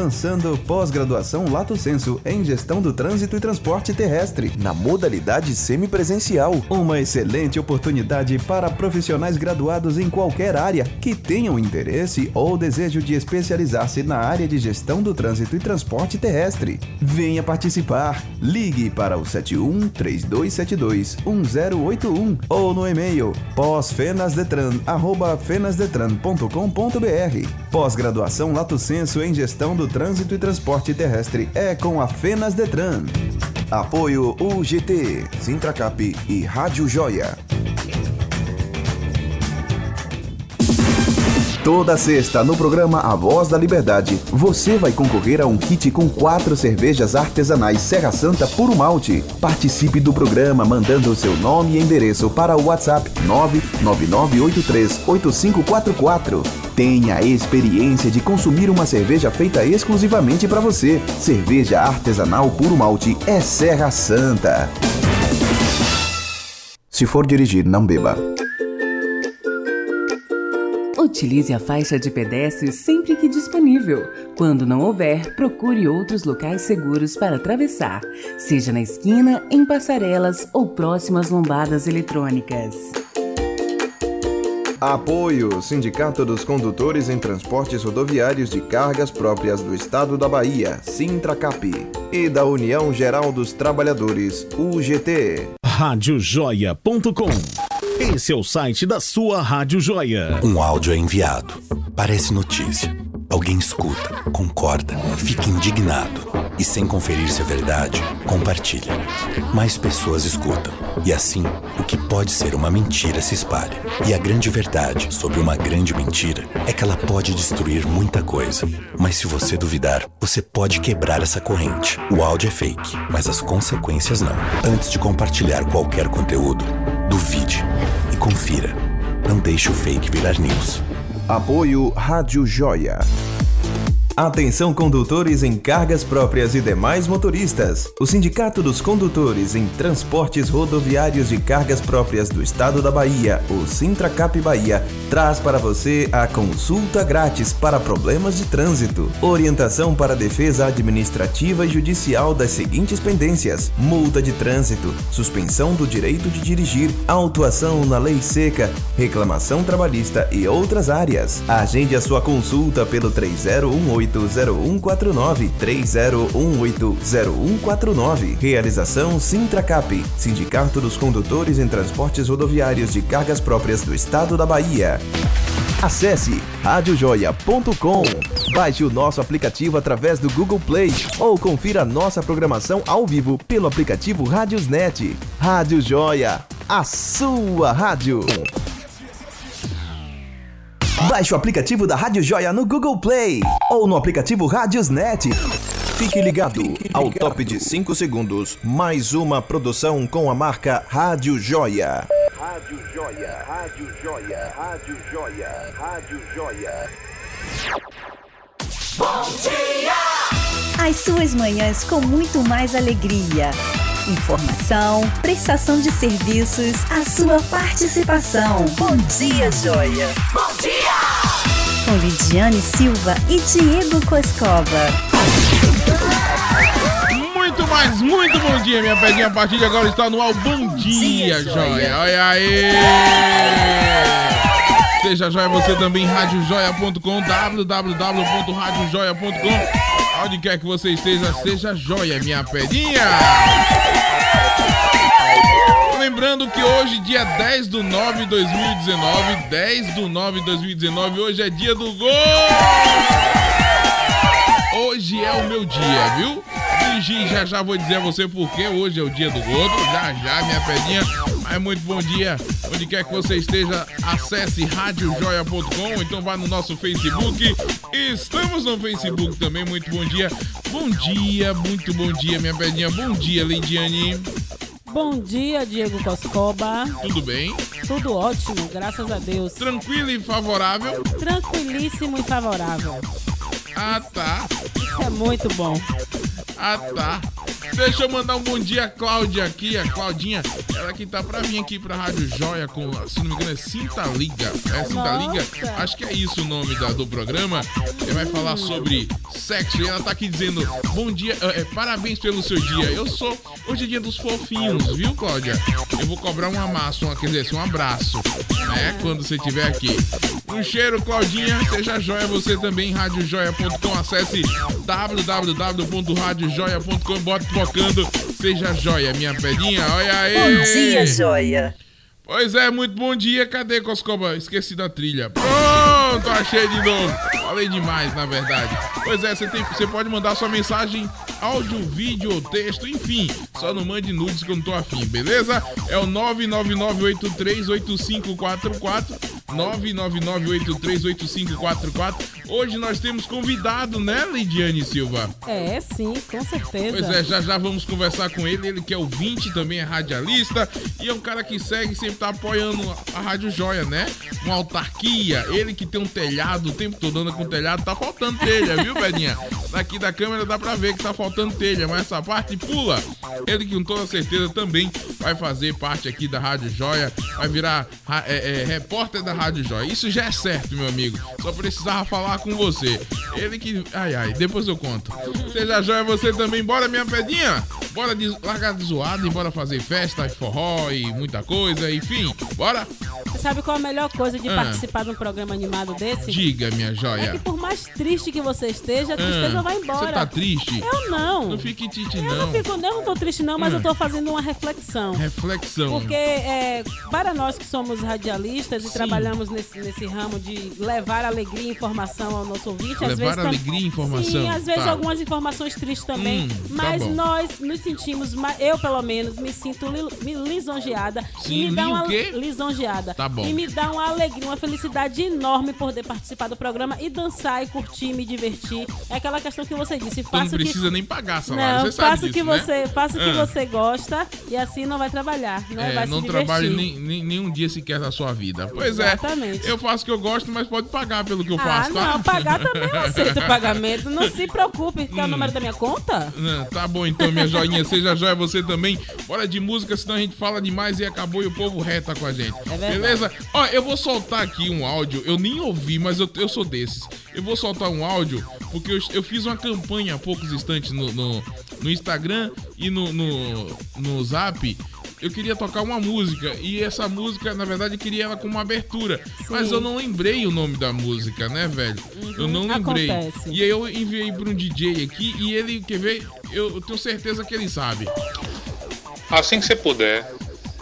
lançando pós-graduação Lato Senso em Gestão do Trânsito e Transporte Terrestre, na modalidade semipresencial. Uma excelente oportunidade para profissionais graduados em qualquer área que tenham interesse ou desejo de especializar-se na área de gestão do trânsito e transporte terrestre. Venha participar. Ligue para o 71 3272 1081 ou no e-mail pós-fenasdetran@fenasdetran.com.br. Pós-graduação Lato Senso em Gestão do Trânsito e Transporte Terrestre é com a Fenas Detran. Apoio UGT, Sintracap e Rádio Joia. Toda sexta, no programa A Voz da Liberdade, você vai concorrer a um kit com quatro cervejas artesanais Serra Santa Puro Malte. Participe do programa mandando seu nome e endereço para o WhatsApp 999838544. Tenha a experiência de consumir uma cerveja feita exclusivamente para você. Cerveja artesanal Puro Malte é Serra Santa. Se for dirigir, não beba. Utilize a faixa de pedestres sempre que disponível. Quando não houver, procure outros locais seguros para atravessar, seja na esquina, em passarelas ou próximas lombadas eletrônicas. Apoio Sindicato dos Condutores em Transportes Rodoviários de Cargas Próprias do Estado da Bahia, Sintracap, e da União Geral dos Trabalhadores, UGT. Radiojoia.com esse é o site da sua Rádio Joia. Um áudio é enviado. Parece notícia. Alguém escuta, concorda, fica indignado e, sem conferir se é verdade, compartilha. Mais pessoas escutam e, assim, o que pode ser uma mentira se espalha. E a grande verdade sobre uma grande mentira é que ela pode destruir muita coisa. Mas se você duvidar, você pode quebrar essa corrente. O áudio é fake, mas as consequências não. Antes de compartilhar qualquer conteúdo, duvide e confira. Não deixe o fake virar news. Apoio Rádio Joia. Atenção condutores em cargas próprias e demais motoristas. O Sindicato dos Condutores em Transportes Rodoviários de Cargas Próprias do Estado da Bahia, o Sintracap Bahia, traz para você a consulta grátis para problemas de trânsito. Orientação para defesa administrativa e judicial das seguintes pendências: multa de trânsito, suspensão do direito de dirigir, autuação na lei seca, reclamação trabalhista e outras áreas. Agende a sua consulta pelo 3018 30180149 30180149. Realização Sintracap, Sindicato dos Condutores em Transportes Rodoviários de Cargas Próprias do Estado da Bahia. Acesse radiojoia.com. Baixe o nosso aplicativo através do Google Play ou confira nossa programação ao vivo pelo aplicativo Rádiosnet. Rádio Joia, a sua rádio. Baixe o aplicativo da Rádio Joia no Google Play ou no aplicativo Rádiosnet. Fique ligado ao top de 5 segundos. Mais uma produção com a marca Rádio Joia. Rádio Joia, Rádio Joia, Rádio Joia, Rádio Joia. Bom dia! As suas manhãs com muito mais alegria. Informação, prestação de serviços, a sua participação. Bom dia, Joia! Bom dia! Com Lidiane Silva e Diego Coscova. Muito mais, muito bom dia, minha pedinha. A partir de agora está no ar. Bom dia, dia Joia! Olha aí! Seja joia você também, radiojoia.com, www.radiojoia.com Onde quer que você esteja, seja joia, minha pedinha. Lembrando que hoje, dia 10 do 9 de 2019, 10 do 9 de 2019, hoje é dia do gol! Hoje é o meu dia, viu? E já já vou dizer a você porque hoje é o dia do gordo. Já já, minha pedinha. Mas muito bom dia. Onde quer que você esteja, acesse radiojoia.com. Então vá no nosso Facebook. Estamos no Facebook também. Muito bom dia. Bom dia, muito bom dia, minha pedinha. Bom dia, Leidiane. Bom dia, Diego Coscoba. Tudo bem? Tudo ótimo, graças a Deus. Tranquilo e favorável? Tranquilíssimo e favorável. Ah, tá. Isso é muito bom. Ah, tá. Deixa eu mandar um bom dia a Cláudia aqui, a Claudinha. Ela que tá pra vir aqui pra Rádio Joia com, se não me engano, é Cinta Liga. É Cinta Liga? Acho que é isso o nome da, do programa. Ele vai falar sobre sexo e ela tá aqui dizendo: Bom dia, é, parabéns pelo seu dia. Eu sou. Hoje é dia dos fofinhos, viu, Cláudia? Eu vou cobrar um amasso, uma, quer dizer, assim, um abraço, né? Quando você estiver aqui. Um cheiro, Claudinha. Seja joia você também, radiojoia.com. Acesse www.radiojoia.com. Bota tocando. Seja joia, minha pedinha. Olha aí. Bom dia, joia. Pois é, muito bom dia. Cadê Coscoba? Esqueci da trilha. Pronto, achei de novo. Falei demais, na verdade. Pois é, você, tem, você pode mandar sua mensagem, áudio, vídeo ou texto, enfim. Só não mande nudes que eu não tô afim, beleza? É o 999838544. 999838544. Hoje nós temos convidado, né, Lidiane Silva? É, sim, com certeza. Pois é, já já vamos conversar com ele. Ele que é ouvinte, também é radialista e é um cara que segue, sempre tá apoiando a Rádio Joia, né? Uma autarquia. Ele que tem um telhado, o tempo todo anda com telhado, tá faltando telha, viu, Bedinha? Daqui da câmera dá pra ver que tá faltando telha, mas essa parte pula. Ele que com toda certeza também vai fazer parte aqui da Rádio Joia, vai virar é, é, repórter da Rádio Joia. Isso já é certo, meu amigo. Só precisava falar com você. Ele que. Ai, ai, depois eu conto. Seja joia você também. Bora, minha pedinha? Bora de, largar de zoado e bora fazer festa, forró e muita coisa, enfim. Bora? Você sabe qual é a melhor coisa de Ah. participar de um programa animado desse? Diga, minha É joia. que por mais triste que você esteja, a tristeza Ah, vai embora. Você tá triste? Eu não. Não fique tite, Eu não. não, fico, não tô triste não, mas Ah. eu tô fazendo uma reflexão. Reflexão. Porque é, para nós que somos radialistas e Sim. trabalhamos nesse, nesse ramo de levar alegria e informação ao nosso ouvinte, às Levar vezes tam- alegria e informação, Sim, às vezes tá. algumas informações tristes também, Hum, tá mas bom. nós nos sentimos, eu pelo menos me sinto li, me lisonjeada Sim, e me dá li o uma quê? lisonjeada Tá bom. e me dá uma alegria, uma felicidade enorme poder participar do programa e dançar e curtir, me divertir. É aquela questão que você disse, Então não faça o que precisa nem pagar salário. não, você sabe faça o disso, que né? você, faça o que Ah. você gosta e assim não vai trabalhar, né? É, vai se não trabalhe nem, nem, nenhum dia sequer da sua vida. Pois Exatamente. é. Eu faço o que eu gosto, mas pode pagar pelo que eu Ah, faço, tá? não, pagar também eu aceito o pagamento. Não se preocupe, quer o Hum. número da minha conta? Não, tá bom então, minha joinha. Seja joia você também. Bora de música, senão a gente fala demais e acabou e o povo reta com a gente. É. Beleza? Ó, eu vou soltar aqui um áudio. Eu nem ouvi, mas eu, eu sou desses. Eu vou soltar um áudio porque eu, eu fiz uma campanha há poucos instantes no, no, no Instagram e no, no, no Zap. Eu queria tocar uma música e essa música, na verdade, eu queria ela como abertura. Mas eu não lembrei o nome da música, né, velho? eu não lembrei. acontece. E aí eu enviei para um DJ aqui e ele, quer ver? Eu, eu tenho certeza que ele sabe. Assim que você puder,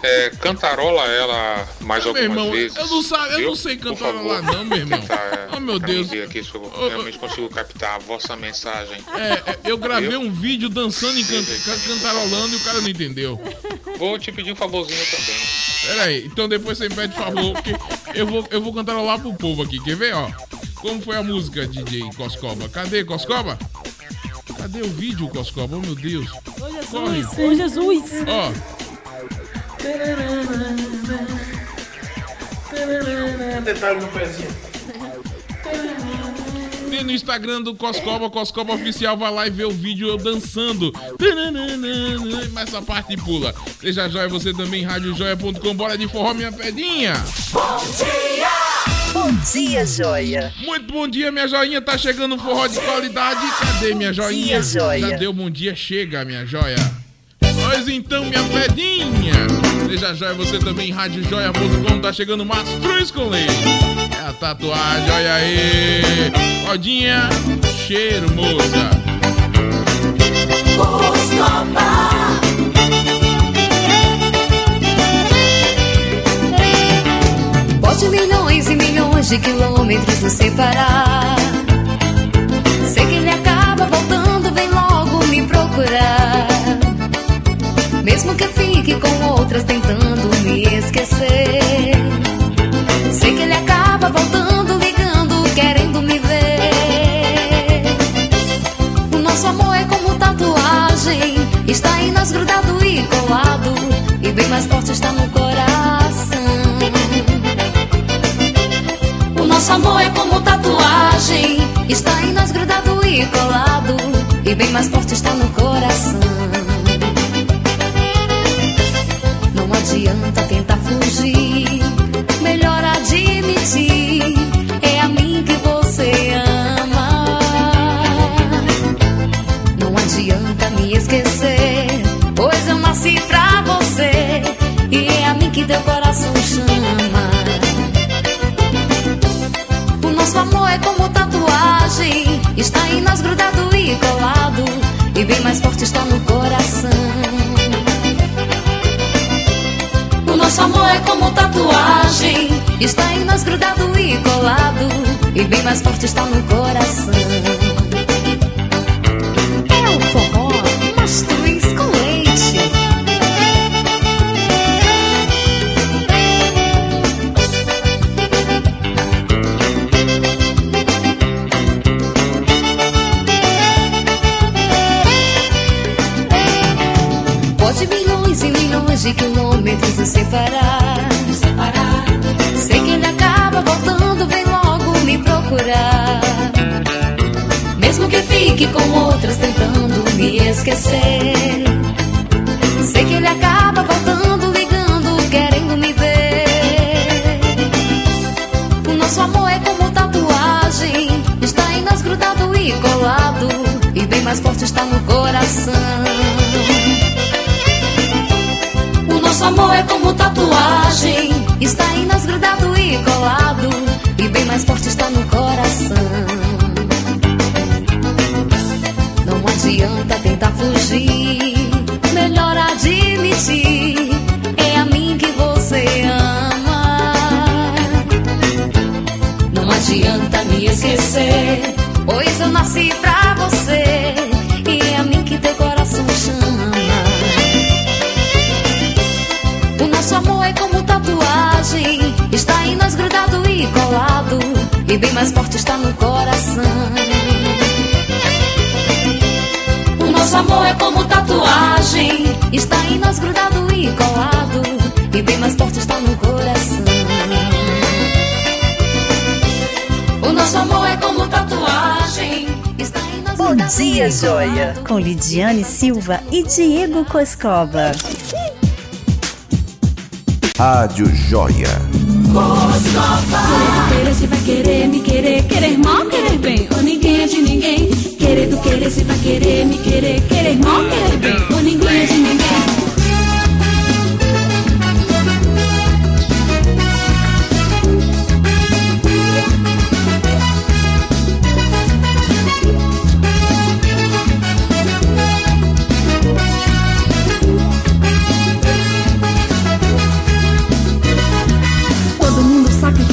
é, cantarola ela mais Meu algumas irmão, vezes. eu não, sabe, eu não sei cantarolar favor. não, meu irmão. Tentar, é, Oh, meu Deus. ver aqui se eu Ô, ô. realmente consigo captar a vossa mensagem. É, é, eu gravei Viu? um vídeo dançando e can- can- cantarolando e o cara não entendeu. Vou te pedir um favorzinho também. Pera aí, então depois você me pede favor, porque eu vou, eu vou cantarolar pro povo aqui. Quer ver, ó? Como foi a música, DJ Coscoba? Cadê, Coscoba? Cadê o vídeo, Coscoba? Oh, meu Deus. Ô Corre. Jesus, ô Jesus. Ó, Detalhe no pezinho. tem no Instagram do Coscoba, Coscoba Oficial, vai lá e vê o vídeo eu dançando. Mas essa parte pula. Seja joia, você também, radiojoia.com. Bora de forró, minha pedinha. Bom dia, joia. Muito bom dia, minha joinha. Tá chegando um forró de qualidade. Cadê minha joinha? dia, joia. Já deu bom dia, chega, minha joia. Então, minha pedinha. Seja joia, você também, radiojoia.com. Tá chegando Mastruz com leite. É a tatuagem, olha aí. Rodinha, cheiro, moça. Bote milhões e milhões de quilômetros nos separar. Mesmo que eu fique com outras tentando me esquecer. Sei que ele acaba voltando, ligando, querendo me ver. O nosso amor é como tatuagem, está em nós grudado e colado. E bem mais forte está no coração. O nosso amor é como tatuagem, está em nós grudado e colado. E bem mais forte está no coração. adianta tentar fugir. Melhor admitir, é a mim que você ama. Não adianta me esquecer, pois eu nasci pra você. E é a mim que teu coração chama. O nosso amor é como tatuagem, está em nós grudado e colado. E bem mais forte está no coração. Nosso amor é como tatuagem. Está em nós grudado e colado. E bem mais forte está no coração. Esquecer. Sei que ele acaba voltando, ligando, querendo me ver. O nosso amor é como tatuagem, está em nós grudado e colado. E bem mais forte está no coração. O nosso amor é como tatuagem, está em nós grudado e colado. E bem mais forte está no coração. Adianta tentar fugir, melhor admitir. É a mim que você ama. Não adianta me esquecer, pois eu nasci pra você. E é a mim que teu coração chama. O nosso amor é como tatuagem, está em nós grudado e colado. E bem mais forte está no coração. Nosso amor é como tatuagem, está em nós grudado e colado. E bem mais forte está no coração. O nosso amor é como tatuagem, está em nós Bom grudado dia, e joia! Com Lidiane Silva e Diego Coscoba. Rádio Joia. Querer se vai querer me querer, querer mal, querer bem, ou ninguém. Querer do querer se vai querer me querer, querer mal, querer bem, ou ninguém é de ninguém.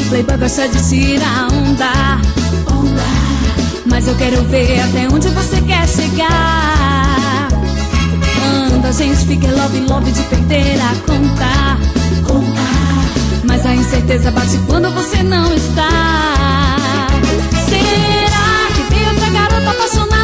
Playboy gosta de tirar onda. Mas eu quero ver até onde você quer chegar. Quando a gente fica love, love de perder a conta, conta. Mas a incerteza bate quando você não está. Será que tem outra garota apaixonada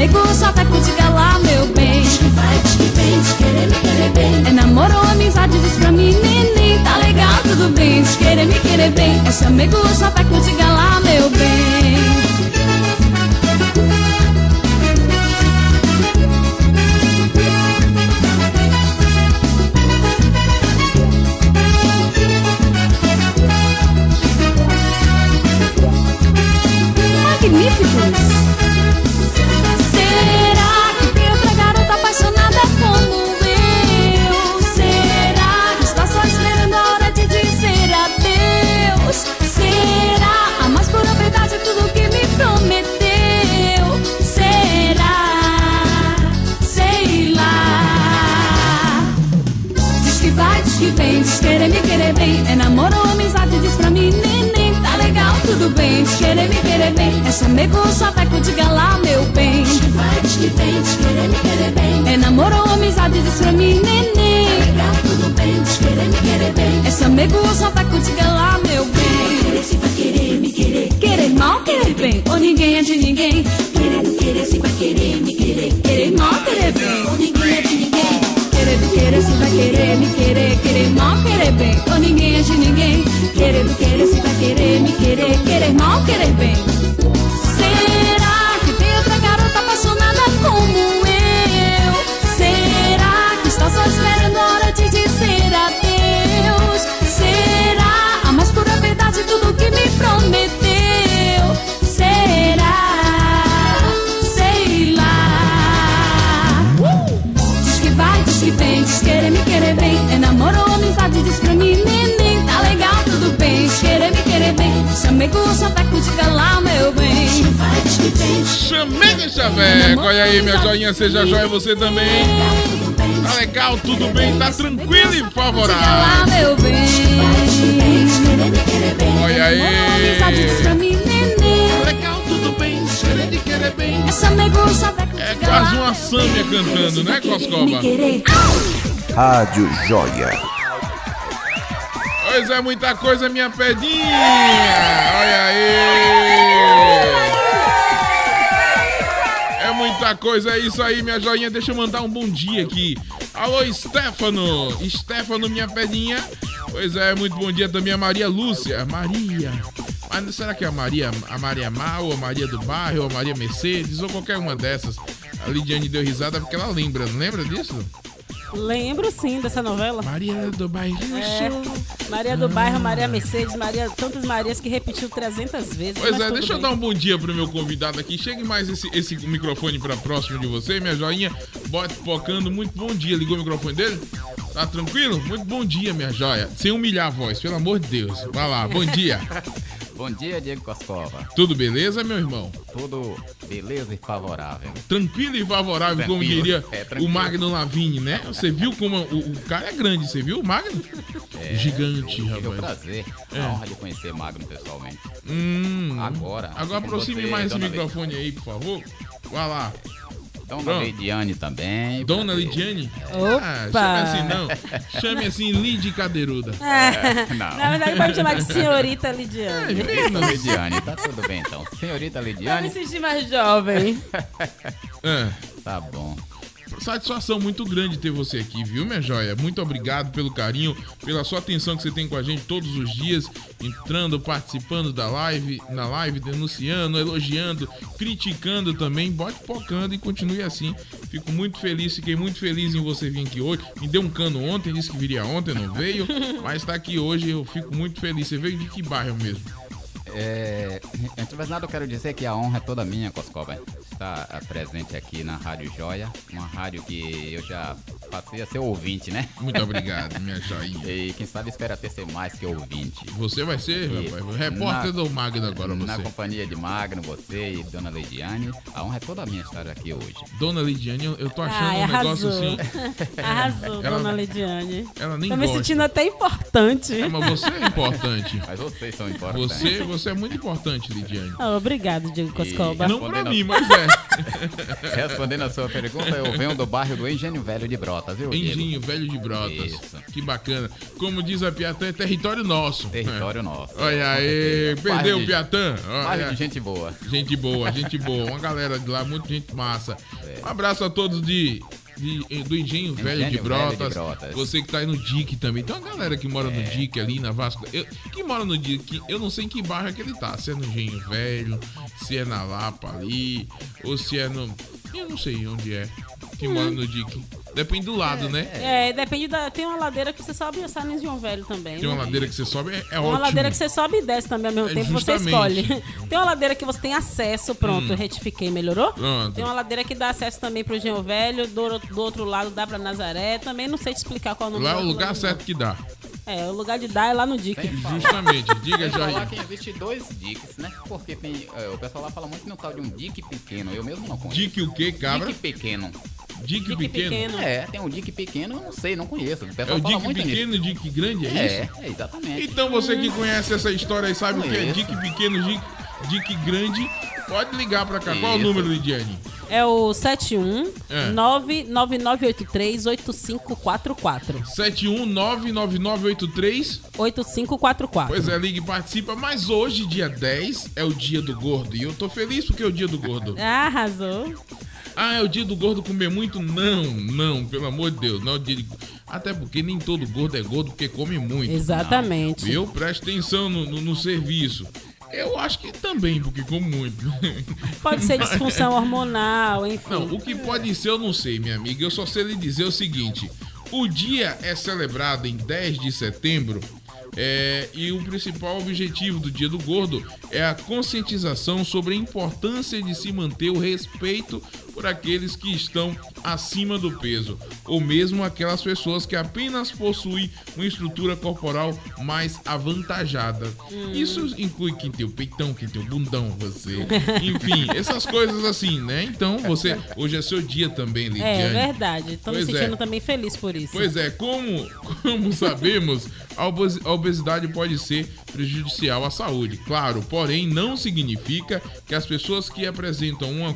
bem. É chamego, chaveco, diga lá, meu bem. Diz que vai, diz que vem, diz querer me querer bem. É namoro ou amizade, diz pra mim, neném, tá legal, tudo bem. Diz querer me querer bem. É chamego, chaveco, diga lá, meu bem. Magníficos! Apaixonada como eu? Será que está só esperando a hora de dizer adeus? Será a mais pura verdade tudo que me prometeu? Será? Sei lá. Diz que vai, diz que vem, diz querer me querer tudo bem. Diz querer me querer bem. É chamego, chaveco, diga lá, meu bem. Vai, diz que vem, diz querer me querer bem. É namoro ou amizade, diz pra mim, neném. Tá tudo bem, querer me querer bem. É chamego, chaveco, diga lá, meu bem. Querer se vai querer me querer. Querer mal, querer bem, ou ninguém é de ninguém. Querer, querer se vai querer me querer. Querer mal, querer bem, ou ninguém é de ninguém. Querer se vai querer me querer, querer mal, querer bem, ou ninguém é de ninguém. Querer do querer se vai querer me querer, querer mal, querer bem. comigo, chaveco, diga lá, meu bem. Chamei de chaveco, olha aí, minha joinha, seja joia você também. Tá legal, tudo bem, tá tranquilo e favorável. Olha aí. É, é quase uma sâmia cantando, né, Coscoba? Rádio Joia. Pois é, muita coisa, minha pedinha. Olha aí. É muita coisa, é isso aí, minha joinha. Deixa eu mandar um bom dia aqui. Alô, Stefano. Stefano, minha pedinha. Pois é, muito bom dia também a Maria Lúcia. Maria. Mas será que é a Maria, a Maria Mal, a Maria do Bairro, a Maria Mercedes ou qualquer uma dessas? A Lidiane deu risada porque ela lembra, não lembra disso? Lembro sim dessa novela. Maria do Bairro. É, Maria do Bairro, Maria Mercedes, Maria, tantas Marias que repetiu 300 vezes. Pois é, deixa eu bem. dar um bom dia pro meu convidado aqui. Chegue mais esse, esse microfone pra próximo de você, minha joinha. Bote focando. Muito bom dia. Ligou o microfone dele? Tá tranquilo? Muito bom dia, minha joia. Sem humilhar a voz, pelo amor de Deus. Vai lá, bom dia. Bom dia, Diego Coscova. Tudo beleza, meu irmão? Tudo beleza e favorável. Tranquilo e favorável, como Tranquilo. diria É, o. Magno Lavigne, né? Você viu como o, o cara é grande, você viu o Magno? É, Gigante, eu tive o rapaz. prazer, É. a honra de conhecer Magno pessoalmente. Hum. Agora. Agora aproxime mais esse dona microfone aí, por favor. Vai lá. Dona Pronto. Lidiane também. Dona. Lidiane? Opa! Ah, chame assim não. Chame assim Lid Cadeiruda. É, não. Na verdade, pode chamar de senhorita Lidiane. Dona Lidiane, tá tudo bem então. Senhorita Pra me Lidiane. sentir mais jovem. É. Tá bom. Satisfação muito grande ter você aqui, viu, minha joia? Muito obrigado pelo carinho, pela sua atenção que você tem com a gente todos os dias, entrando, participando da live, na live, denunciando, elogiando, criticando também. Bote pocando e continue assim. Fico muito feliz, fiquei muito feliz em você vir aqui hoje. Me deu um cano ontem, disse que viria ontem, não veio, mas tá aqui hoje, eu fico muito feliz. Você veio de que bairro mesmo? É, antes de mais nada, eu quero dizer que a honra é toda minha, Coscoba, estar ah, presente aqui na Rádio Joia, uma rádio que eu já passei a ser ouvinte, né? Muito obrigado, minha joinha. E quem sabe espera até ser mais que ouvinte. Você vai ser, E rapaz, repórter na- do Magno agora, Na você. companhia de Magno, você e Dona Leidiane, a honra é toda minha estar aqui hoje. Dona Lidiane, eu, eu tô achando Ai, um negócio assim. Arrasou, Ela- dona Lidiane. Ela nem Tô me gosta. sentindo até importante. É, mas você é importante. Mas vocês são importantes. Você, você é muito importante, Lidiane. Ah, obrigado, Diego Coscoba. Não pra mim, mas é. Respondendo a sua pergunta, eu venho do bairro do Engenho Velho de Brotas, viu? Diego? Engenho Velho de Brotas. Isso. Que bacana. Como diz a Piatã, é território nosso. Território É. nosso. Olha aí, perdeu o Piatã. Olha. Bairro de gente boa. Gente boa, gente boa. Uma galera de lá, muita gente massa. Um abraço a todos de, de- do Engenho Velho, de, Velho de Brotas. Brotas. Você que tá aí no DIC também. Tem uma galera que mora no DIC ali na Vasco. Eu, que mora no DIC. Eu não sei em que bairro é que ele tá. Se é no Engenho Velho, se é na Lapa ali, ou se é no. Eu não sei onde é que mora no DIC. Depende do lado, né? É, depende da. Tem uma ladeira que você sobe e sai no João Velho também. Tem uma né? ladeira que você sobe, é, é Tem uma ótimo. ladeira que você sobe e desce também ao mesmo É, tempo, você justamente. escolhe. Tem uma ladeira que você tem acesso, pronto, Hum. retifiquei, melhorou? Pronto. Tem uma ladeira que dá acesso também pro Engenho Velho, do, do outro lado dá pra Nazaré, também não sei te explicar qual é o nome Lá é o lugar certo que dá. É, o lugar de dar é lá no DIC. Justamente. Diga, falar Jair. que existe dois dicks, né? Porque tem, é, o pessoal lá fala muito no tal de um dick pequeno. Eu mesmo não conheço. Dick o quê, cabra? Dick pequeno. Dick pequeno? É, tem um dick pequeno, eu não sei, não conheço. O É o Dick pequeno e nisso. Dick grande, é, É, isso? é, exatamente. Então você que conhece essa história e sabe o que é. Dick pequeno, Dick, Dick grande, pode ligar pra cá. Qual é o Isso. número, Lidiane? É o 71 É. 99983 8544. 7199983 8544. Pois é, liga e participa. Mas hoje, dia 10, é o dia do gordo. E eu tô feliz porque é o dia do gordo. Ah, arrasou. Ah, é o dia do gordo comer muito? Não, não, pelo amor de Deus. Não é o dia de... Até porque nem todo gordo é gordo porque come muito. Exatamente. Viu? Preste atenção no, no- no serviço. Eu acho que também, porque como muito. Pode ser disfunção hormonal, enfim. Não, o que pode ser eu não sei, minha amiga. Eu só sei lhe dizer o seguinte: o dia é celebrado em 10 de setembro. é, e o principal objetivo do Dia do Gordo é a conscientização sobre a importância de se manter o respeito por aqueles que estão acima do peso, ou mesmo aquelas pessoas que apenas possuem uma estrutura corporal mais avantajada. Hum. Isso inclui quem tem o peitão, quem tem o bundão, você. Enfim, essas coisas assim, né? Então, você. Hoje é seu dia também, Lidiane. É verdade. Tô me Pois é. sentindo também feliz por isso. Pois é, como, como sabemos, a obes- a obesidade pode ser prejudicial à saúde, claro, porém não significa que as pessoas que apresentam uma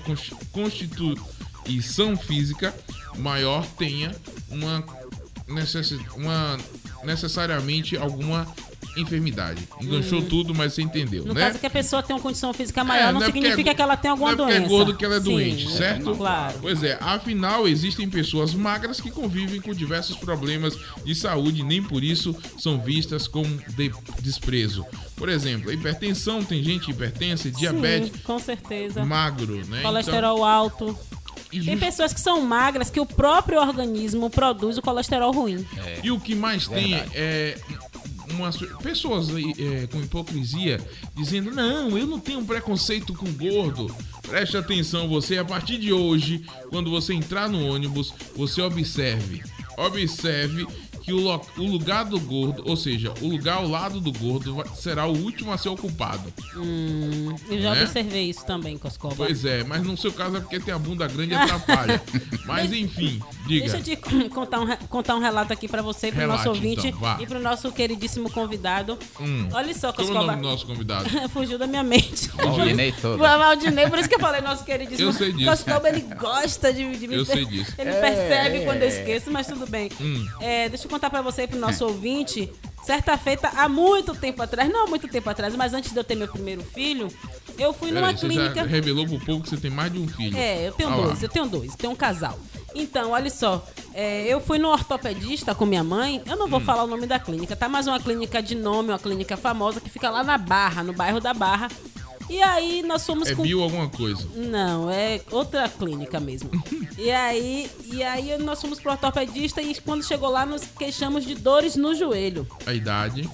cons- constituição física maior tenha uma, necessi uma necessariamente alguma enfermidade. Enganchou Hum. tudo, mas você entendeu, No né? caso que a pessoa tem uma condição física maior, não, não é significa é- que ela tem alguma não é porque doença. é gordo que ela é Sim, doente, certo? Claro. Pois é, afinal, existem pessoas magras que convivem com diversos problemas de saúde e nem por isso são vistas com de- desprezo. Por exemplo, a hipertensão, tem gente hipertensa, diabetes, Sim, com certeza. magro, né? Colesterol alto. Tem pessoas que são magras que o próprio organismo produz o colesterol ruim. E o que mais tem Verdade. é umas pessoas é, com hipocrisia dizendo: Não, eu não tenho preconceito com gordo. Preste atenção, você, a partir de hoje, quando você entrar no ônibus, você observe. Observe que o, lo- o lugar do gordo, ou seja, o lugar ao lado do gordo, vai- será o último a ser ocupado. Hum, eu já Né? observei isso também, Coscoba. Pois é, mas no seu caso é porque tem a bunda grande e atrapalha. mas enfim, diga. Deixa eu te contar um, re- contar um relato aqui pra você, pro Relate, nosso ouvinte então, e pro nosso queridíssimo convidado. Hum. Olha só, Como é o Coscoba. nome do nosso convidado? Fugiu da minha mente. Valdinei todo. O Valdinei, por isso que eu falei nosso queridíssimo. Eu sei disso. Coscoba, ele gosta de, de me Eu sei disso. Ele É. percebe quando eu esqueço, mas tudo bem. Hum. É, deixa eu contar pra você e pro nosso ouvinte. Certa feita, há muito tempo atrás, não há muito tempo atrás, mas antes de eu ter meu primeiro filho, eu fui numa Peraí, você clínica. já revelou pro povo que você tem mais de um filho. É, eu tenho Ah lá. dois, eu tenho dois, tenho um casal. Então, olha só, é, eu fui no ortopedista com minha mãe, eu não vou Hum. falar o nome da clínica, tá? Mas uma clínica de nome, uma clínica famosa que fica lá na Barra, no bairro da Barra. E aí nós fomos É com. bio alguma coisa. Não, é outra clínica mesmo. e aí, e aí nós fomos pro ortopedista e quando chegou lá nos queixamos de dores no joelho. A idade.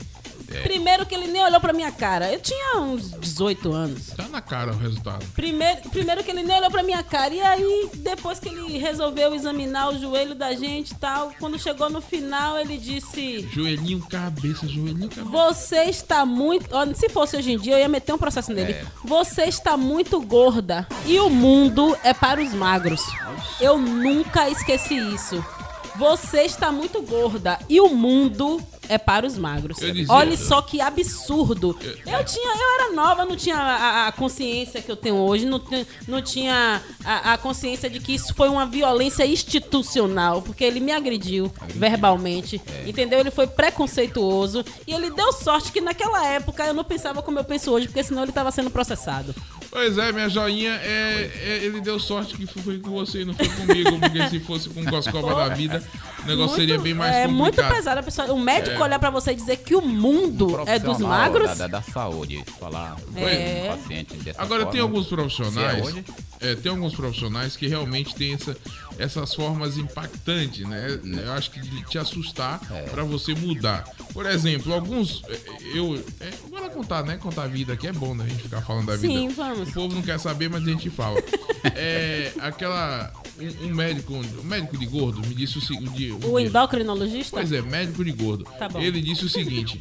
É. Primeiro que ele nem olhou pra minha cara. Eu tinha uns 18 anos. Tá na cara o resultado. Primeiro, primeiro que ele nem olhou pra minha cara. E aí, depois que ele resolveu examinar o joelho da gente e tal, quando chegou no final, ele disse: Joelhinho, cabeça, joelhinho, cabeça. Você está muito. Se fosse hoje em dia, eu ia meter um processo nele. É. Você está muito gorda. E o mundo é para os magros. Eu nunca esqueci isso. Você está muito gorda. E o mundo é para os magros. Eu dizia- Olha só que absurdo. Eu tinha, eu era nova, não tinha a, a consciência que eu tenho hoje, não, tinha- não tinha a, a consciência de que isso foi uma violência institucional, porque ele me agrediu verbalmente, entendeu? Ele foi preconceituoso e ele deu sorte que naquela época eu não pensava como eu penso hoje, porque senão ele estava sendo processado. Pois é, minha joinha, é, é- ele deu sorte que foi com você e não foi comigo, porque se fosse com o Coscoba da vida, o negócio seria bem mais é complicado. muito pesado a pessoa, o médico É. olhar pra você e dizer que o mundo é dos magros. Da, da, da saúde, falar É. paciente dessa Agora forma. tem alguns é profissionais, hoje, é, tem alguns profissionais que realmente têm essa, essas formas impactantes, né? Eu acho que de te assustar É. pra você mudar. Por exemplo, alguns é, eu é, bora contar, né? Contar a vida aqui é bom, né? A gente ficar falando da vida. Sim, vamos. O povo não quer saber, mas a gente fala. é aquela um, um médico, um médico de gordo me disse o seguinte, O endocrinologista? Pois é, médico de gordo. Tá bom. Ele disse o seguinte: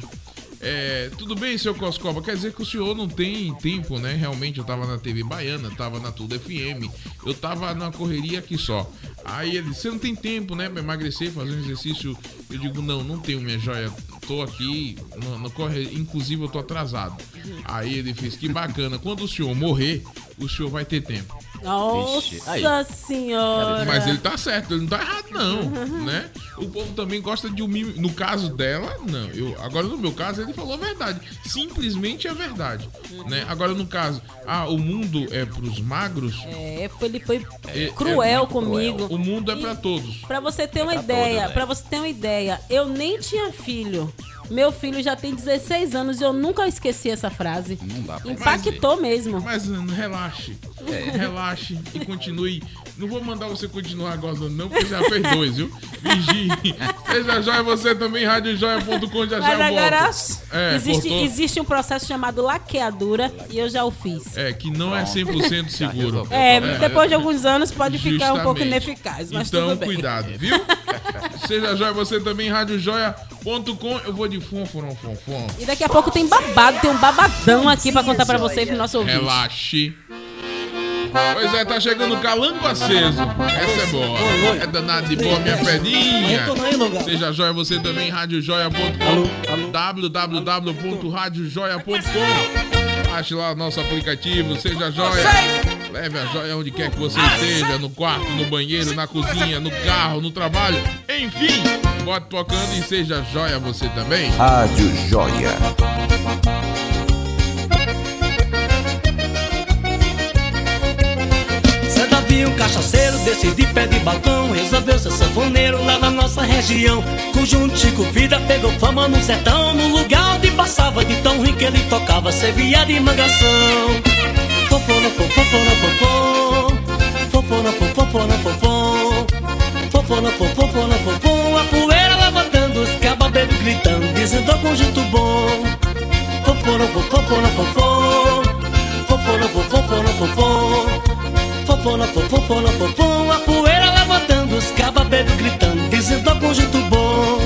é, tudo bem, seu Coscoba, quer dizer que o senhor não tem tempo, né? Realmente, eu tava na TV Baiana, tava na Tudo FM, eu tava numa correria aqui só. Aí ele disse: você não tem tempo, né, pra emagrecer, fazer um exercício? Eu digo: não, não tenho, minha joia. Tô aqui, no, no corre... inclusive eu tô atrasado. Aí ele fez: que bacana, quando o senhor morrer, o senhor vai ter tempo. Nossa senhora. Mas ele tá certo, ele não tá errado, não, né? O povo também gosta de um mimo. No caso dela, não. Eu, agora, no meu caso, ele falou a verdade. Simplesmente a verdade, né? Agora, no caso, ah, o mundo é pros magros. É, ele foi é- cruel é comigo. O mundo é pra todos. Pra você ter uma pra ideia, né? pra você ter uma ideia, eu nem tinha filho. Meu filho já tem 16 anos e eu nunca esqueci essa frase. Não dá pra Impactou mesmo. Mas uh, relaxe. É. Relaxe e continue. Não vou mandar você continuar gozando, não, porque já fez dois, viu? Vigie. Seja joia você também, radiojoia.com, já já Mas agora. É, existe, cortou. existe um processo chamado laqueadura e eu já o fiz. É, que não é 100% seguro. É, depois de alguns anos pode ficar um pouco Justamente. ineficaz, mas então, tudo bem. cuidado, viu? Seja joia você também, radiojoia.com. Eu vou de fom, fom, fom, fom. E daqui a pouco tem babado, tem um babadão aqui pra contar pra você e pro nosso ouvinte. Relaxe. Pois é, tá chegando o calango aceso. Essa é boa. É danado de boa, minha pedinha. Seja joia você também, radiojoia.com. www.radiojoia.com. Baixe lá nosso aplicativo, seja joia. Leve a joia onde quer que você esteja, no quarto, no banheiro, na cozinha, no carro, no trabalho. Enfim, bote tocando e seja joia você também. Rádio Joia. Cachaceiro desse de pé de balcão Resolveu ser sanfoneiro lá na nossa região Conjunto Chico Vida pegou fama no sertão No lugar onde passava de tão que ele tocava Servia de mangação Fofona, fofona, fofon Fofona, fofona, fofon Fofona, fofona, fofon A poeira levantando, os cababeiros gritando Dizendo conjunto bom Fofona, fofona, fofon Fofona, fofona, fofon Fofona, fofona, fofon A poeira levantando, os cababeiros gritando Dizendo conjunto bom.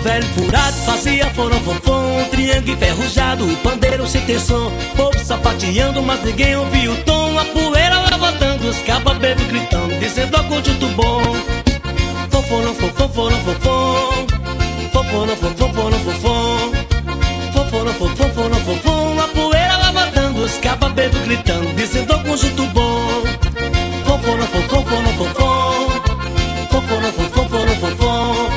Velho furado fazia forofofom triângulo enferrujado, o pandeiro sem ter som Povo sapateando, mas ninguém ouvia o tom A poeira levantando, os cababeiros gritando Dizendo ao conjunto bom Fofona, fofona, fofon Fofona, fofona, fofon Fofona, fofona, fofon A poeira levantando, os cababeiros gritando Dizendo conjunto bom Fofona, fofona, fofon Fofona, fofona, fofon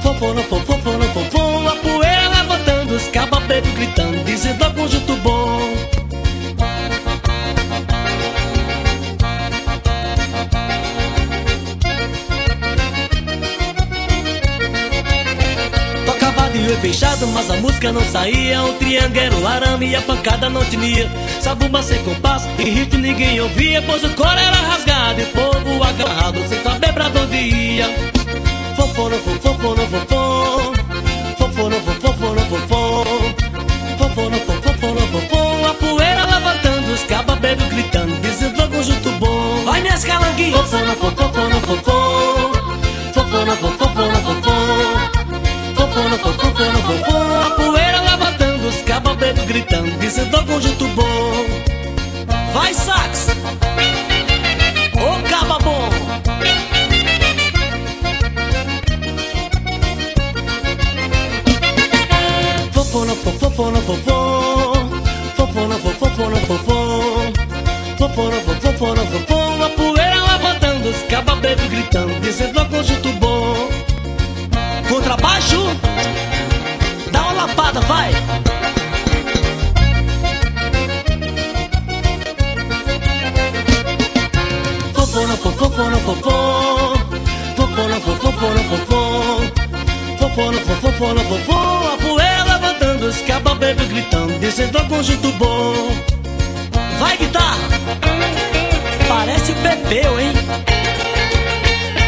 Fofona, fofona, fofon A poeira levantando, os cababeiros gritando Dizendo conjunto bom fechado, mas a música não saía. O triângulo o arame e a pancada não tinha Sabumba sem compasso e ritmo ninguém ouvia Pois o coro era rasgado e povo agarrado Sem saber pra onde ia. Fofona, fofona, fofon Fofona, fofona, fofon Fofona, fofona, fofon A poeira levantando, os cababeiros gritando Dizendo ao conjunto bom. Vai minhas calanguinhas. Fofona, fofona, fofon Fofona, fofona, fofon A poeira levantando, os cababeiros gritando Dizendo ao conjunto bom. Vai sax. Ô caba bom. Fofona, fofona, fofon Fofona, fofona, fofon Fofona, fofona, fofon A poeira levantando, os cababeiros gritando Dizendo ao conjunto bom. Contrabaixo Lapada, vai. Fofona, fofona, fofon Fofona, fofona, fofon Fofona, fofona, fofon A poeira levantando, os cababeiros gritando Dizendo ao conjunto bom. Vai guitarra Parece Pepeu, hein?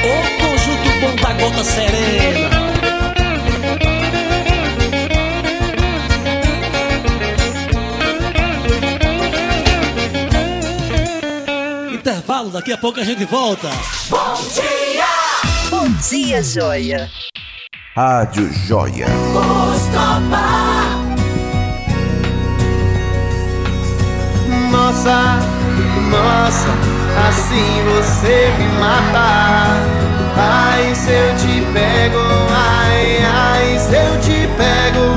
O conjunto bom da gota serena Intervalo, daqui a pouco a gente volta. Bom dia! Bom dia, joia! Rádio Joia. Nossa, nossa, assim você me mata. Ai, se eu te pego, ai, ai, se eu te pego.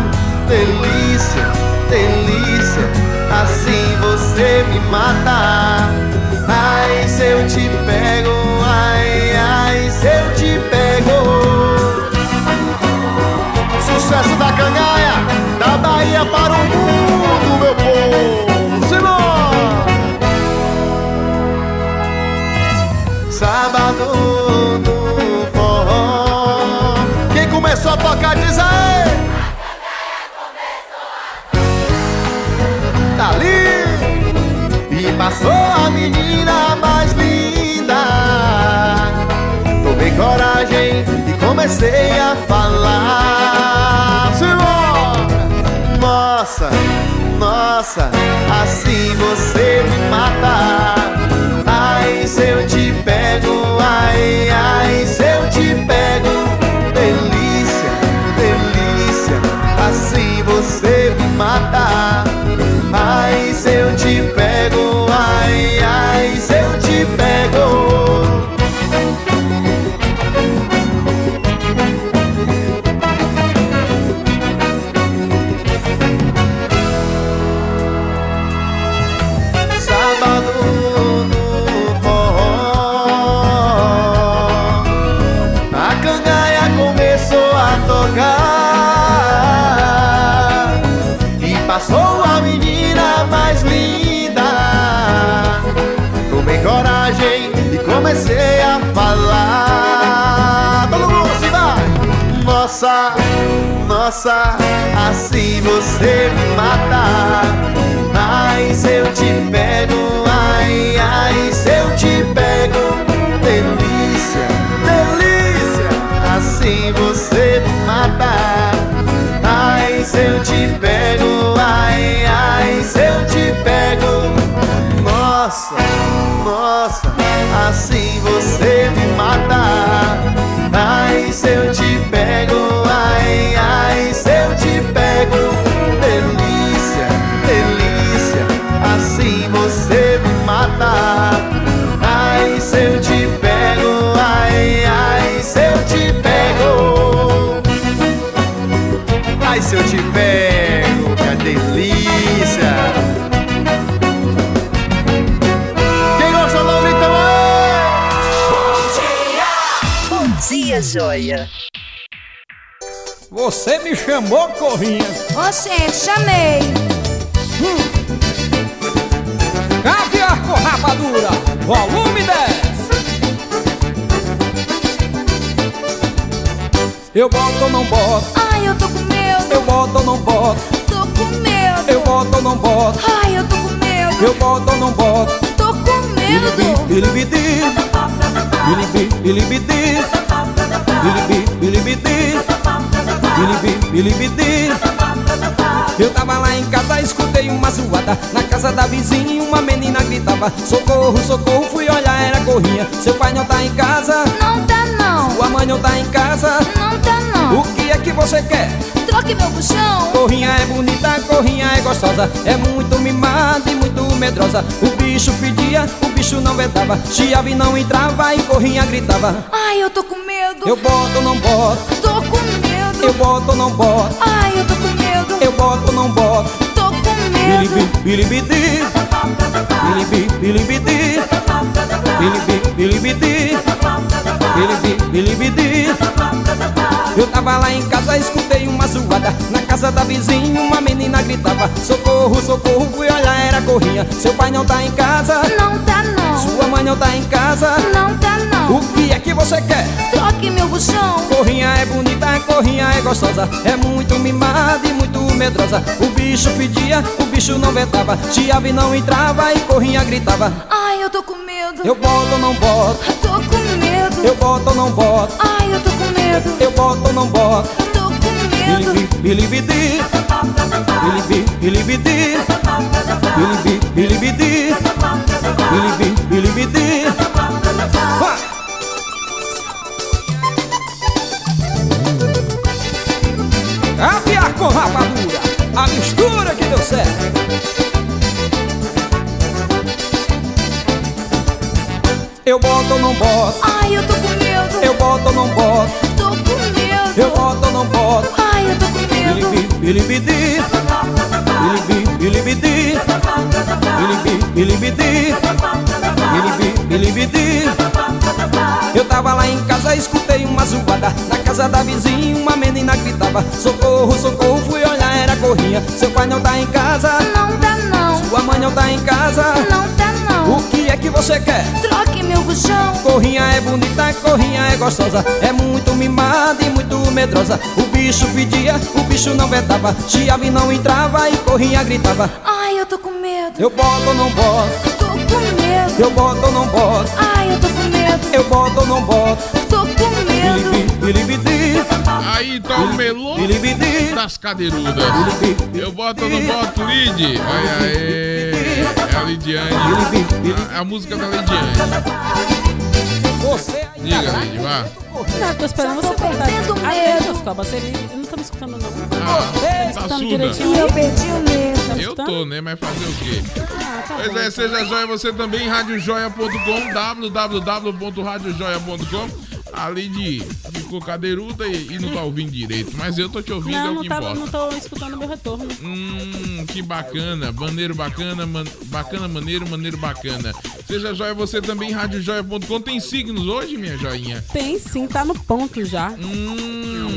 Delícia, delícia, assim você me mata. Se eu te pego, ai, ai, se eu te pego. Sucesso da cangaia, da Bahia para o mundo, comecei a falar. Simbora! Nossa, nossa, assim você me mata. Ai, se eu te pego, ai, ai, se eu te pego. Delícia, delícia, assim você me mata. Nossa, assim você me mata. Se eu te pego, ai, ai, se eu te pego Delícia, delícia, assim você me mata se eu te pego, ai, ai, se eu te pego. Nossa, nossa, assim você me mata se eu te pego, Delícia, delícia, assim você me mata. Ai, se eu te pego, ai, ai, se eu te pego. Ai, se eu te pego, que delícia. Bom dia, joia. Você me chamou, Corrinha? Oxente, chamei. Caviar com rapadura, volume 10. Eu boto ou não boto? Ai, eu tô com medo. Eu boto ou não boto? Tô com medo. Eu boto ou não boto? Ai, eu tô com medo. Eu boto ou não boto? Tô com medo. Bilibidi, bilibi, bilibidi, bilibi, bilibidi, bilibi, bilibidi. Eu tava lá em casa, escutei uma zoada Na casa da vizinha uma menina gritava Socorro, socorro, fui olhar, era corrinha Seu pai não tá em casa? Não tá não. Sua mãe não tá em casa? Não tá não. O que é que você quer? Troque meu buchão. Corrinha é bonita, corrinha é gostosa É muito mimada e muito medrosa O bicho fedia, o bicho não vedava Chiava e não entrava e corrinha gritava Ai, eu tô com medo. Eu boto ou não boto? Tô com medo. Eu boto ou não boto? Ai, eu tô com medo. Eu boto ou não boto? Tô com medo. Bilibi, bilibidi Bilibi, bilibidi Bilibi, bilibidi Bilibi, bilibidi Eu tava lá em casa, escutei uma zoada Na casa da vizinha uma menina gritava Socorro, socorro, fui olhar, era corrinha Seu pai não tá em casa? Não tá. Sua mãe não tá em casa? Não tá não. O que é que você quer? Troque meu buchão. Corrinha é bonita, corrinha é gostosa É muito mimada e muito medrosa O bicho pedia, o bicho não vetava Chiava e não entrava e corrinha gritava Ai, eu tô com medo. Eu boto ou não boto? Tô com medo. Eu boto ou não boto? Ai, eu tô com medo. Eu boto ou não boto? Bilibidi Bilibi, bilibidi Bilibi, bilibidi Bilibi, bilibidi Vai! Caviar com rapadura A mistura que deu certo Eu boto ou não boto? Ai, eu tô com medo. Eu boto ou não boto? Tô com medo. Eu boto ou não boto? Ai, eu tô com medo. Bilibi, bilibidi Bilibi, bilibidi Bilibi, bilibidi Bilibi, bilibidi Eu tava lá em casa, escutei uma zoada Na casa da vizinha uma menina gritava Socorro, socorro, fui olhar, era corrinha Seu pai não tá em casa? Não tá não. Sua mãe não tá em casa? Não tá não. O que é que você quer? Troque meu buchão. Corrinha é bonita, corrinha é gostosa É muito mimada e muito medrosa O bicho pedia, o bicho não vedava Chiava e não entrava e corrinha gritava Ai, eu tô com medo. Eu boto ou não boto? Tô Eu boto ou não boto? Ai, eu tô com medo. Eu boto ou não boto? Tô com medo. Bilibidi. Aí tá o melô das cadeirudas. Eu boto ou não boto, Lid? Olha aí. É a Lidiane. A, a música da Lidiane. Você Diga, Lid, vá. Não, tô esperando você você eu não tá me escutando, não. Ah, tá escutando surda. direitinho. Eu perdi o medo. Tá Eu escutando? tô, né? Mas fazer o quê? Ah, tá Pois bom, é, seja joia você também, radiojoia.com, www.radiojoia.com. Ali de ficou cadeiruda e, e não tá ouvindo direito, mas eu tô te ouvindo, é Não, o não, que tava, importa. não tô escutando meu retorno. Hum, que bacana, maneiro bacana, man- bacana, maneiro, maneiro bacana. Seja joia você também, radiojoia.com. Tem signos hoje, minha joinha? Tem sim, tá no ponto já. Hum,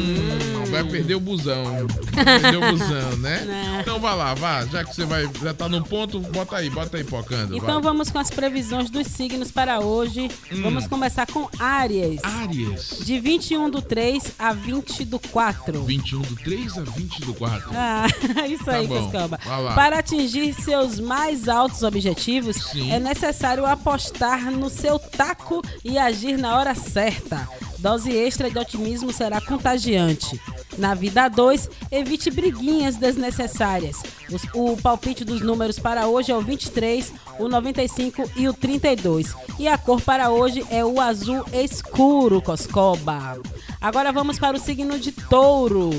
vai perder o busão. Vai perder o busão, né? Né. Então vai lá, vá. Já que você vai, já tá no ponto, bota aí, bota aí, pocando. Então vai. vamos com as previsões dos signos para hoje. Hum. Vamos começar com Áries. Áries. De 21 do 3 a 20 do 4. 21 do 3 a 20 do 4. Ah, isso Tá aí, lá. Para atingir seus mais altos objetivos, Sim. é necessário apostar no seu taco e agir na hora certa. Dose extra de otimismo será contagiante. Na vida 2, evite briguinhas desnecessárias. Os- o palpite dos números para hoje é o 23, o 95 e o 32. E a cor para hoje é o azul escuro, Coscoba. Agora vamos para o signo de touro.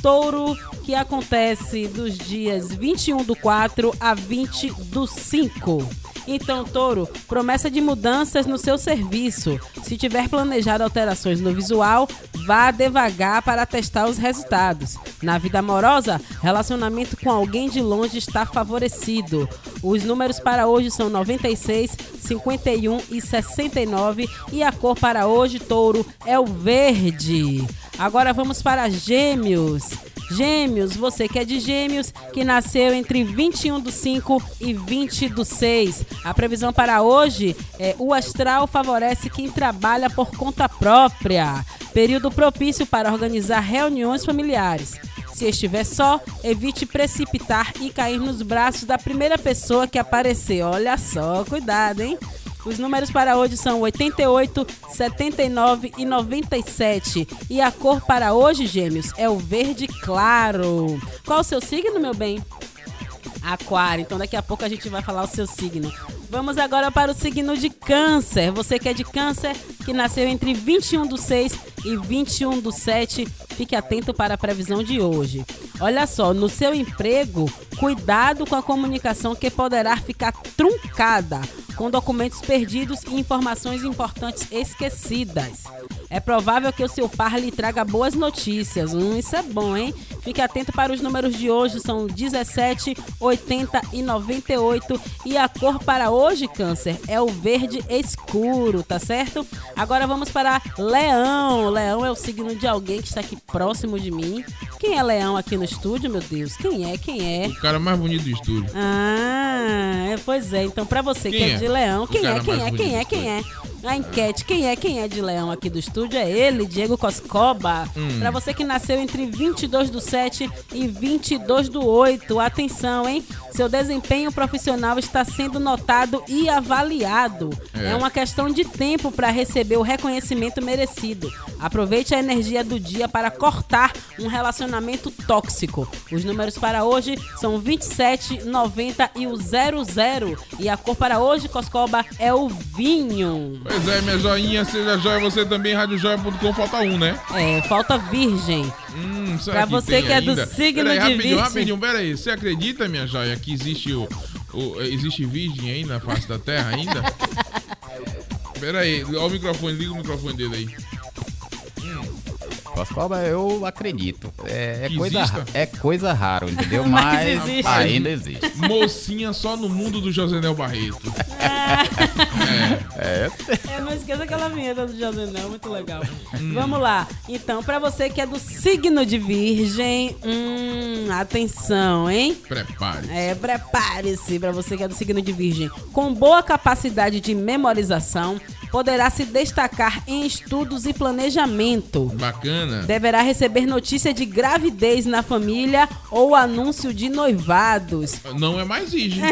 Touro, que acontece dos dias 21 do 4 a 20 do 5. Então, Touro, promessa de mudanças no seu serviço. Se tiver planejado alterações no visual, vá devagar para testar os resultados. Na vida amorosa, relacionamento com alguém de longe está favorecido. Os números para hoje são 96, 51 e 69 e a cor para hoje, Touro, é o verde. Agora vamos para Gêmeos. Gêmeos, você que é de Gêmeos, que nasceu entre 21 do 5 e 20 do 6. A previsão para hoje é o astral favorece quem trabalha por conta própria. Período propício para organizar reuniões familiares. Se estiver só, evite precipitar e cair nos braços da primeira pessoa que aparecer. Olha só, cuidado, hein? Os números para hoje são 88, 79 e 97. E a cor para hoje, gêmeos, é o verde claro. Qual o seu signo, meu bem? Aquário. Então daqui a pouco a gente vai falar o seu signo. Vamos agora para o signo de câncer. Você que é de câncer, que nasceu entre 21 do 6 e 21 do 7, fique atento para a previsão de hoje. Olha só, no seu emprego, cuidado com a comunicação que poderá ficar truncada, com documentos perdidos e informações importantes esquecidas. É provável que o seu par lhe traga boas notícias. Hum, isso é bom, hein? Fique atento para os números de hoje, são 17, 80 e 98. E a cor para hoje, Câncer, é o verde escuro, tá certo? Agora vamos para Leão. Leão é o signo de alguém que está aqui próximo de mim. Quem é Leão aqui no estúdio, meu Deus? Quem é? Quem é? O cara mais bonito do estúdio. Ah, é, pois é. Então, pra você Quem que é, é? de leão, quem é, quem é, bonito quem é, quem é? A enquete, quem é, quem é de leão aqui do estúdio é ele, Diego Coscoba. Hum. Pra você que nasceu entre 22 do 7 e 22 do 8, atenção, hein? Seu desempenho profissional está sendo notado e avaliado. É. É, uma questão de tempo para receber o reconhecimento merecido. Aproveite a energia do dia para cortar um relacionamento tóxico. Os números para hoje são 27, 90 e o 00. E a cor para hoje, Coscoba, é o vinho. Pois é, minha joinha, seja joia você também, radiojoia.com, falta um, né? É, falta virgem. Hum, Pra você que é do ainda? signo Peraí, de rapidinho, virgem. rapidinho, peraí. Você acredita, minha joia, que existe o, o- existe virgem aí na face da terra ainda? peraí, olha o microfone, liga o microfone dele aí. Coscoba, eu acredito. É, é coisa, exista? é coisa rara, entendeu? Mas Mas, existe. ainda existe. Mocinha só no mundo do Josenel Barreto. É. É, não esqueça aquela vinheta do Josenel, muito legal. Hum. Vamos lá. Então, pra você que é do signo de virgem, hum, atenção, hein? Prepare. É, prepare-se para você que é do signo de Virgem. Com boa capacidade de memorização, poderá se destacar em estudos e planejamento. Bacana. bacana. deverá receber notícia de gravidez na família ou anúncio de noivados. Não é mais virgem.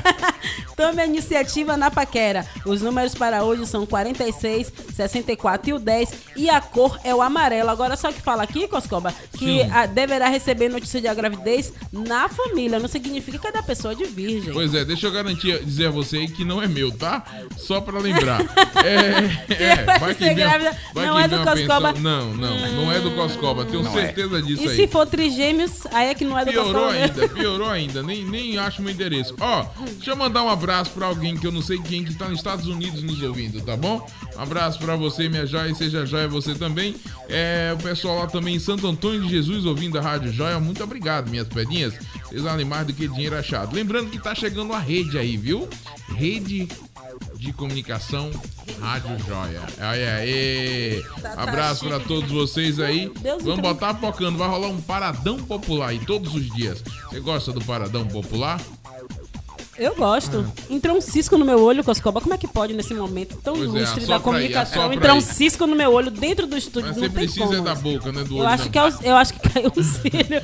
Tome a iniciativa na paquera. Os números para hoje são 46, 64 e o 10. E a cor é o amarelo. Agora, só que fala aqui, Coscoba, que a- deverá receber notícia de gravidez na família. Não significa que é da pessoa de virgem. Pois é, deixa eu garantir, dizer a você aí que não é meu, tá? Só pra lembrar. É, é, vai que vem, grávida, vai não que é do Coscoba. pensão. Não, não, não é do Coscoba, tenho é. certeza disso E aí. se for trigêmeos, aí é que não é do Piorou Coscoba. ainda, piorou ainda. Nem, nem acho meu endereço. Ó, deixa eu mandar um abraço pra alguém que eu não sei quem que tá nos Estados Unidos nos ouvindo, tá bom? Um abraço pra você, minha joia, e seja joia você também. É, o pessoal lá também em Santo Antônio de Jesus ouvindo a Rádio Joia. Muito obrigado, minhas pedinhas. Vocês valem mais do que dinheiro achado. Lembrando que tá chegando a rede aí, viu? Rede de comunicação Rádio Joia. Aí, aí. Tá, Abraço pra todos vocês aí. Vamos me botar pocando. Vai rolar um paradão popular aí todos os dias. Você gosta do paradão popular? Eu gosto. Entrou um cisco no meu olho, Coscoba. Como é que pode nesse momento tão Pois é, ilustre assopra da comunicação aí, entrar um cisco no meu olho dentro do estúdio? Mas você precisa como. é da boca, né? Do olho. Eu acho, não. que é o- eu acho que caiu um cílio.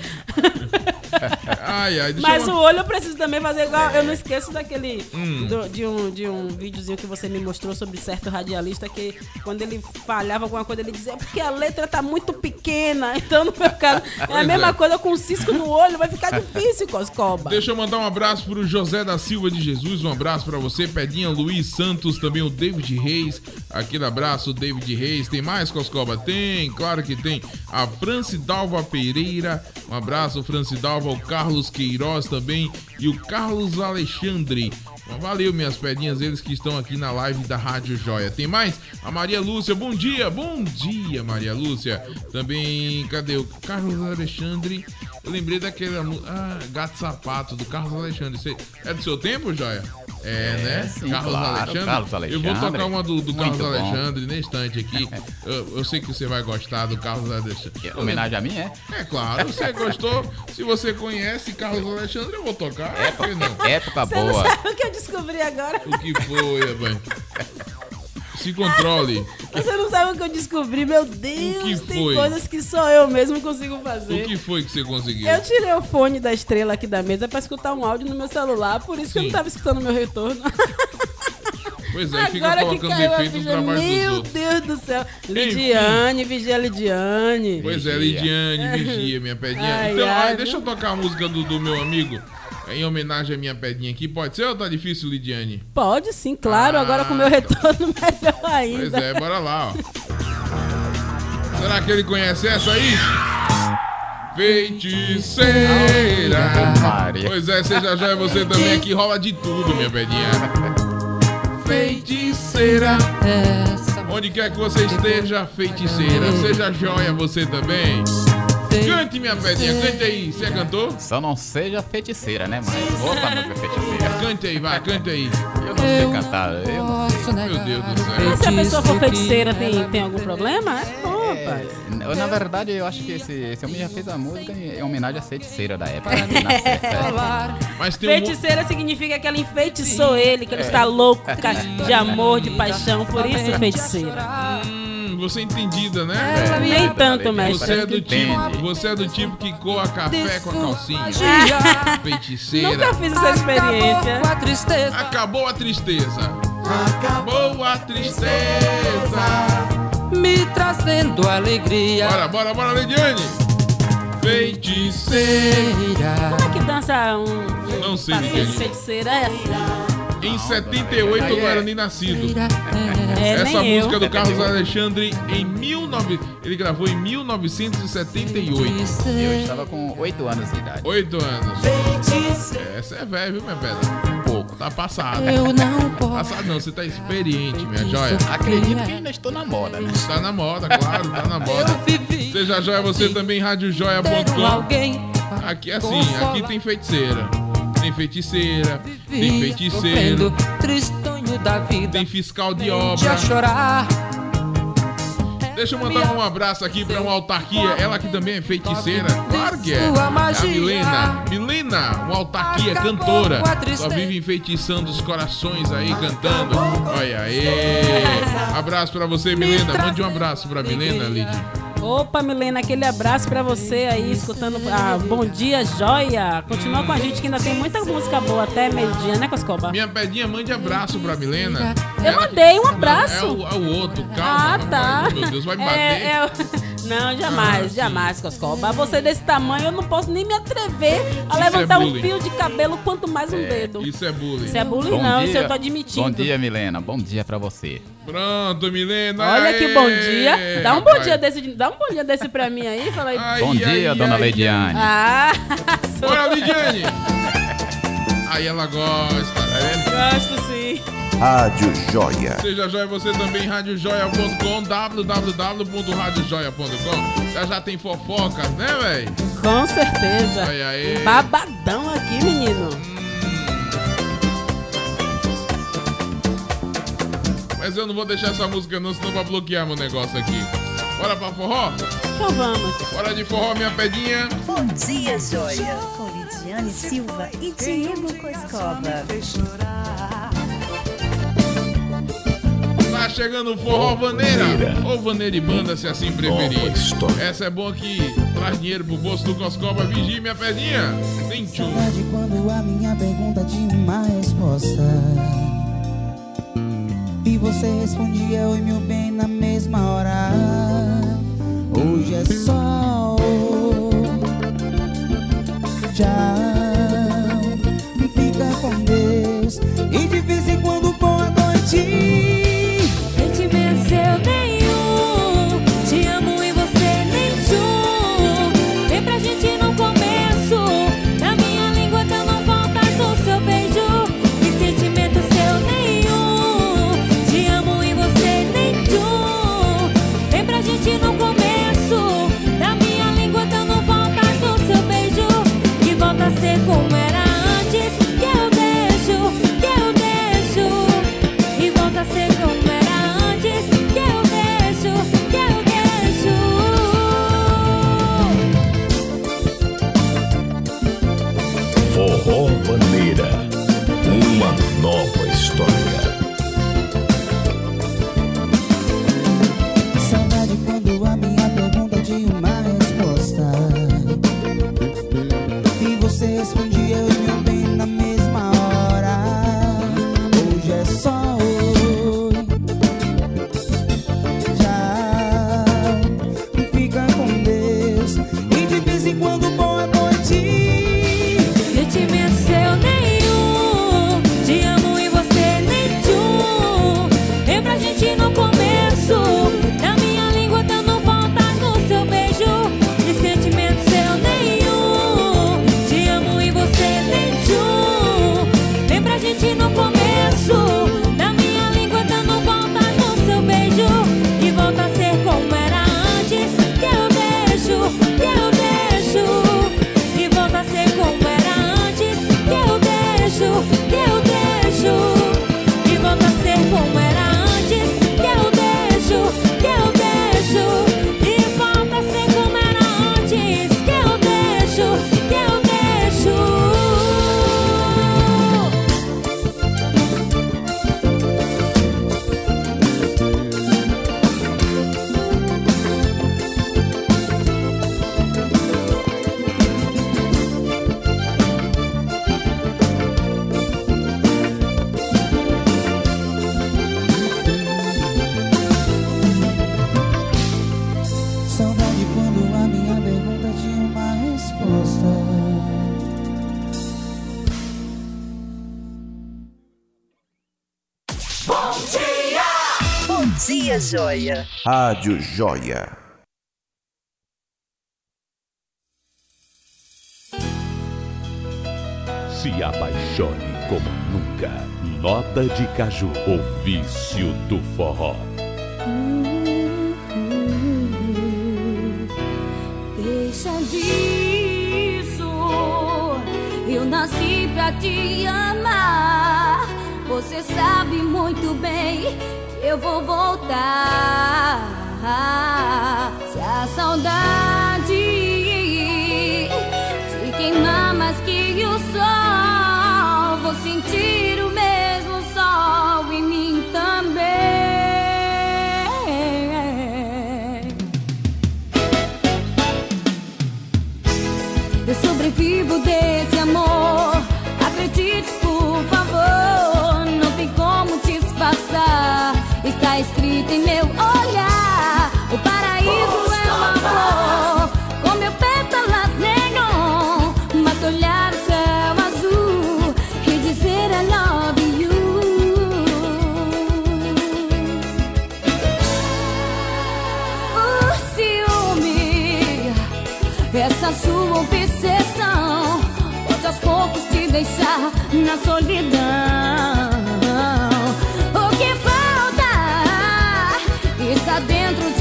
Ai, ai, deixa Mas eu... o olho eu preciso também fazer igual. Eu não esqueço daquele. Hum. do- de, um, de um videozinho que você me mostrou sobre certo radialista que quando ele falhava alguma coisa, ele dizia "É porque a letra tá muito pequena. Então, no meu caso, é a mesma é. coisa com um cisco no olho, vai ficar difícil, Coscoba. Deixa eu mandar um abraço pro José da Silva de Jesus, um abraço pra você, Pedinha Luiz Santos, também o David Reis, aquele abraço, David Reis. Tem mais, Coscoba? Tem, claro que tem. A Francidalva Pereira, um abraço, Francidalva, o Carlos Queiroz também e o Carlos Alexandre. Valeu, minhas pedinhas, eles que estão aqui na live da Rádio Joia. Tem mais? A Maria Lúcia, bom dia, bom dia, Maria Lúcia. Também, cadê o Carlos Alexandre? Eu lembrei daquela mu- ah, Gato Sapato, do Carlos Alexandre. Você- é do seu tempo, Joia? É, né? sim, claro, Carlos Eu vou Alexandre. tocar uma do, do Carlos bom. Alexandre nesse instante aqui. Eu, eu sei que você vai gostar do Carlos Alexandre. Homenagem a mim, é? É claro, você gostou. Se você conhece Carlos Alexandre, eu vou tocar. Por que não? Época Você não boa. sabe o que eu descobri agora? O que foi, mãe? Se controle. Você não sabe o que eu descobri, meu Deus. que tem foi? coisas que só eu mesmo consigo O fazer. que foi que você conseguiu? Eu tirei o fone da estrela aqui da mesa pra escutar um áudio no meu celular, por isso que eu Sim. não tava escutando o meu retorno. Pois é, fica Agora que colocando caiu a defeito no trabalho dos meu outros. Deus do céu. Lidiane, vigia Lidiane. Pois é, Lidiane, vigia, minha pedinha. Ai, então, ai, ai, deixa eu tocar a música do, do meu amigo. Em homenagem à minha pedinha aqui. Pode ser ou tá difícil, Lidiane? Pode sim, claro, Ah, agora com o meu retorno melhor ainda. Pois é, bora lá, ó. Será que ele conhece essa aí? Feiticeira. Pois é, seja já é você também aqui, rola de tudo, minha pedinha. Feiticeira. Onde quer que você esteja, feiticeira. Seja joia você também. Cante, minha pedinha, cante aí. Você é cantor? Só não seja feiticeira, né, mas opa, música feiticeira. Cante aí, vai, cante aí. Eu não sei cantar, eu não sei. Meu Deus do Mas céu. se a pessoa for feiticeira, tem, tem algum problema? É bom, na verdade, eu acho que esse, esse homem já fez a música em, em homenagem à feiticeira da época. que nasceu, é. Mas tem um. Feiticeira significa que ela enfeitiçou ele, que ele está louco ca- de amor, de paixão, por isso feiticeira. Hum, você é entendida, né? É, Nem tanto, mestre. Você é do tipo, você é do tipo que coa café com a calcinha. Feiticeira. Nunca fiz essa experiência. Acabou a tristeza. Acabou a tristeza. me trazendo alegria. Bora, bora, bora, Lidiane. Feiticeira. Como é que dança um, Não sei, de Lidiane. feiticeira? É assim. Em 78 eu não era nem nascido. É, Essa nem música eu. do Carlos Alexandre em 19... ele gravou em 1978. Eu estava com 8 anos de idade. Oito anos. Essa é velha, viu, minha pedra? Um pouco. Tá passado. Eu não posso. Passado não, você tá experiente, minha joia. Acredito que ainda estou na moda, né? Tá na moda, claro, tá na moda. Seja joia você também, radiojoia.com. Alguém Aqui é assim, aqui tem feiticeira. Tem feiticeira, tem feiticeiro, tristonho da vida. tem fiscal de obra. chorar. Deixa eu mandar um abraço aqui pra uma autarquia, ela que também é feiticeira. Claro que é. É a Milena. Milena, uma autarquia cantora. Só vive enfeitiçando os corações aí, cantando. Olha aí. Abraço pra você, Milena. Mande um abraço pra Milena, Lidy. Opa, Milena, aquele abraço pra você aí, escutando a Bom Dia Joia. Continua com a gente que ainda tem muita música boa até meio-dia, né, Coscoba? Minha pedinha, mande abraço pra Milena. Eu mandei um Não, abraço. é, o, é o outro, calma. Ah, tá. rapaz. Meu Deus, vai me bater. É, é Não, jamais, jamais, Coscoba. Você desse tamanho, eu não posso nem me atrever a Isso levantar é um bullying. fio de cabelo, quanto mais um dedo. Isso é bullying. Isso é bullying, não, isso eu tô admitindo. Bom dia, Milena. Bom dia pra você. Pronto, Milena. Olha que bom dia. Dá um bom dia desse, dá um bom dia desse pra mim aí, fala aí. Bom dia, dona Leidiane. Ah, Bora, Lidiane. Aí ela gosta, tá vendo? Gosto sim. Rádio Joia. Seja joia você também, radiojoia.com, www.radiojoia.com. Já já tem fofocas, né, velho? Com certeza. Aí, aí. Babadão aqui, menino. Mas eu não vou deixar essa música não, senão vai bloquear meu negócio aqui. Bora pra forró? Então vamos. Bora de forró, minha pedinha. Bom dia, Joia. Com Lidiane Silva e Diego Coscova. Chegando o forró vaneira. Ou vaneira e banda, se assim preferir. Essa é boa que traz dinheiro pro bolso do Coscoba. Vigie, minha pedinha. Tem tchum. Saudade quando a minha pergunta tinha uma resposta E você respondia oi meu bem na mesma hora Hoje é sol Tchau Fica com Deus E de vez em quando boa noite Joia. Rádio Joia. Se apaixone como nunca. Nota de caju, o vício do forró. Eu vou voltar. sua obsessão. Pode aos poucos te deixar na solidão. O que falta está dentro de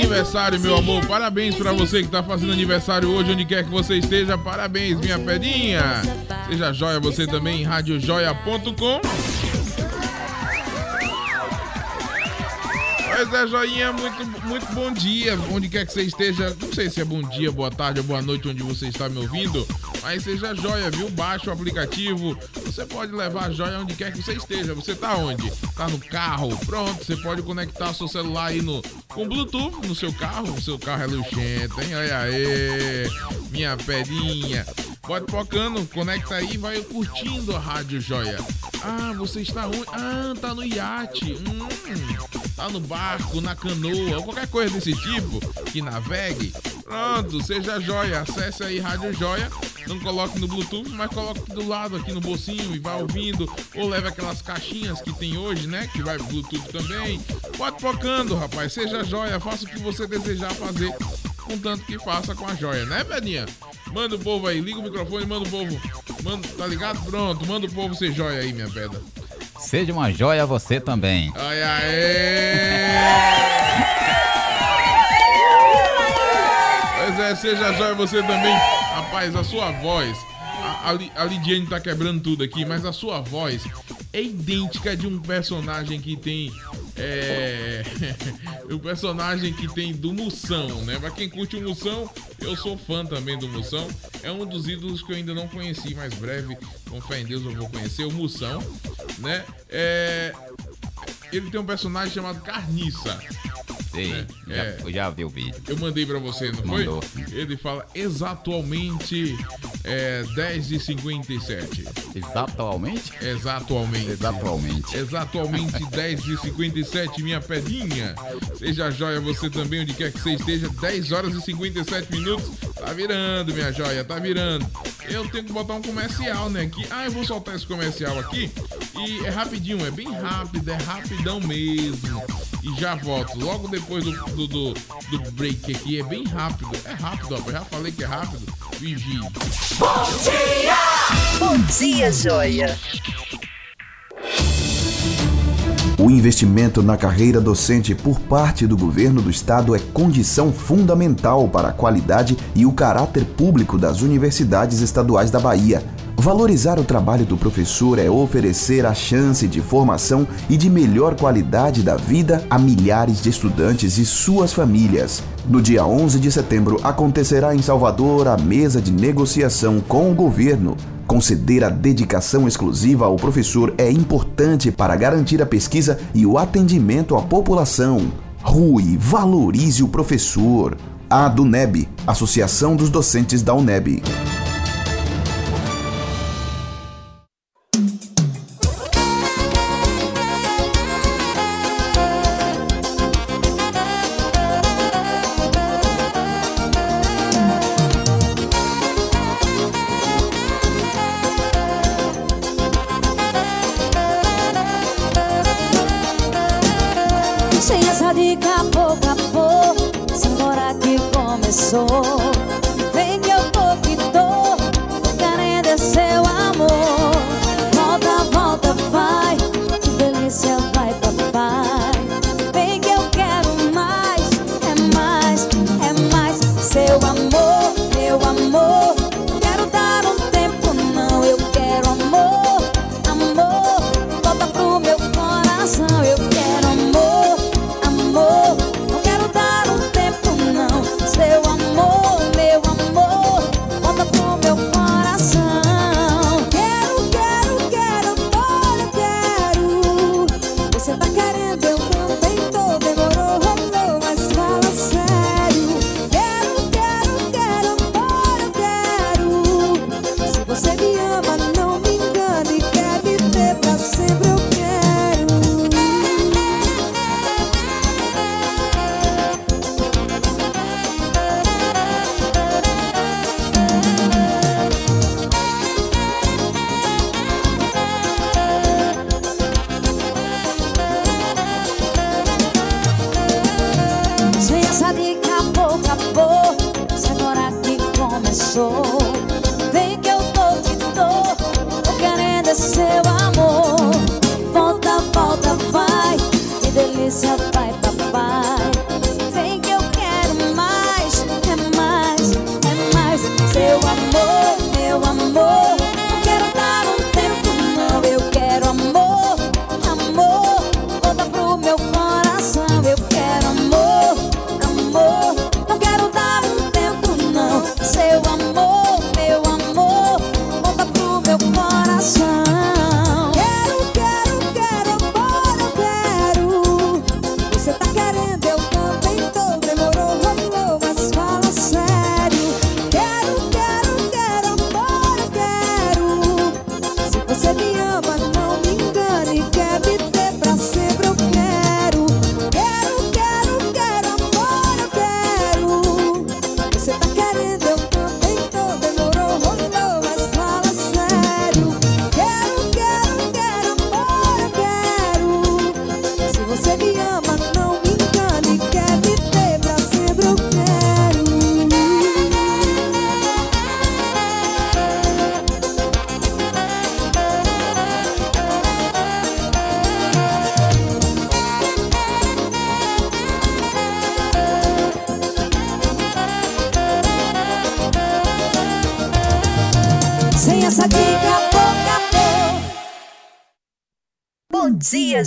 aniversário, meu amor. Parabéns pra você que tá fazendo aniversário hoje, onde quer que você esteja. Parabéns, minha pedinha. Seja joia você também em radiojoia.com. Pois é, joinha, muito, muito bom dia, onde quer que você esteja. Não sei se é bom dia, boa tarde ou boa noite onde você está me ouvindo, mas seja joia, viu? Baixa o aplicativo. Você pode levar a joia onde quer que você esteja. Você tá onde? Tá no carro? Pronto, você pode conectar seu celular aí no, com Bluetooth no seu carro. O seu carro é luxento, hein? Olha aí, minha pedinha. Pode tocando, conecta aí e vai curtindo a Rádio Joia. Ah, você está onde? Ah, tá no iate. Hum, tá no barco, na canoa, ou qualquer coisa desse tipo que navegue. Pronto, seja joia. Acesse aí Rádio Joia. Não coloque no Bluetooth, mas coloque do lado aqui no bolsinho e vá ouvindo. Ou leve aquelas caixinhas que tem hoje, né? Que vai Bluetooth também. Pode tocando, rapaz. Seja joia. Faça o que você desejar fazer. Contanto que faça com a joia, né, Pedinha? Manda o povo aí, liga o microfone, manda o povo. Manda, tá ligado? Pronto, manda o povo ser joia aí, minha pedra. Seja uma joia você também. Ai, aê! Pois é, seja joia você também. Rapaz, a sua voz. A, a, Li- a Lidiane tá quebrando tudo aqui, mas a sua voz é idêntica de um personagem que tem. É. o personagem que tem do Moção, né? Pra quem curte o Moção, eu sou fã também do Moção. É um dos ídolos que eu ainda não conheci, mas breve, com fé em Deus, eu vou conhecer o Moção, né? É. Ele tem um personagem chamado Carniça. Sei, né? já, É. eu já vi o vídeo. Eu mandei pra você, não Mandou. foi? Ele fala exatamente é, 10h57. Exatamente? Exatamente. Exatamente. Exatamente 10h57, minha pedinha. Seja joia você também, onde quer que você esteja. 10 horas e 57 minutos. Tá virando, minha joia, tá virando. Eu tenho que botar um comercial, né? Aqui. Ah, eu vou soltar esse comercial aqui. E é rapidinho, é bem rápido, é rapidão mesmo. E já volto. Logo depois do, do, do, do break aqui. É bem rápido. É rápido, ó. Eu já falei que é rápido. Vigie. Bom dia! Bom dia, joia! O investimento na carreira docente por parte do governo do estado é condição fundamental para a qualidade e o caráter público das universidades estaduais da Bahia. Valorizar o trabalho do professor é oferecer a chance de formação e de melhor qualidade da vida a milhares de estudantes e suas famílias. No dia 11 de setembro acontecerá em Salvador a mesa de negociação com o governo. Conceder a dedicação exclusiva ao professor é importante para garantir a pesquisa e o atendimento à população. Rui, valorize o professor. A DUNEB, Associação dos Docentes da UNEB.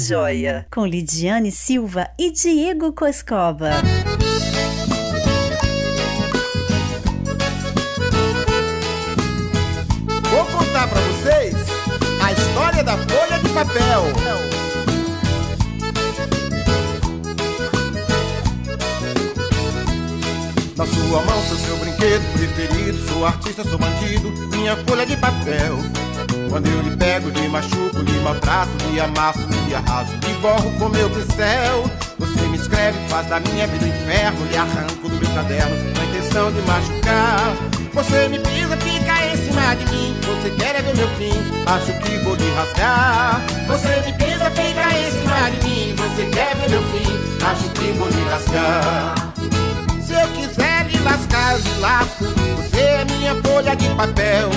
Joia! Com Lidiane Silva e Diego Coscova. Vou contar pra vocês a história da folha de papel. Na sua mão, sou seu brinquedo preferido. Sou artista, sou bandido, minha folha de papel. Quando eu lhe pego, lhe machuco, lhe maltrato, lhe amasso, lhe arraso, lhe borro com meu pincel. Você me escreve, faz da minha vida um inferno, lhe arranco do meu caderno, com a intenção de machucar. Você me pisa, fica em cima de mim. Você quer é ver meu fim, acho que vou lhe rasgar. Você me pisa, fica em cima de mim. Você quer ver meu fim, acho que vou lhe rasgar. Se eu quiser lhe lascar, eu lhe lasco. Você é minha folha de papel.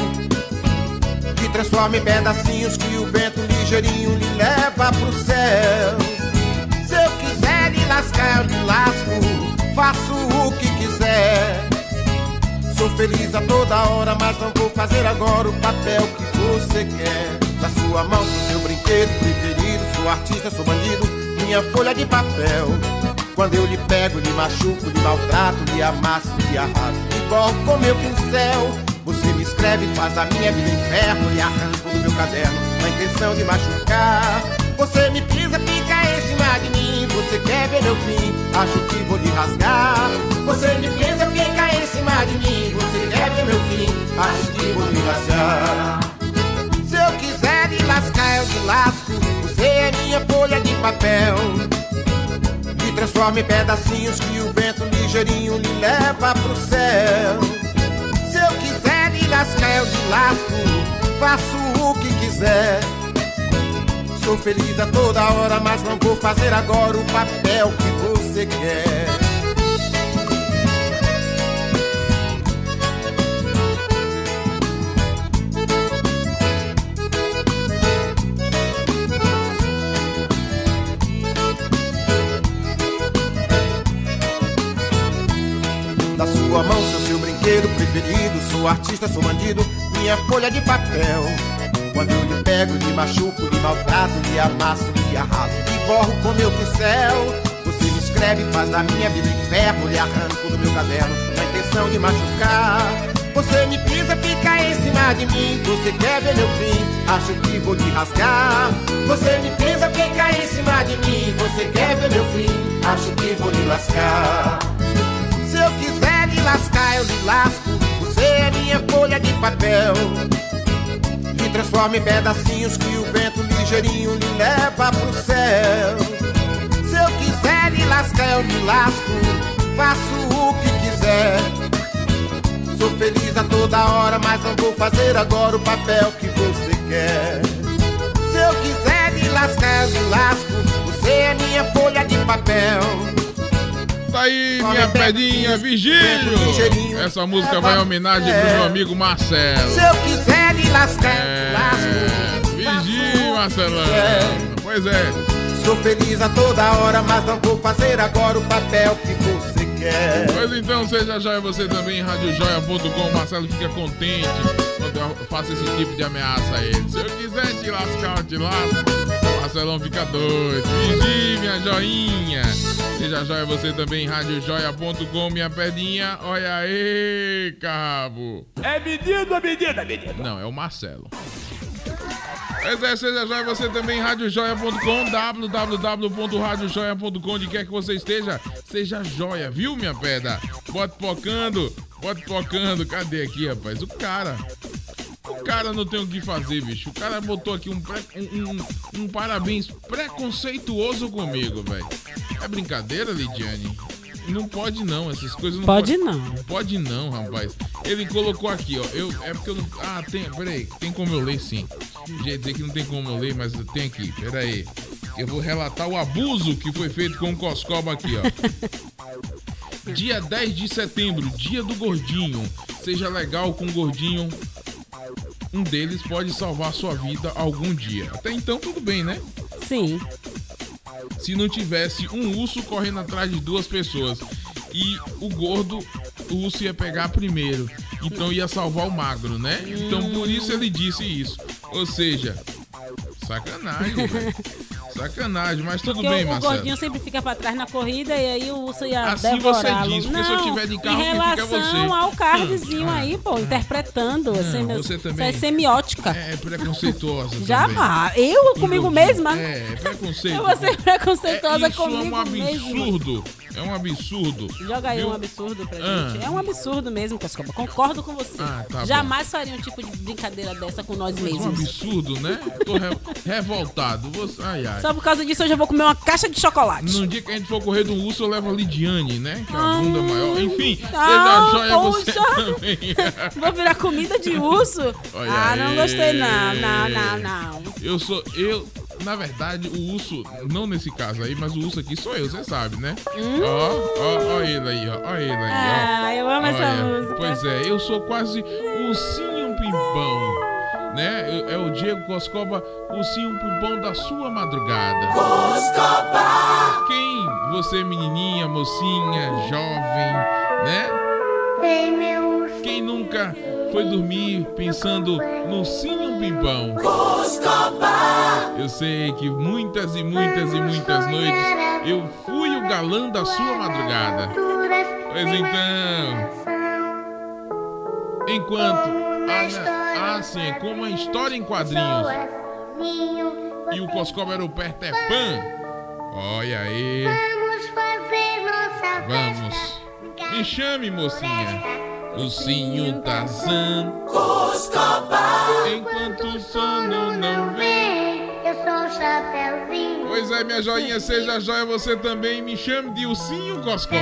Que transforma em pedacinhos que o vento ligeirinho lhe leva pro céu. Se eu quiser lhe lascar, eu lhe lasco. Faço o que quiser. Sou feliz a toda hora, mas não vou fazer agora o papel que você quer. Na sua mão sou seu brinquedo preferido, sou artista, sou bandido, minha folha de papel. Quando eu lhe pego, lhe machuco, lhe maltrato, lhe amasso, lhe arraso, lhe borro com meu pincel. Você me escreve, faz da minha vida inferno, lhe arranco do meu caderno, na intenção de machucar. Você me pisa, fica em cima de mim, você quer ver meu fim, acho que vou lhe rasgar. Você me pisa, fica em cima de mim, você quer ver meu fim, acho que vou lhe rasgar. Se eu quiser lhe lascar, eu lhe lasco, você é minha folha de papel. Me transforma em pedacinhos que o vento ligeirinho lhe leva pro céu. Eu lhe lasco, faço o que quiser. Sou feliz a toda hora, mas não vou fazer agora o papel que você quer. Da sua mão, sou seu brinquedo preferido. Sou artista, sou bandido, minha folha de papel. Quando eu lhe pego, lhe machuco, lhe maltrato, lhe amasso, lhe arraso, lhe borro com meu pincel. Você me escreve, faz da minha vida inferno, lhe arranco do meu caderno, na intenção de machucar. Você me pisa, fica em cima de mim. Você quer ver meu fim, acho que vou lhe rasgar. Você me pisa, fica em cima de mim. Você quer ver meu fim, acho que vou lhe lascar. Se eu quiser lhe lascar, eu lhe lasco. Você é minha folha de papel. Me transforma em pedacinhos que o vento ligeirinho lhe leva pro céu. Se eu quiser lhe lascar, eu lhe lasco. Faço o que quiser. Sou feliz a toda hora, mas não vou fazer agora o papel que você quer. Se eu quiser lhe lascar, eu lhe lasco. Você é minha folha de papel. Tá aí, minha pedinha, Vigílio. Essa música vai em homenagem pro meu amigo Marcelo. Se eu quiser lhe lascar, É. Vigílio, Marcelão. Pois é. Sou feliz a toda hora, mas não vou fazer agora o papel que você quer. Pois então, seja joia você também radiojoia.com. Marcelo fica contente quando eu faço esse tipo de ameaça a ele. Se eu quiser te lascar, eu te lasco. Marcelão fica doido. Vigi, minha joinha. Seja joia você também radiojoia.com, minha pedinha. Olha aí, cabo. É medido, é medido, é medido. Não, é o Marcelo. Pois é, seja joia você também radiojoia.com, www.radiojoia.com, onde quer que você esteja, seja joia, viu, minha pedra? Bote pocando, bote pocando. Cadê aqui, rapaz? O cara. O cara não tem o que fazer, bicho. O cara botou aqui um, pré- um, um- um parabéns preconceituoso comigo, velho. É brincadeira, Lidiane? Não pode não, essas coisas não Pode não. Pode não, rapaz. Ele colocou aqui, ó. Eu, é porque eu não. Ah, tem. Peraí, tem como eu ler sim. Já ia dizer que não tem como eu ler, mas tem aqui. Peraí. Eu vou relatar o abuso que foi feito com o Coscoba aqui, ó. Dia 10 de setembro, dia do gordinho. Seja legal com o gordinho. Um deles pode salvar sua vida algum dia. Até então, tudo bem, né? Sim. Se não tivesse um urso correndo atrás de duas pessoas e o gordo, o urso ia pegar primeiro. Então ia salvar o magro, né? Então por isso ele disse isso. Ou seja, sacanagem. Sacanagem, mas tudo Porque bem, o, o Marcelo. gordinho sempre fica pra trás na corrida e aí o urso ia Assim você devorá-lo. diz, porque se eu Não, tiver de carro, em relação é você. ao cardzinho aí, pô, interpretando. assim, Não, você também. É semiótica. É preconceituosa. Jamais. Eu comigo mesma? É, preconceito. Eu vou ser preconceituosa É, isso comigo é um mesma. É um absurdo. Joga aí Viu? um absurdo pra Ah. gente. É um absurdo mesmo, Cascoba. Concordo com você. Ah, tá bom. Jamais faria um tipo de brincadeira dessa com nós Mas um mesmos. absurdo, né? Tô re- revoltado. Você- Ai, ai. Só por causa disso eu vou comer uma caixa de chocolate. No dia que a gente for correr do urso, eu levo a Lidiane, né? Que é a Ah. bunda maior. Enfim, Ah, seja joia você também. Vou virar comida de urso? Olha ah, não aí. gostei não. Não, não, não. Eu sou. Eu. Na verdade, o urso, não nesse caso aí, mas o urso aqui sou eu, você sabe, né? Hum. Ó, ó, ó ele aí, ó, ó ele aí, ó. Ah, eu amo essa música. Pois é, eu sou quase o ursinho pimpão, né? É o Diego Coscoba, o ursinho pimpão da sua madrugada. Coscoba! Quem? Você, menininha, mocinha, jovem, né? Quem nunca foi dormir pensando no ursinho pimpão? Eu sei que muitas e muitas e muitas noites eu fui o galã da sua madrugada. Pois então. Enquanto. Ah, não. ah sim, é como a história em quadrinhos. E o Coscoba era o Peter Pan. Olha aí. Vamos. Me chame, mocinha. Ursinho Tarzan. Enquanto o sono não vem. Chapeuzinho. Pois é, minha joinha, seja joia você também. Me chame de Ursinho Coscoba.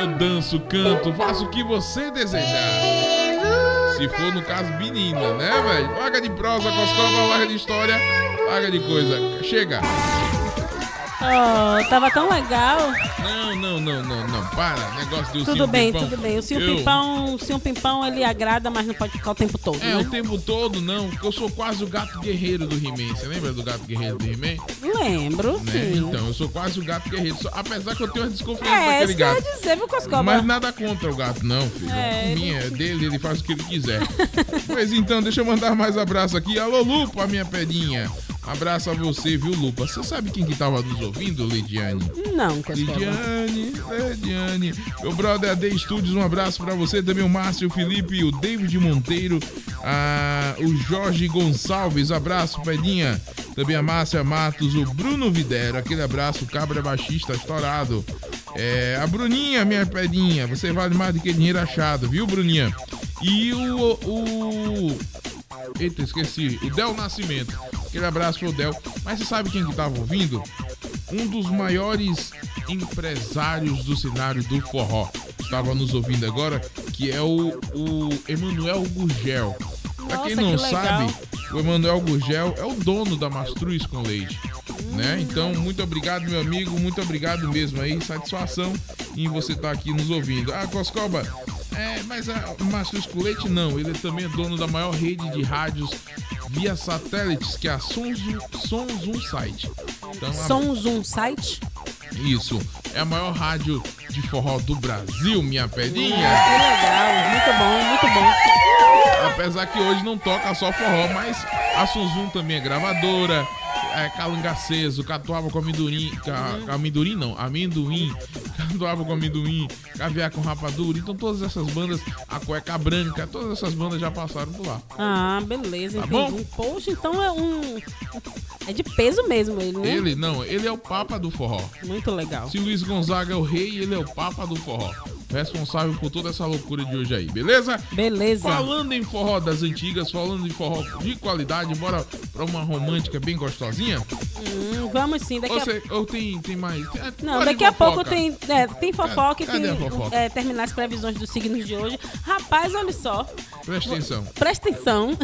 Eu danço, canto, faço o que você desejar. Se for no caso, menina, né, velho? Larga de prosa, Coscoba, larga de história, larga de coisa. Chega. Oh, tava tão legal. Não, não, não, não, não. Para. Negócio do Tudo bem, Pimpão. tudo bem. O Sim Eu- Pimpão, o Sim Pimpão, ele agrada, mas não pode ficar o tempo todo, É, né? o tempo todo não, porque eu sou quase o gato guerreiro do He-Man. Você lembra do gato guerreiro do He-Man? Lembro, Né? sim. Então, eu sou quase o gato guerreiro. Só- Apesar que eu tenho uma desconfiança É, daquele gato. dizer, viu, Coscoba? Mas nada contra o gato, não, filho. É, É, minha, é dele, ele faz o que ele quiser. pois então, deixa eu mandar mais abraço aqui. Alô, Lupa, minha pedinha. Abraço a você, viu, Lupa? Você sabe quem que tava nos ouvindo, Lidiane? Não, Coscoba. Lidiane, Lidiane. Meu brother AD Studios, um abraço pra você. Também o Márcio, o Felipe, o David Monteiro, a- o Jorge Gonçalves. Abraço, pedinha. Também a Márcia Matos, o Bruno Videro. Aquele abraço, cabra baixista estourado. É, a Bruninha, minha pedinha. Você vale mais do que dinheiro achado, viu, Bruninha? E o. o Eita, esqueci. O Del Nascimento. Aquele abraço pro Del. Mas você sabe quem que tava ouvindo? Um dos maiores empresários do cenário do forró. Estava nos ouvindo agora, que é o, o Emanuel Gurgel. Pra quem Nossa, não que sabe, o Emanuel Gurgel é o dono da Mastruz com Leite. Né? Então, muito obrigado, meu amigo. Muito obrigado mesmo aí. Satisfação em você estar aqui nos ouvindo. Ah, Coscoba, é, mas a Mastruz com Leite não. Ele também é dono da maior rede de rádios via satélites, que é a Sonzum, Sonzum Site. Então, a- Sons um site? isso, é a maior rádio de forró do Brasil, minha pedinha. Que legal, muito bom, muito bom. Apesar que hoje não toca só forró, mas a Suzum também é gravadora. É, calangaceso, catuaba com amendoim. Ca, amendoim não, amendoim. Catuaba com amendoim, caviar com rapadura. Então todas essas bandas, a cueca branca, todas essas bandas já passaram por lá. Ah, beleza, Tá entendi. Poxa, então é um. É de peso mesmo ele, né? Ele, não, ele é o papa do forró. Muito legal. Se Luiz Gonzaga é o rei, ele é o papa do forró. Responsável por toda essa loucura de hoje aí, beleza? Beleza. Falando em forró das antigas, falando em forró de qualidade, bora pra uma romântica bem gostosinha? Hum, vamos sim, daqui Ou, a cê- ou tem, tem mais? É, Não, daqui a pouco tem, é, tem fofoca e tem fofoca? é, terminar as previsões dos signos de hoje. Rapaz, olha só. Presta atenção. Presta atenção.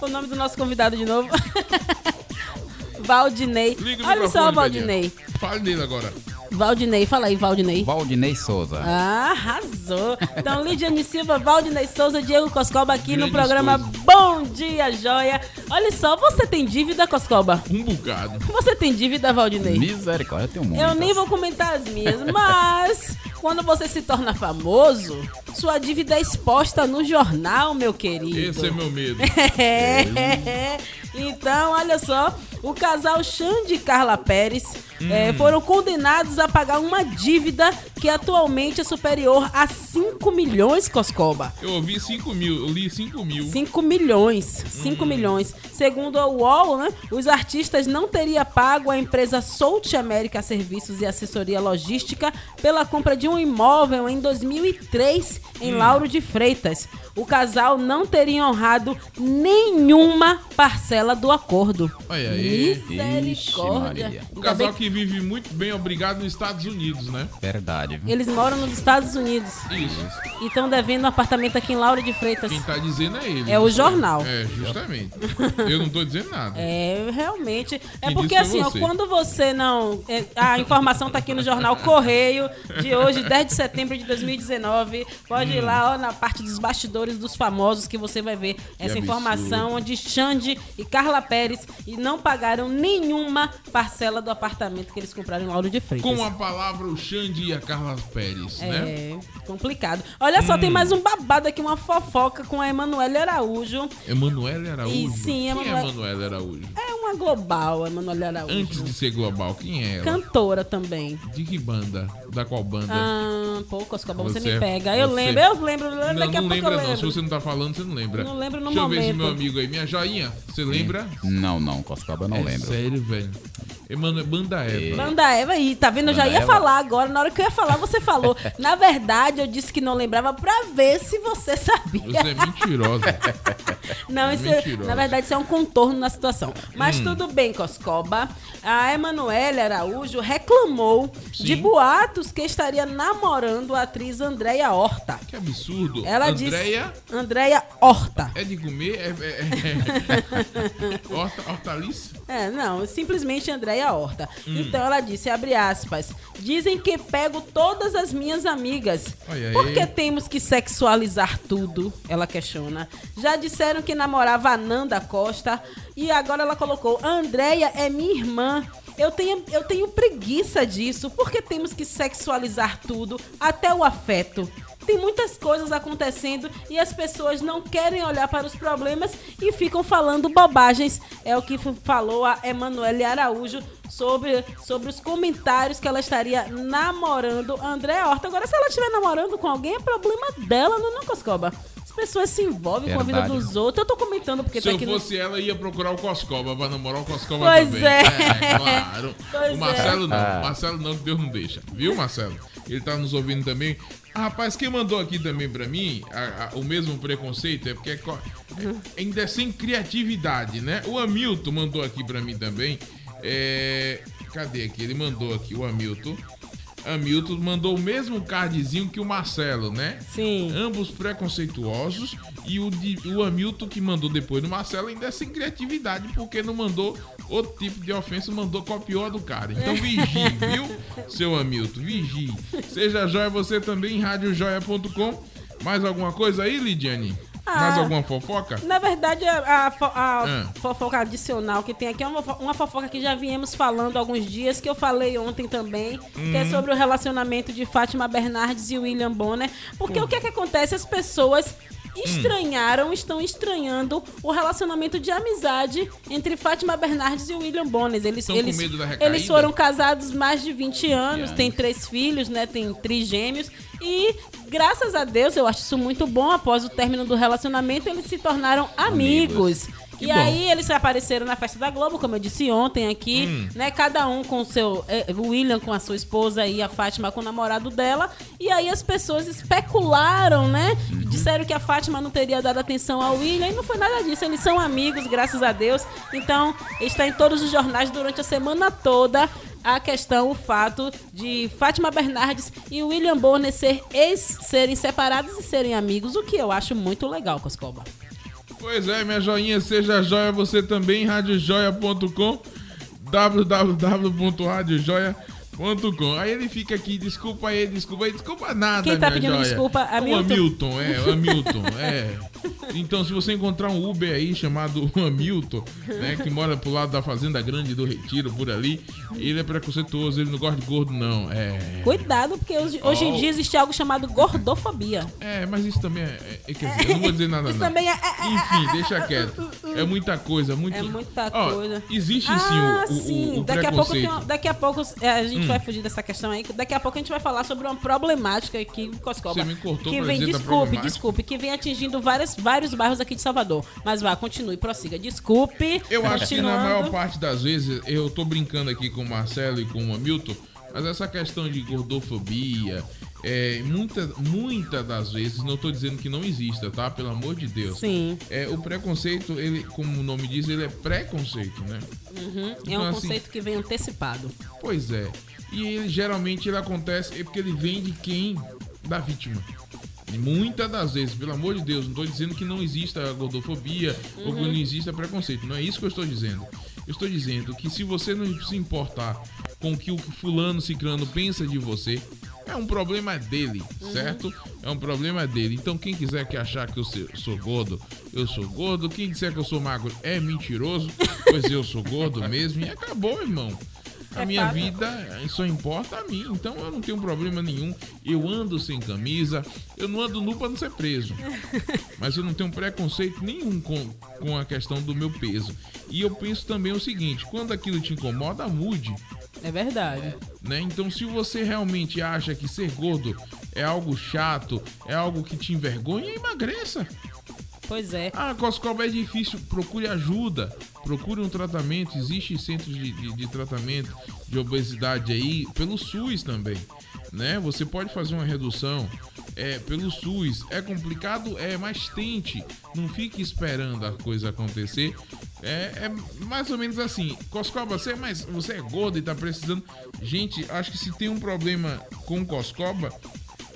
O nome do nosso convidado de novo. Valdinei. Liga Olha só, Valdinei. Fale dele agora. Valdinei, fala aí, Valdinei. Valdinei Souza. Ah, arrasou. Então, Lidiane Silva, Valdinei Souza, Diego Coscoba aqui no Grandes programa Bom Dia Joia. Olha só, você tem dívida, Coscoba? Um bocado. Você tem dívida, Valdinei? Misericórdia, tem um monte. Eu nem vou comentar as minhas, mas quando você se torna famoso, sua dívida é exposta no jornal, meu querido. Esse é meu medo. É. Então, olha só, o casal Xande e Carla Pérez Hum. eh, foram condenados a pagar uma dívida que atualmente é superior a 5 milhões, Coscoba. Eu ouvi 5 mil, eu li 5 mil. 5 milhões, 5 milhões. Segundo a UOL, né, os artistas não teriam pago a empresa Soult América Serviços e Assessoria Logística pela compra de um imóvel em 2003 em Hum. Lauro de Freitas. O casal não teria honrado nenhuma parcela do acordo. Olha aí. Misericórdia. O Ainda casal que vive muito bem, obrigado, nos Estados Unidos, né? Verdade. Eles moram nos Estados Unidos Isso. e estão devendo um apartamento aqui em Lauro de Freitas. Quem tá dizendo é ele. É o jornal. É, justamente. Eu não tô dizendo nada. É, realmente. É Quem porque assim, ó, você. quando você não. é, A informação tá aqui no jornal Correio de hoje, 10 de setembro de 2019. Pode ir Hum. lá ó, na parte dos bastidores dos famosos que você vai ver essa absurdo. informação onde Xande e Carla Pérez e não pagaram nenhuma parcela do apartamento que eles compraram em Lauro de Freitas. Com a palavra o Xande e a Carla Pérez, né? É, complicado. Olha só, Hum. tem mais um babado aqui, uma fofoca com a Emanuele Araújo. Emanuele Araújo. E sim, Quem é Emanuele- Emanuele Araújo? É uma global, Emanuele Araújo. Antes de ser global, quem é ela? Cantora também. De que banda? Da qual banda? Ah, pô, Coscoba, você, Você- me pega. Eu você- lembro, eu lembro, não, daqui a não pouco lembra eu não. lembro. Se você não tá falando, você não lembra. Não lembro no Deixa eu ver momento. meu amigo aí. Minha joinha, você lembra? Não, não, Coscoba não é lembro. sério, velho. Emanuele, banda Eva. Banda Eva aí, tá vendo? Eu já ia Eva. falar agora, na hora que eu ia falar, você falou. Na verdade, eu disse que não lembrava pra ver se você sabia. Você é mentirosa. Não, isso é, Mentirosa. na verdade, isso é um contorno na situação. Mas Hum. tudo bem, Coscoba. A Emanuele Araújo reclamou Sim. de boatos que estaria namorando a atriz Andréia Horta. Que absurdo. Ela Andréia disse. Andréia Horta. é de comer? É, é, é... Horta, hortaliça? É, não, simplesmente Andréia Horta. Hum. Então ela disse, abre aspas, dizem que pego todas as minhas amigas. Olha. Por que temos que sexualizar tudo? Ela questiona. Já disseram que namorava a Nanda Costa e agora ela colocou, Andréia é minha irmã. Eu tenho, eu tenho preguiça disso. Por que temos que sexualizar tudo, até o afeto? Tem muitas coisas acontecendo e as pessoas não querem olhar para os problemas e ficam falando bobagens. É o que falou a Emanuele Araújo sobre, sobre os comentários que ela estaria namorando André Horta. Agora, se ela estiver namorando com alguém, é problema dela, não é não, Coscoba? As pessoas se envolvem com a vida Verdade. dos outros. Eu tô comentando porque Se tá eu aqui no- fosse ela, ia procurar o Coscoba pra namorar o Coscoba Pois também. é. claro. Pois o Marcelo é. não. Ah. Marcelo não, que Deus não deixa. Viu, Marcelo? Ele tá nos ouvindo também. Rapaz, quem mandou aqui também pra mim a- a- o mesmo preconceito é porque é é- ainda é sem criatividade, né? O Hamilton mandou aqui pra mim também. É, cadê aqui? Ele mandou aqui, o Hamilton. Hamilton mandou o mesmo cardzinho que o Marcelo, né? Sim. Ambos preconceituosos. E o, de, o Hamilton que mandou depois do Marcelo ainda é sem criatividade, porque não mandou outro tipo de ofensa, mandou copiou a do cara. Então vigie, viu, seu Hamilton? Vigie. Seja joia você também em radiojoia.com. Mais alguma coisa aí, Lidiane? Mais Ah. alguma fofoca? Na verdade, a, a Ah. fofoca adicional que tem aqui é uma, uma fofoca que já viemos falando há alguns dias, que eu falei ontem também, que é Uhum. sobre o relacionamento de Fátima Bernardes e William Bonner. Porque o que é que acontece? As pessoas estranharam, estão estranhando o relacionamento de amizade entre Fátima Bernardes e William Bonner. Eles, Estão eles, eles foram casados mais de 20 anos, têm três filhos, né? Tem trigêmeos. E, graças a Deus, eu acho isso muito bom. Após o término do relacionamento, eles se tornaram amigos. Que e bom. aí eles apareceram na festa da Globo, como eu disse ontem aqui, Hum. né? Cada um com o seu. eh, O William com a sua esposa e a Fátima com o namorado dela. E aí as pessoas especularam, né? Uhum. Disseram que a Fátima não teria dado atenção ao William. E não foi nada disso. Eles são amigos, graças a Deus. Então, está em todos os jornais durante a semana toda a questão, o fato de Fátima Bernardes e William Bonner ser ex, serem separados e serem amigos, o que eu acho muito legal, Coscoba. Pois é, minha joinha, seja joia você também, radiojoia.com, www.radiojoia.com. Aí ele fica aqui, desculpa aí, desculpa aí, desculpa nada, Quem tá minha pedindo joia. desculpa? É o Hamilton? Hamilton, é, o Hamilton, é. Então, se você encontrar um Uber aí chamado Hamilton, né, que mora pro lado da Fazenda Grande do Retiro, por ali, ele é preconceituoso, ele não gosta de gordo, não. É. Cuidado, porque hoje, hoje em Oh. dia existe algo chamado gordofobia. É, mas isso também é. é- quer dizer, eu não vou dizer nada, Isso não. também é- é- é- Enfim, deixa quieto. É muita coisa, muito. É muita Ó, coisa. Existe ah, sim o, o- sim. o, daqui, a pouco daqui a pouco é, a gente Hum. vai fugir dessa questão aí. Daqui a pouco a gente vai falar sobre uma problemática aqui Coscoba. Você me cortou que vem, desculpe, desculpe, que vem atingindo várias, vários bairros aqui de Salvador. Mas vá, continue, prossiga. Desculpe. Eu acho que na maior parte das vezes, eu tô brincando aqui com o Marcelo e com o Hamilton, mas essa questão de gordofobia, é, muita, muita das vezes, não tô dizendo que não exista, tá? Pelo amor de Deus. Sim. É, o preconceito, ele, como o nome diz, ele é preconceito, né? Uhum, É Então, um assim, conceito que vem antecipado. Pois é. E ele, geralmente ele acontece é porque ele vem de quem? Da vítima. Muitas das vezes, pelo amor de Deus, não estou dizendo que não exista gordofobia ou que Uhum. não exista preconceito. Não é isso que eu estou dizendo. Eu estou dizendo que se você não se importar com o que o fulano ciclano pensa de você, é um problema dele, Uhum. certo? É um problema dele. Então quem quiser que achar que eu sou gordo, eu sou gordo. Quem disser que eu sou magro é mentiroso, pois eu sou gordo mesmo. E acabou, irmão. A É minha fato. vida só importa a mim, então eu não tenho problema nenhum. Eu ando sem camisa, eu não ando nu pra não ser preso. Mas eu não tenho preconceito nenhum com, com a questão do meu peso. E eu penso também o seguinte: quando aquilo te incomoda, mude. É verdade. Né? Então, se você realmente acha que ser gordo é algo chato, é algo que te envergonha, emagreça. Pois é. Ah, Coscoba é difícil, procure ajuda, procure um tratamento. Existe centros de, de- de tratamento de obesidade aí, pelo SUS também, né? Você pode fazer uma redução é, pelo SUS. É complicado, é, mas tente. Não fique esperando a coisa acontecer. É, é mais ou menos assim. Coscoba, você é, mais, você é gordo e tá precisando. Gente, acho que se tem um problema com Coscoba,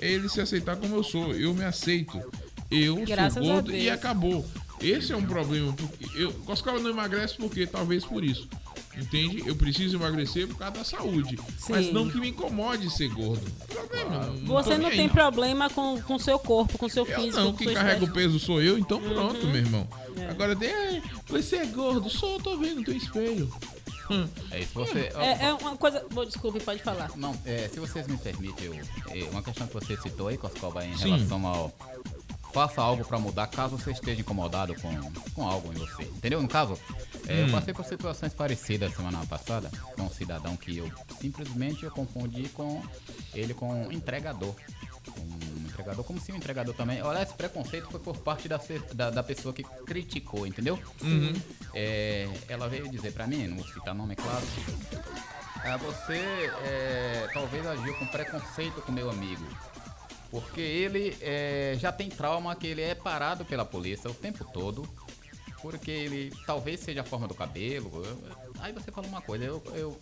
é ele se aceitar como eu sou. Eu me aceito. Eu Graças sou gordo e acabou. Esse é um problema. Porque eu, Coscoba não emagrece porque talvez por isso. Entende? Eu preciso emagrecer por causa da saúde. Mas Sim. não que me incomode ser gordo. Problema. não- Você não tem aí, problema com o seu corpo, com o seu Eu físico. não, quem carrega o peso sou eu, então pronto, Uhum. meu irmão. É. Agora tem, "Ai, você é gordo, sou, eu tô vendo no teu espelho. É isso, você. É, é uma coisa. Bom, desculpe, pode falar. Não, é, se vocês me permitem, eu, é, uma questão que você citou aí, Coscoba, em Sim. relação ao. Faça algo pra mudar caso você esteja incomodado com, com algo em você. Entendeu? No caso, é, Hum. eu passei por situações parecidas semana passada com um cidadão que eu simplesmente eu confundi com ele com um entregador. Um entregador, como se o entregador também. Olha, esse preconceito foi por parte da, da, da pessoa que criticou, entendeu? Uhum. É, ela veio dizer pra mim, não vou citar nome, é claro. Ah, você é, talvez agiu com preconceito com meu amigo. Porque ele é, já tem trauma que ele é parado pela polícia o tempo todo. Porque ele talvez seja a forma do cabelo. aí você fala uma coisa, eu, eu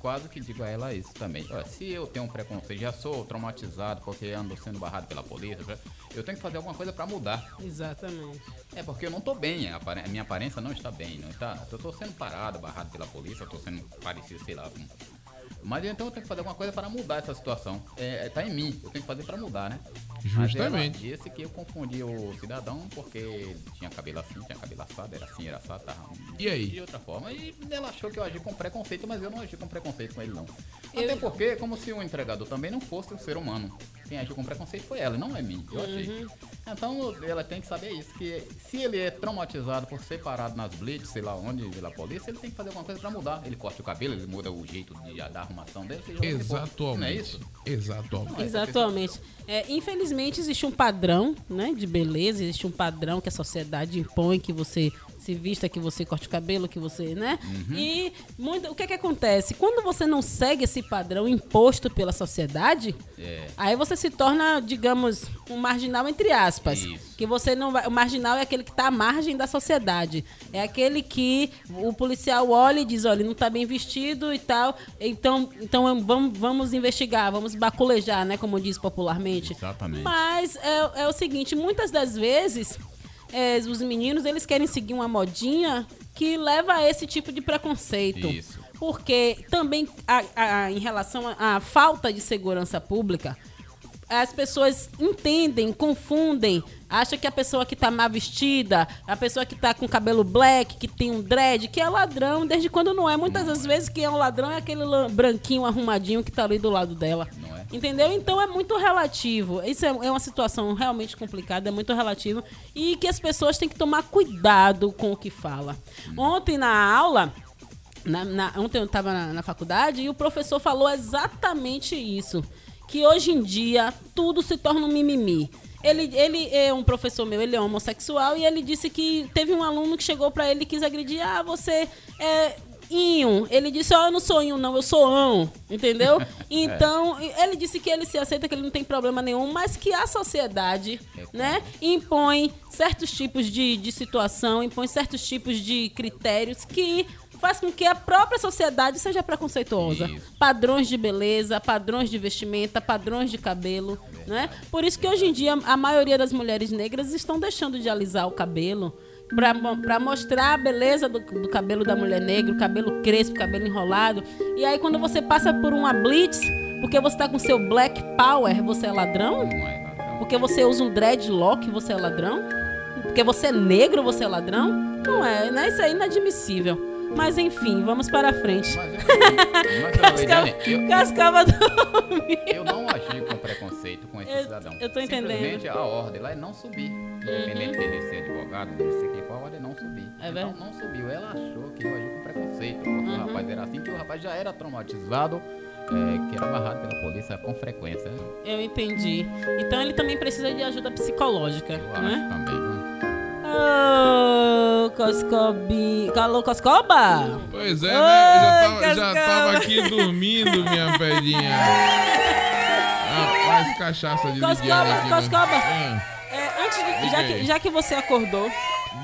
quase que digo a ela isso também. Olha, se eu tenho um preconceito, já sou traumatizado porque ando sendo barrado pela polícia, eu tenho que fazer alguma coisa pra mudar. Exatamente. É porque eu não tô bem, a minha aparência não está bem, não está. Eu tô sendo parado, barrado pela polícia, eu tô sendo parecido, sei lá. com- Mas então eu tenho que fazer alguma coisa para mudar essa situação. É, tá em mim, eu tenho que fazer para mudar, né? Justamente. Mas ela disse que eu confundi o cidadão porque tinha cabelo assim, tinha cabelo assado, era assim, era assado, tava E aí? de outra forma. E ela achou que eu agi com preconceito, mas eu não agi com preconceito com ele, não. Até porque, é como se o entregador também não fosse um ser humano. Quem agiu com preconceito foi ela, não é mim, eu achei. Uhum. Então ela tem que saber isso, que se ele é traumatizado por ser parado nas blitz, sei lá onde, pela polícia, ele tem que fazer alguma coisa pra mudar. Ele corta o cabelo, ele muda o jeito de, da arrumação dele. Exatamente. Não é isso? Exatamente. Exatamente. É, infelizmente existe um padrão, né, de beleza, existe um padrão que a sociedade impõe que você se vista, que você corte o cabelo, que você, né? Uhum. E muito, o que é que acontece? Quando você não segue esse padrão imposto pela sociedade, É. aí você se torna, digamos, um marginal entre aspas. Isso. Que você não vai, o marginal é aquele que está à margem da sociedade. É aquele que o policial olha e diz, olha, ele não está bem vestido e tal. Então, então vamos, vamos investigar, vamos baculejar, né, como diz popularmente. Exatamente. Mas é, é o seguinte, muitas das vezes é, os meninos eles querem seguir uma modinha que leva a esse tipo de preconceito. Isso. porque também a- a- em relação à à falta de segurança pública, as pessoas entendem, confundem, acham que a pessoa que tá mal vestida, a pessoa que tá com cabelo black, que tem um dread, que é ladrão, desde quando não é. Muitas das vezes quem é um ladrão é aquele branquinho arrumadinho que tá ali do lado dela. Entendeu? Então é muito relativo. Isso é, é uma situação realmente complicada, é muito relativo. E que as pessoas têm que tomar cuidado com o que fala. Ontem na aula, na- na- ontem eu estava na, na faculdade e o professor falou exatamente isso. Que hoje em dia tudo se torna um mimimi. Ele, ele é um professor meu, ele é homossexual e ele disse que teve um aluno que chegou pra ele e quis agredir. Ah, você é inho. Ele disse, ó, eu não sou inho, não, eu sou ão. Entendeu? Então, ele disse que ele se aceita, que ele não tem problema nenhum, mas que a sociedade, né, impõe certos tipos de, de situação, impõe certos tipos de critérios que faz com que a própria sociedade seja preconceituosa. Padrões de beleza, padrões de vestimenta, padrões de cabelo, né? Por isso que hoje em dia a maioria das mulheres negras estão deixando de alisar o cabelo pra mostrar a beleza do, do cabelo da mulher negra, o cabelo crespo, o cabelo enrolado. E aí quando você passa por uma blitz, porque você tá com seu black power, você é ladrão? Porque você usa um dreadlock, você é ladrão? Porque você é negro, você é ladrão? Não é, né? Isso é inadmissível. Mas enfim, vamos para a frente. Cascava, eu- Cascava dormiu. Eu não agi com preconceito com esse Eu- cidadão. eu tô entendendo. Simplesmente a ordem lá é não subir. Independente dele ser advogado, dele ser quem for, a ordem é não subir. É então verdade. não subiu. Ela achou que eu agi com preconceito. Porque o rapaz era assim, que o rapaz já era traumatizado, é, que era barrado pela polícia com frequência. Eu entendi. Então ele também precisa de ajuda psicológica, né? Também, Ô, Coscobi. Alô, Coscoba? Pois é, né? Já tava, já tava aqui dormindo, minha pedinha. Rapaz, cachaça de Coscoba, aqui. né? Coscoba. Ah, É, antes de, já, que, já que você acordou,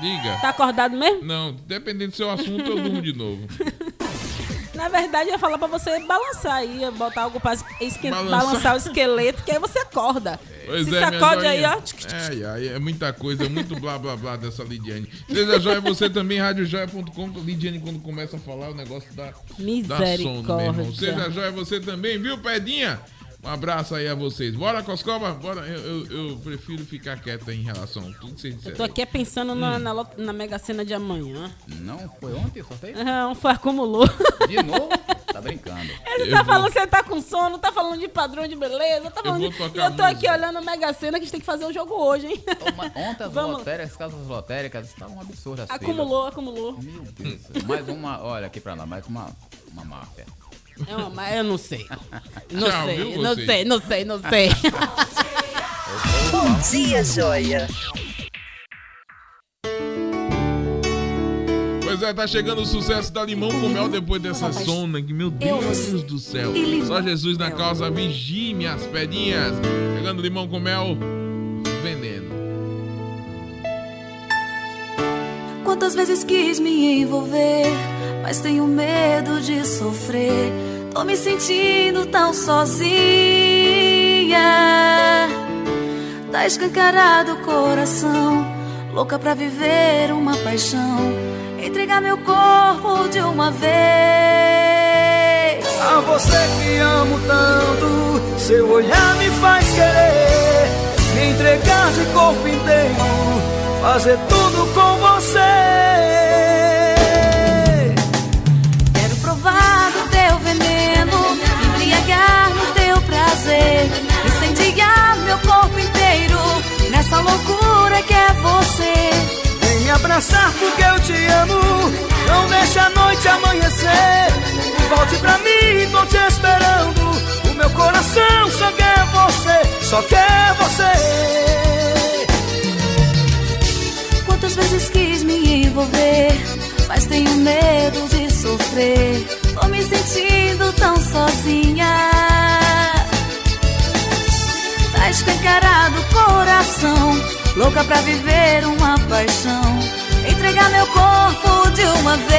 diga. tá acordado mesmo? Não, dependendo do seu assunto, eu durmo de novo. Na verdade, eu ia falar pra você balançar aí, botar algo pra esque- Balançar. balançar o esqueleto, que aí você acorda. Pois Se é, sacode aí, ó. Ai, ai, é muita coisa, é muito blá blá blá dessa Lidiane. Seja joia você também, radiojoia.com. Lidiane, quando começa a falar, o negócio dá, dá sono, meu irmão. Seja joia você também, viu, Pedinha? Um abraço aí a vocês. Bora, Coscoba? Bora. Eu, eu- eu prefiro ficar quieta em relação a tudo que vocês Eu disseram. tô aqui pensando na, Hum. na, lo- na Mega Sena de amanhã. Não, foi ontem o sorteio? Não, foi acumulou. De novo? Tá brincando. Ele Eu tá vou- falando que você tá com sono, tá falando de padrão de beleza, tá falando vou de... E eu tô aqui olhando a Mega Sena que a gente tem que fazer o jogo hoje, hein? Ontem as Vamos. lotéricas, as casas lotéricas estavam absurdas. as Acumulou, acumulou. Meu Deus. Mais uma, olha aqui pra nós, mais uma, uma máfia. É uma, mas eu não sei. Não Tchau, sei, viu, não sei, não sei, não sei. Bom dia, joia. Pois é, tá chegando o sucesso da Limão com Mel depois dessa sona. Que, meu Deus do céu. Só Jesus na causa, vigie minhas pedinhas. Chegando Limão com Mel, veneno. Quantas vezes quis me envolver, mas tenho medo de sofrer. Tô me sentindo tão sozinha. Tá escancarado o coração, louca pra viver uma paixão. Entregar meu corpo de uma vez. A você que amo tanto, seu olhar me faz querer me entregar de corpo inteiro, fazer tudo com você. Prazer, incendiar meu corpo inteiro nessa loucura que é você. Vem me abraçar porque eu te amo, não deixe a noite amanhecer. Volte pra mim, tô te esperando. O meu coração só quer você, só quer você. Quantas vezes quis me envolver, mas tenho medo de sofrer. Tô me sentindo tão sozinha. Tá escancarado o coração, louca pra viver uma paixão. Entregar meu corpo de uma vez.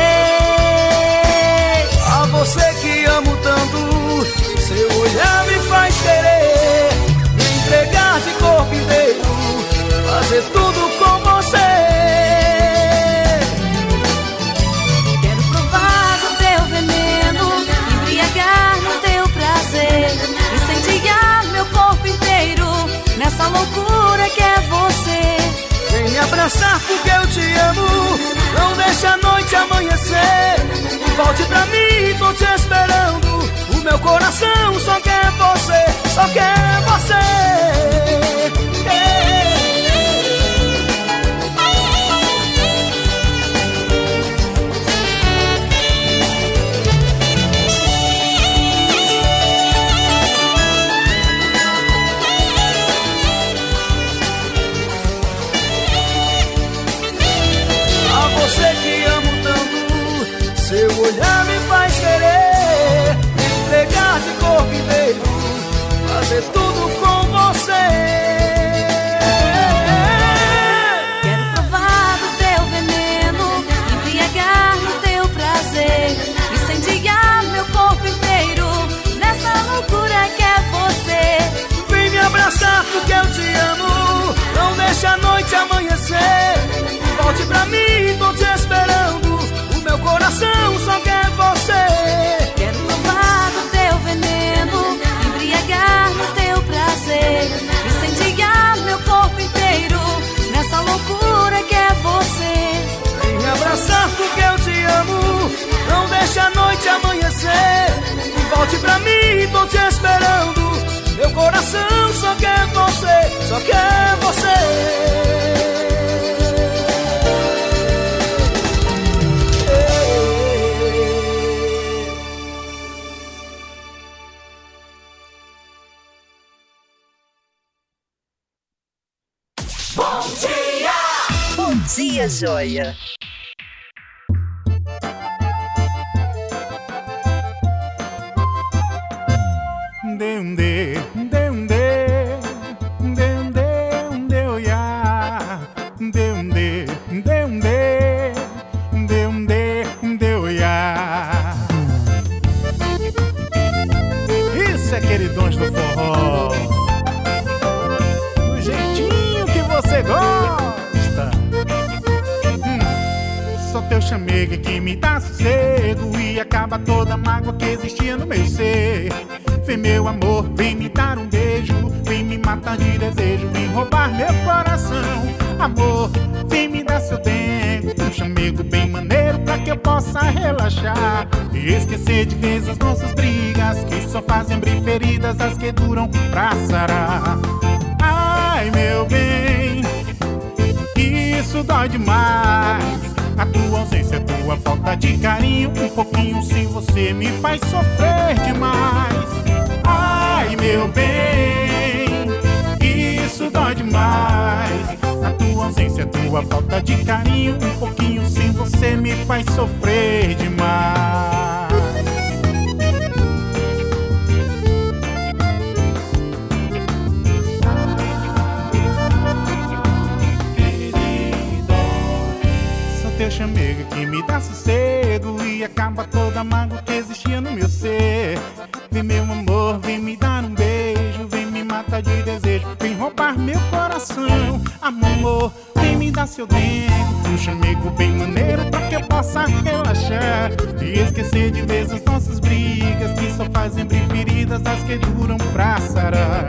A você que amo tanto, seu olhar me faz querer me entregar de corpo inteiro, fazer tudo com essa loucura que é você. Vem me abraçar porque eu te amo. Não deixe a noite amanhecer. Volte pra mim, tô te esperando. O meu coração só quer você, só quer você. Olhar me faz querer me entregar de corpo inteiro, fazer tudo com você. Quero provar do teu veneno, embriagar no teu prazer, incendiar meu corpo inteiro nessa loucura que é você. Vem me abraçar porque eu te amo, não deixa a noite amanhecer. Volte pra mim, meu coração só quer você. Quero provar do teu veneno, embriagar no teu prazer, incendiar meu corpo inteiro nessa loucura que é você. Vem me abraçar porque eu te amo, não deixa a noite amanhecer. Volte pra mim, tô te esperando, meu coração só quer você, só quer você. Dia, joia! Toda a mágoa que existia no meu ser. Vem meu amor, vem me dar um beijo, vem me matar de desejo, vem roubar meu coração. Amor, vem me dar seu tempo, um chamego bem maneiro pra que eu possa relaxar e esquecer de vez as nossas brigas que só fazem abrir feridas as que duram pra sarar. Ai meu bem, isso dói demais. A tua ausência, a tua falta de carinho, um pouquinho sem você me faz sofrer demais. Ai, meu bem, isso dói demais. A tua ausência, a tua falta de carinho, um pouquinho sem você me faz sofrer demais. Teu chamego que me dá sossego e acaba toda a mágoa que existia no meu ser. Vem meu amor, vem me dar um beijo, vem me matar de desejo, vem roubar meu coração. Amor, vem me dar seu tempo, um chamego bem maneiro pra que eu possa relaxar e esquecer de vez as nossas brigas que só fazem abrir feridas as que duram pra sarar.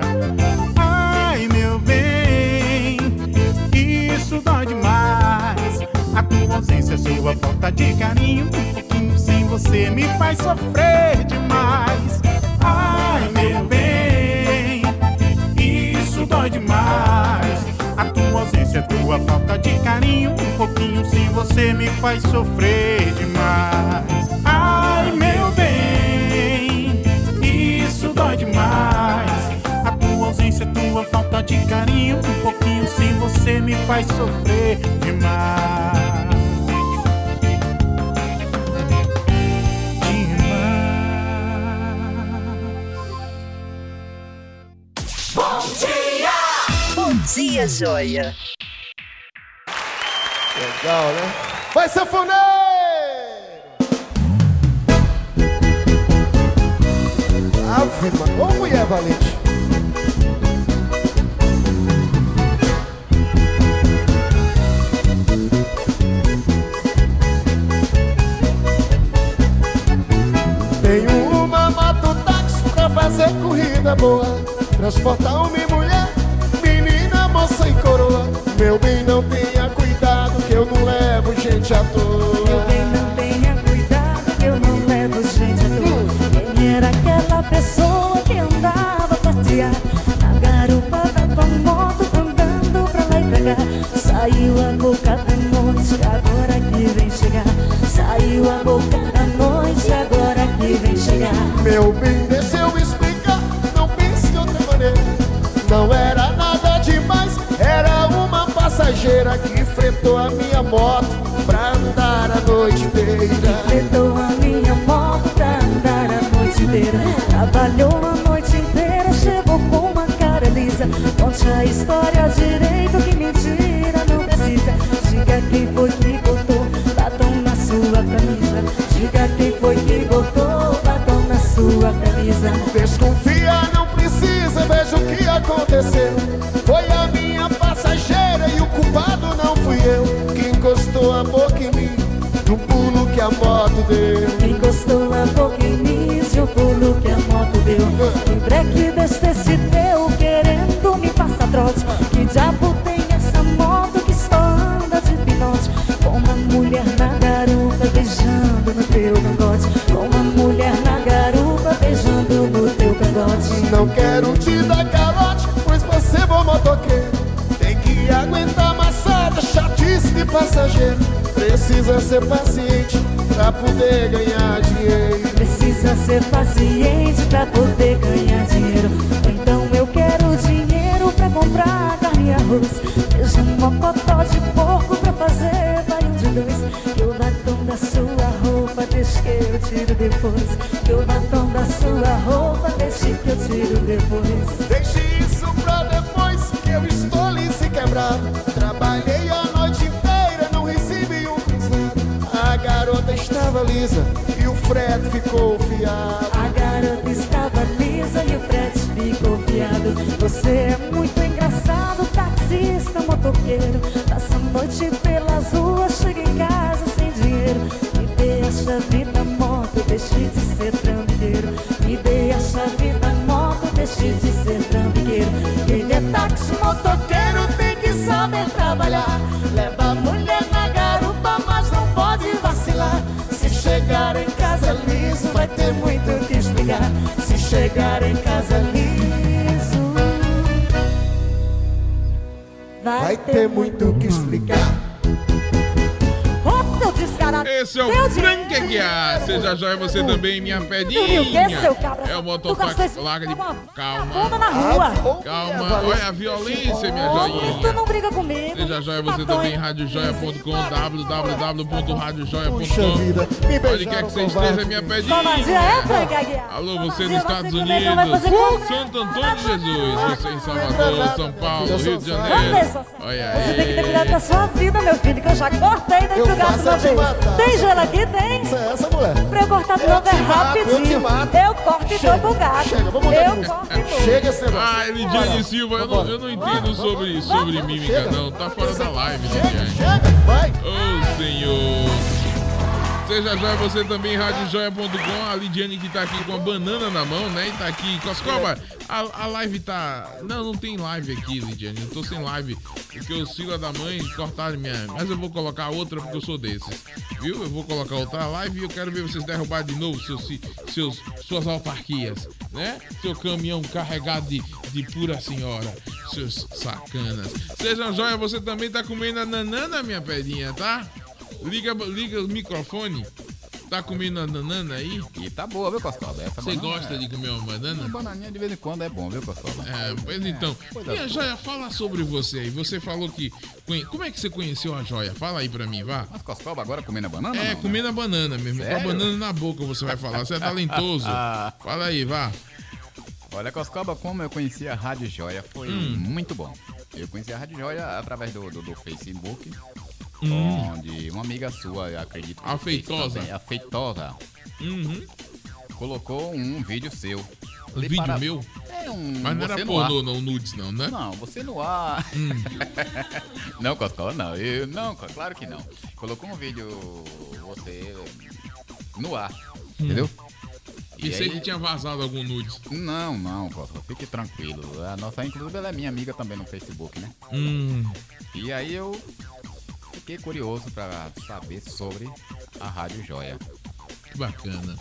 Ai meu bem, isso dói demais. A tua ausência, a sua falta de carinho, um pouquinho sem você me faz sofrer demais. Ai, meu bem, isso dói demais. A tua ausência, a tua falta de carinho, um pouquinho sem você me faz sofrer demais. Ai, meu bem, isso dói demais. A tua ausência, a tua falta de carinho, um pouquinho sem você me faz sofrer demais. Dia! Joia! Legal, né? Vai, sanfoneiro! Ave, mano. Ô, mulher valente. Tenho uma moto táxi pra fazer corrida boa Transportar homem e coroa Meu bem, não tenha cuidado que eu não levo gente à toa. Meu bem, não tenha cuidado que eu não levo gente pessoa que andava a passear Na garupa da tua moto andando pra lá e pra cá. Saiu a boca da noite, agora que vem chegar. Saiu a boca da noite, agora que vem chegar. Meu bem, a minha moto pra andar a noite inteira. Enfrentou a minha moto pra andar a noite inteira. Trabalhou a noite inteira, chegou com uma cara lisa. Conte a história direito, que mentira não precisa. Diga quem foi que botou Cabra? É o mototáxi larga de... Bunda Calma. na rua! Calma. Olha a violência, minha Homem, tu joinha. não briga comigo! Seja joia você também, radiojoia.com, Puxa www.radiojoia.com. vida, me Onde quer que você esteja, vácuo. minha pedinha. É? Alô, você nos Estados você comigo vai Unidos, Santo Antônio de Jesus, você em Salvador, São Paulo, Rio de Janeiro. Olha Você tem que ter cuidado aí. com a sua vida, meu filho, que eu já cortei dentro do gato uma é vez. Tem gelo aqui? Tem. Essa é mulher. Pra eu cortar de novo é rapidinho. Dou pro gato. Chega, vamos mudar de Eu música. corto e dou. Chega esse negócio. Ah, Lidiane Silva, eu não, eu não entendo sobre, sobre mímica, não. Tá fora da live, Lidiane. Chega, vai. Ô, senhor. Seja joia você também, radiojoia.com. A Lidiane que tá aqui com a banana na mão, né? E tá aqui. Coscoba, a, a live tá. Não, não tem live aqui, Lidiane. Eu tô sem live. Porque filhos da mãe cortaram minha. Mas eu vou colocar outra porque eu sou desses. Viu? Eu vou colocar outra live e eu quero ver vocês derrubar de novo seus, seus, suas autarquias, né? Seu caminhão carregado de, de pura senhora. Seus sacanas. Seja joia, você também tá comendo a nanana, minha pedinha, tá? Liga, liga o microfone. Tá comendo a banana aí? E tá boa, viu? Essa Você gosta é- de comer uma banana? Uma bananinha de vez em quando é bom, viu, Coscoba? É, pois então. coisa E a. Joia, fala sobre você aí. Você falou que. Como é que você conheceu a Joia? Fala aí pra mim, vá. Mas Coscoba agora comendo a banana? É, não, né? comendo a banana mesmo. Com a Sério? banana na boca você vai falar. Você é talentoso. Fala aí, vá. Olha, Coscoba, como eu conheci a Rádio Joia, foi Hum. muito bom. Eu conheci a Rádio Joia através do, do, do Facebook, Hum. onde uma amiga sua, eu acredito que A fez Feitosa. também, a Feitosa, Uhum. colocou um vídeo seu. Um vídeo para- meu? É um. Mas não era pornô, não, nudes, não, né? Não, você no ar. Hum. não, Coscoba, não. Eu, não, claro que não. Colocou um vídeo você no ar, Hum. entendeu? E Pensei aí- que tinha vazado algum nudes. Não, não, Coscoba, fique tranquilo. A nossa, inclusive, ela é minha amiga também no Facebook, né? Hum. E aí eu fiquei curioso pra saber sobre a Rádio Joia. Que bacana.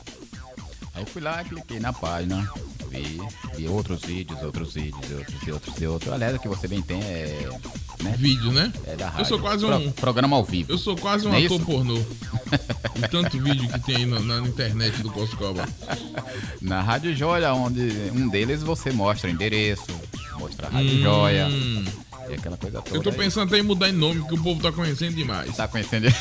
Aí fui lá, cliquei na página, vi, vi outros vídeos, outros vídeos, outros e outros e outros. Aliás, o que você bem tem é. Né? Vídeo, né? É da Eu rádio. sou quase Pro- um- programa ao vivo. Eu sou quase um Não é ator isso? pornô. De tanto vídeo que tem aí na, na internet do Coscoba. Na Rádio Joia, onde um deles você mostra o endereço, mostra a Rádio Hum. Joia. E aquela coisa toda. Eu tô pensando até em mudar em nome, porque o povo tá conhecendo demais. Tá conhecendo? É.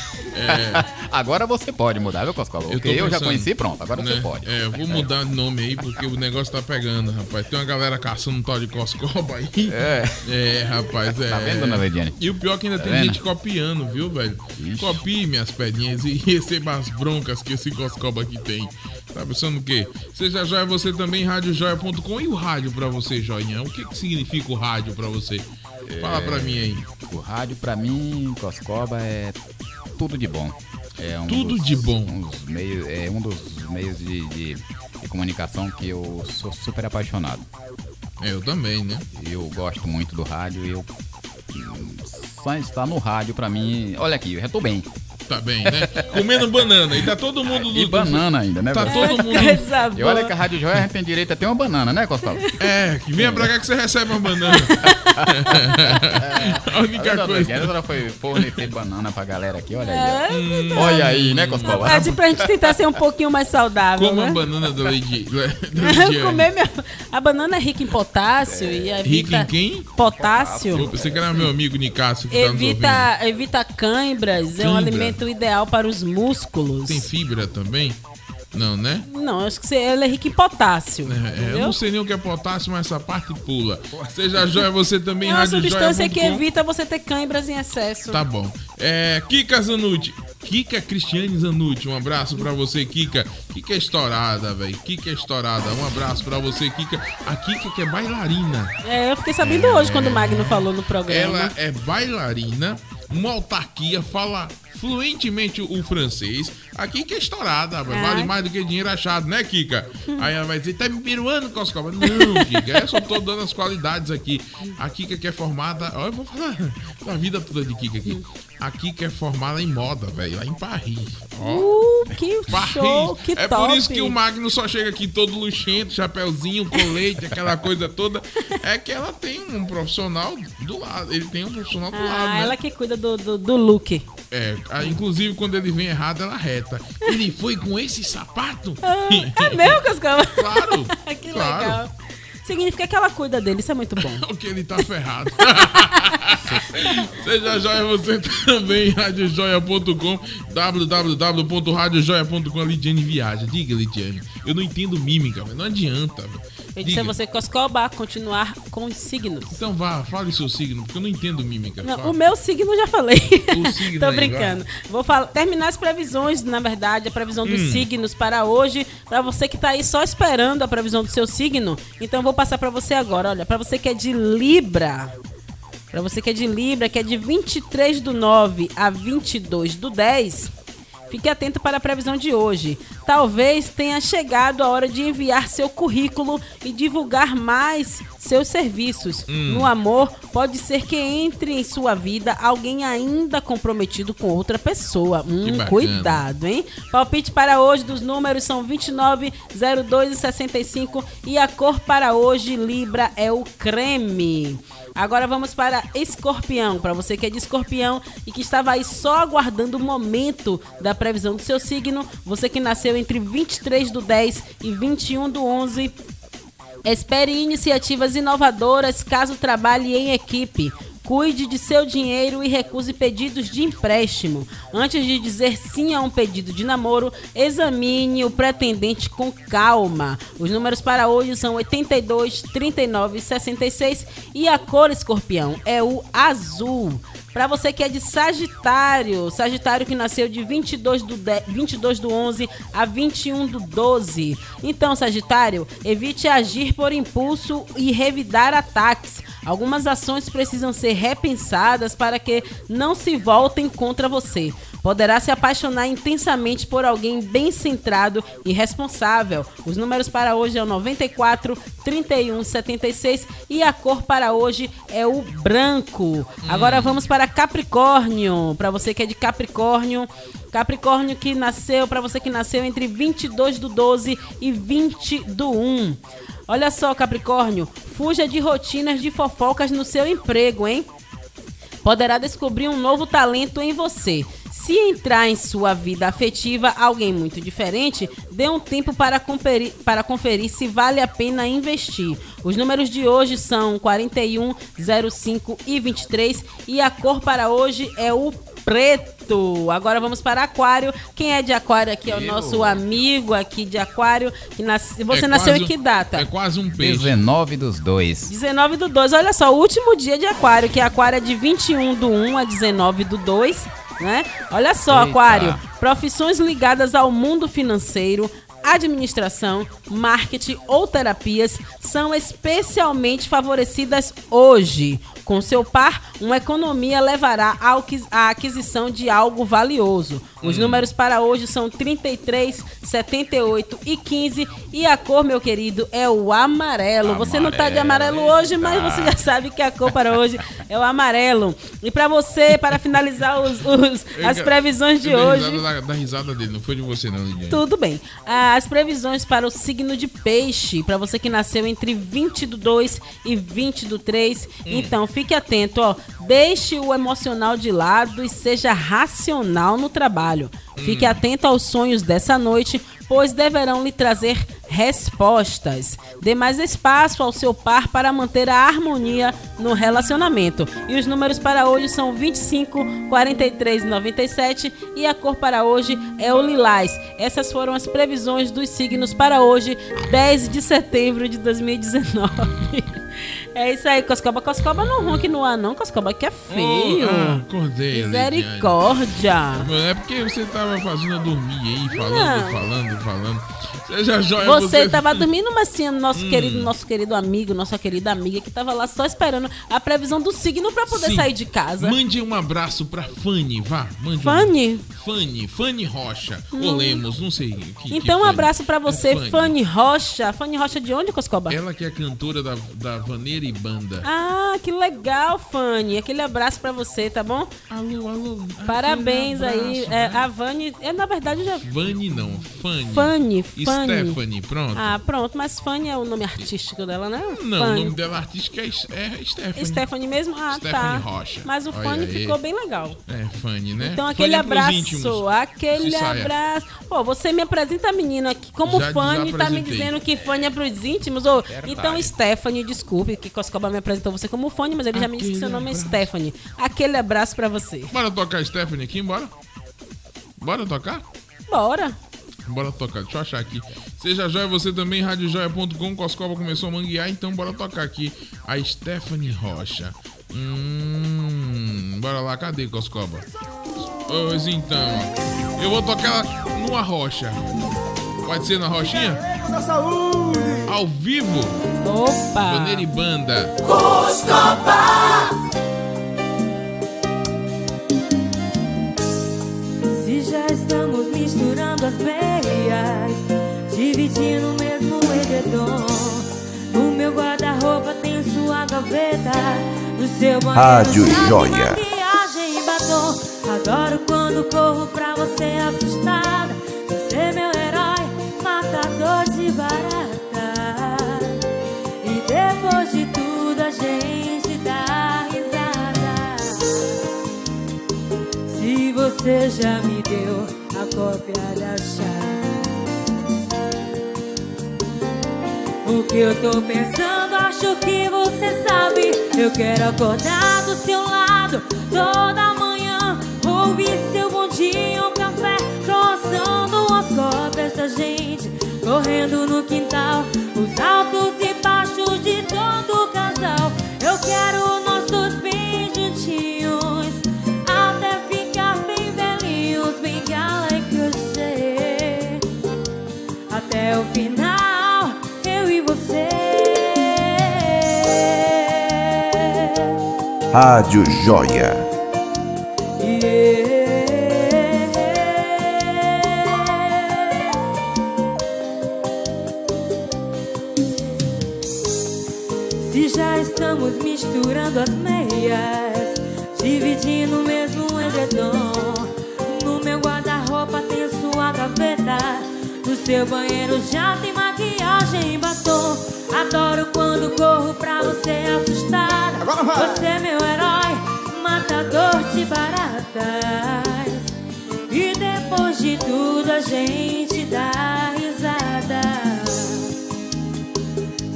agora você pode mudar, viu, Coscola? Eu tô eu, já pensando, conheci, pronto, agora você né? pode. É, eu vou mudar de nome aí, porque o negócio tá pegando, rapaz. Tem uma galera caçando um tal de Coscoba aí. É. É, rapaz, é. Tá vendo, dona Leidiane? E o pior é que ainda Tá tem vendo? gente copiando, viu, velho? Copie minhas pedinhas e receba as broncas que esse Coscoba aqui tem. Tá pensando o quê? Seja joia você também, radiojoia.com. E o rádio pra você, joinha? O que, que significa o rádio pra você? Fala pra mim aí. O rádio, pra mim, Coscoba, é tudo de bom. É um Tudo dos- de bom. um meios, é um dos meios de, de- de comunicação que eu sou super apaixonado. Eu também, né? Eu gosto muito do rádio e eu. Só estar no rádio, pra mim. Olha aqui, eu já tô bem. Tá bem, né? Comendo banana. E tá todo mundo do. E banana ainda, né? Tá todo mundo. E olha que a Rádio Joia a gente tem direito a ter uma banana, né, Coscoba? É, que venha pra cá que você recebe uma banana. a única coisa. Ela foi fornecer banana pra galera aqui, olha É, aí. ó. verdade. Olha aí, né, Coscoba? Pede pra gente tentar ser um pouquinho mais saudável, Como né? a banana da Lady. Comer minha... A banana é rica em potássio e Rica evita... em quem? Potássio. Você que era meu amigo Nicásio que tá nos ouvindo. Evita, evita cãibras, é um Cãibra. Alimento ideal para os músculos. Tem fibra também? Não, né? Não, acho que ela é rica em potássio. É, eu entendeu? não sei nem o que é potássio, mas essa parte pula. Seja joia você também, É uma substância que evita você ter cãibras em excesso. Tá bom. É, Kika Zanucci. Kika Cristiane Zanucci, um abraço pra você, Kika. Kika é estourada, velho. Kika é estourada. Um abraço pra você, Kika. A Kika que é bailarina. É, eu fiquei sabendo hoje quando o Magno falou no programa. Ela é bailarina, uma autarquia, fala fluentemente o francês. A Kika é estourada. Ah. vale mais do que dinheiro achado, né, Kika? Aí ela vai dizer, tá me piruando, Coscoba? Não, Kika, eu só tô dando as qualidades aqui. A Kika que é formada, ó, eu vou falar da vida toda de Kika aqui. A Kika é formada em moda, velho, lá em Paris. Ó. Uh, que Paris. show, que é top. por isso que o Magno só chega aqui todo luxento, chapéuzinho, colete, aquela coisa toda. É que ela tem um profissional do lado. Ele tem um profissional do lado, Ah, né? ela que cuida do, do, do look. É, ah, inclusive quando ele vem errado, ela reta. Ele foi com esse sapato? É mesmo, Cascava? Claro, que claro. legal. Significa que ela cuida dele, isso é muito bom. Porque ele tá ferrado. Seja joia você também, radiojoia.com, www.radiojoia.com. A Lidiane viaja. Diga, Lidiane. Eu não entendo mímica, velho. Não adianta, velho. Eu disse a você, Coscoba, continuar com os signos. Então vá, fale seu signo, porque eu não entendo mímica. Não, o meu signo eu já falei. O signo Tô aí, brincando. Vou falar, terminar as previsões, na verdade, a previsão dos Hum. signos para hoje. Pra você que tá aí só esperando a previsão do seu signo, então eu vou passar pra você agora. Olha, pra você que é de Libra. Pra você que é de Libra, que é de 23 do 9 a 22 do 10, fique atento para a previsão de hoje. Talvez tenha chegado a hora de enviar seu currículo e divulgar mais seus serviços. Hum. No amor, pode ser que entre em sua vida alguém ainda comprometido com outra pessoa. Hum, cuidado, hein? Palpite para hoje dos números são 29, 02 e 65 e a cor para hoje, Libra, é o creme. Agora vamos para Escorpião. Para você que é de Escorpião e que estava aí só aguardando o momento da previsão do seu signo, você que nasceu entre 23 do 10 e 21 do 11, Espere iniciativas inovadoras caso trabalhe em equipe. Cuide de seu dinheiro e recuse pedidos de empréstimo. Antes de dizer sim a um pedido de namoro, examine o pretendente com calma. Os números para hoje são 82, 39 e 66 e a cor escorpião é o azul. Para você que é de Sagitário, Sagitário que nasceu de 22 do, 10, 22 do 11 a 21 do 12. Então, Sagitário, evite agir por impulso e revidar ataques. Algumas ações precisam ser repensadas para que não se voltem contra você. Poderá se apaixonar intensamente por alguém bem centrado e responsável. Os números para hoje é o 94, 31, 76 e a cor para hoje é o branco. Agora vamos para Capricórnio. Para você que é de Capricórnio, Capricórnio que nasceu, para você que nasceu entre 22 do 12 e 20 do 1. Olha só, Capricórnio, fuja de rotinas de fofocas no seu emprego, hein? Poderá descobrir um novo talento em você. Se entrar em sua vida afetiva alguém muito diferente, dê um tempo para conferir, para conferir se vale a pena investir. Os números de hoje são 41, 05 e 23 e a cor para hoje é o preto. Agora vamos para Aquário. Quem é de Aquário aqui é o Eu. nosso amigo aqui de Aquário. Que nasce... Você É nasceu em que data? É quase um peixe. 19 dos dois. 19 do 2. Olha só, o último dia de Aquário, que é Aquário é de 21 do 1 a 19 do 2, né? Olha só, Eita. Aquário, profissões ligadas ao mundo financeiro, administração, marketing ou terapias são especialmente favorecidas hoje. Com seu par, uma economia levará à aquisição de algo valioso. Os números para hoje são 33, 78 e 15 e a cor, meu querido, é o amarelo. Você não tá de amarelo hoje, mas você já sabe que a cor para hoje é o amarelo. E para você, para finalizar os- os- as previsões de hoje, risada Da, da risada dele, não foi de você, não, Lidiane. tudo bem. As previsões para o signo de peixe, para você que nasceu entre 20 do 2 e 20 do 3. Então, fique atento, ó. Deixe o emocional de lado e seja racional no trabalho. Fique atento aos sonhos dessa noite, pois deverão lhe trazer respostas. Dê mais espaço ao seu par para manter a harmonia no relacionamento. E os números para hoje são 25, 43 e 97 e a cor para hoje é o lilás. Essas foram as previsões dos signos para hoje, 10 de setembro de 2019. É isso aí, Coscoba. Coscoba não ronque no ar, não. Coscoba que é feio. Ah, acordei, Misericórdia. É porque você tava fazendo dormir aí, falando, falando, falando. Seja joia, Você tava dormindo, mas tinha nosso Hum. querido, nosso querido amigo, nossa querida amiga que tava lá só esperando a previsão do signo pra poder Sim. sair de casa. Mande um abraço pra Fanny, vá. Mande Fanny? Um... Fanny, Fanny Rocha. Hum. Ou Lemos, não sei. Que, Então, um que abraço pra você, É Fanny. Fanny Rocha. Fanny Rocha de onde, Coscoba? Ela que é cantora da, da Vaneira e Banda. Ah, que legal, Fanny. Aquele abraço pra você, tá bom? Alô, alô. Parabéns aquele aí. abraço, É, né? a Vani, é, na verdade, já. Fanny não, Fanny. Fanny, Fanny. Stephanie, pronto. Ah, pronto, mas Fanny é o nome artístico dela, né? não, Fanny. o nome dela artística é, é Stephanie. Stephanie mesmo? Ah, Stephanie tá. Rocha. Mas o Olha Fanny aí. ficou bem legal. É, Fanny, né? Então, Fanny aquele é pros abraço, íntimos. aquele abraço. Pô, você me apresenta a menina aqui como Já Fanny, tá me dizendo que Fanny é pros íntimos. Verdade. então, Stephanie, desculpe que Coscoba me apresentou você como Fanny, mas ele já me disse que seu nome é Stephanie. Aquele abraço pra você. Bora tocar Stephanie aqui, bora? Bora tocar? Bora. Bora tocar, deixa eu achar aqui. Seja joia, você também, radiojoia.com, Coscoba começou a manguear, então bora tocar aqui a Stephanie Rocha. Hum, bora lá, cadê Coscoba? Pois então, eu vou tocar ela numa rocha. Pode ser na rochinha? saúde! Ao vivo? Opa! Bandeira e banda. Se já estamos misturando as meias, dividindo o mesmo edredom. No meu guarda-roupa tem sua gaveta, no seu banheiro Rádio Joia. maquiagem e batom. Adoro quando corro pra você assustada. Você já me deu a cópia da chave. O que eu tô pensando, acho que você sabe. Eu quero acordar do seu lado toda manhã. Ouvir seu bom dia, café, croissando as cópias da gente. Correndo no quintal, os altos e baixos de todo casal. Eu quero Até o final, eu e você. Rádio Joia. Seu banheiro já tem maquiagem e batom. Adoro quando corro pra você assustar. Agora vai. Você é meu herói, matador de baratas. E depois de tudo a gente dá risada.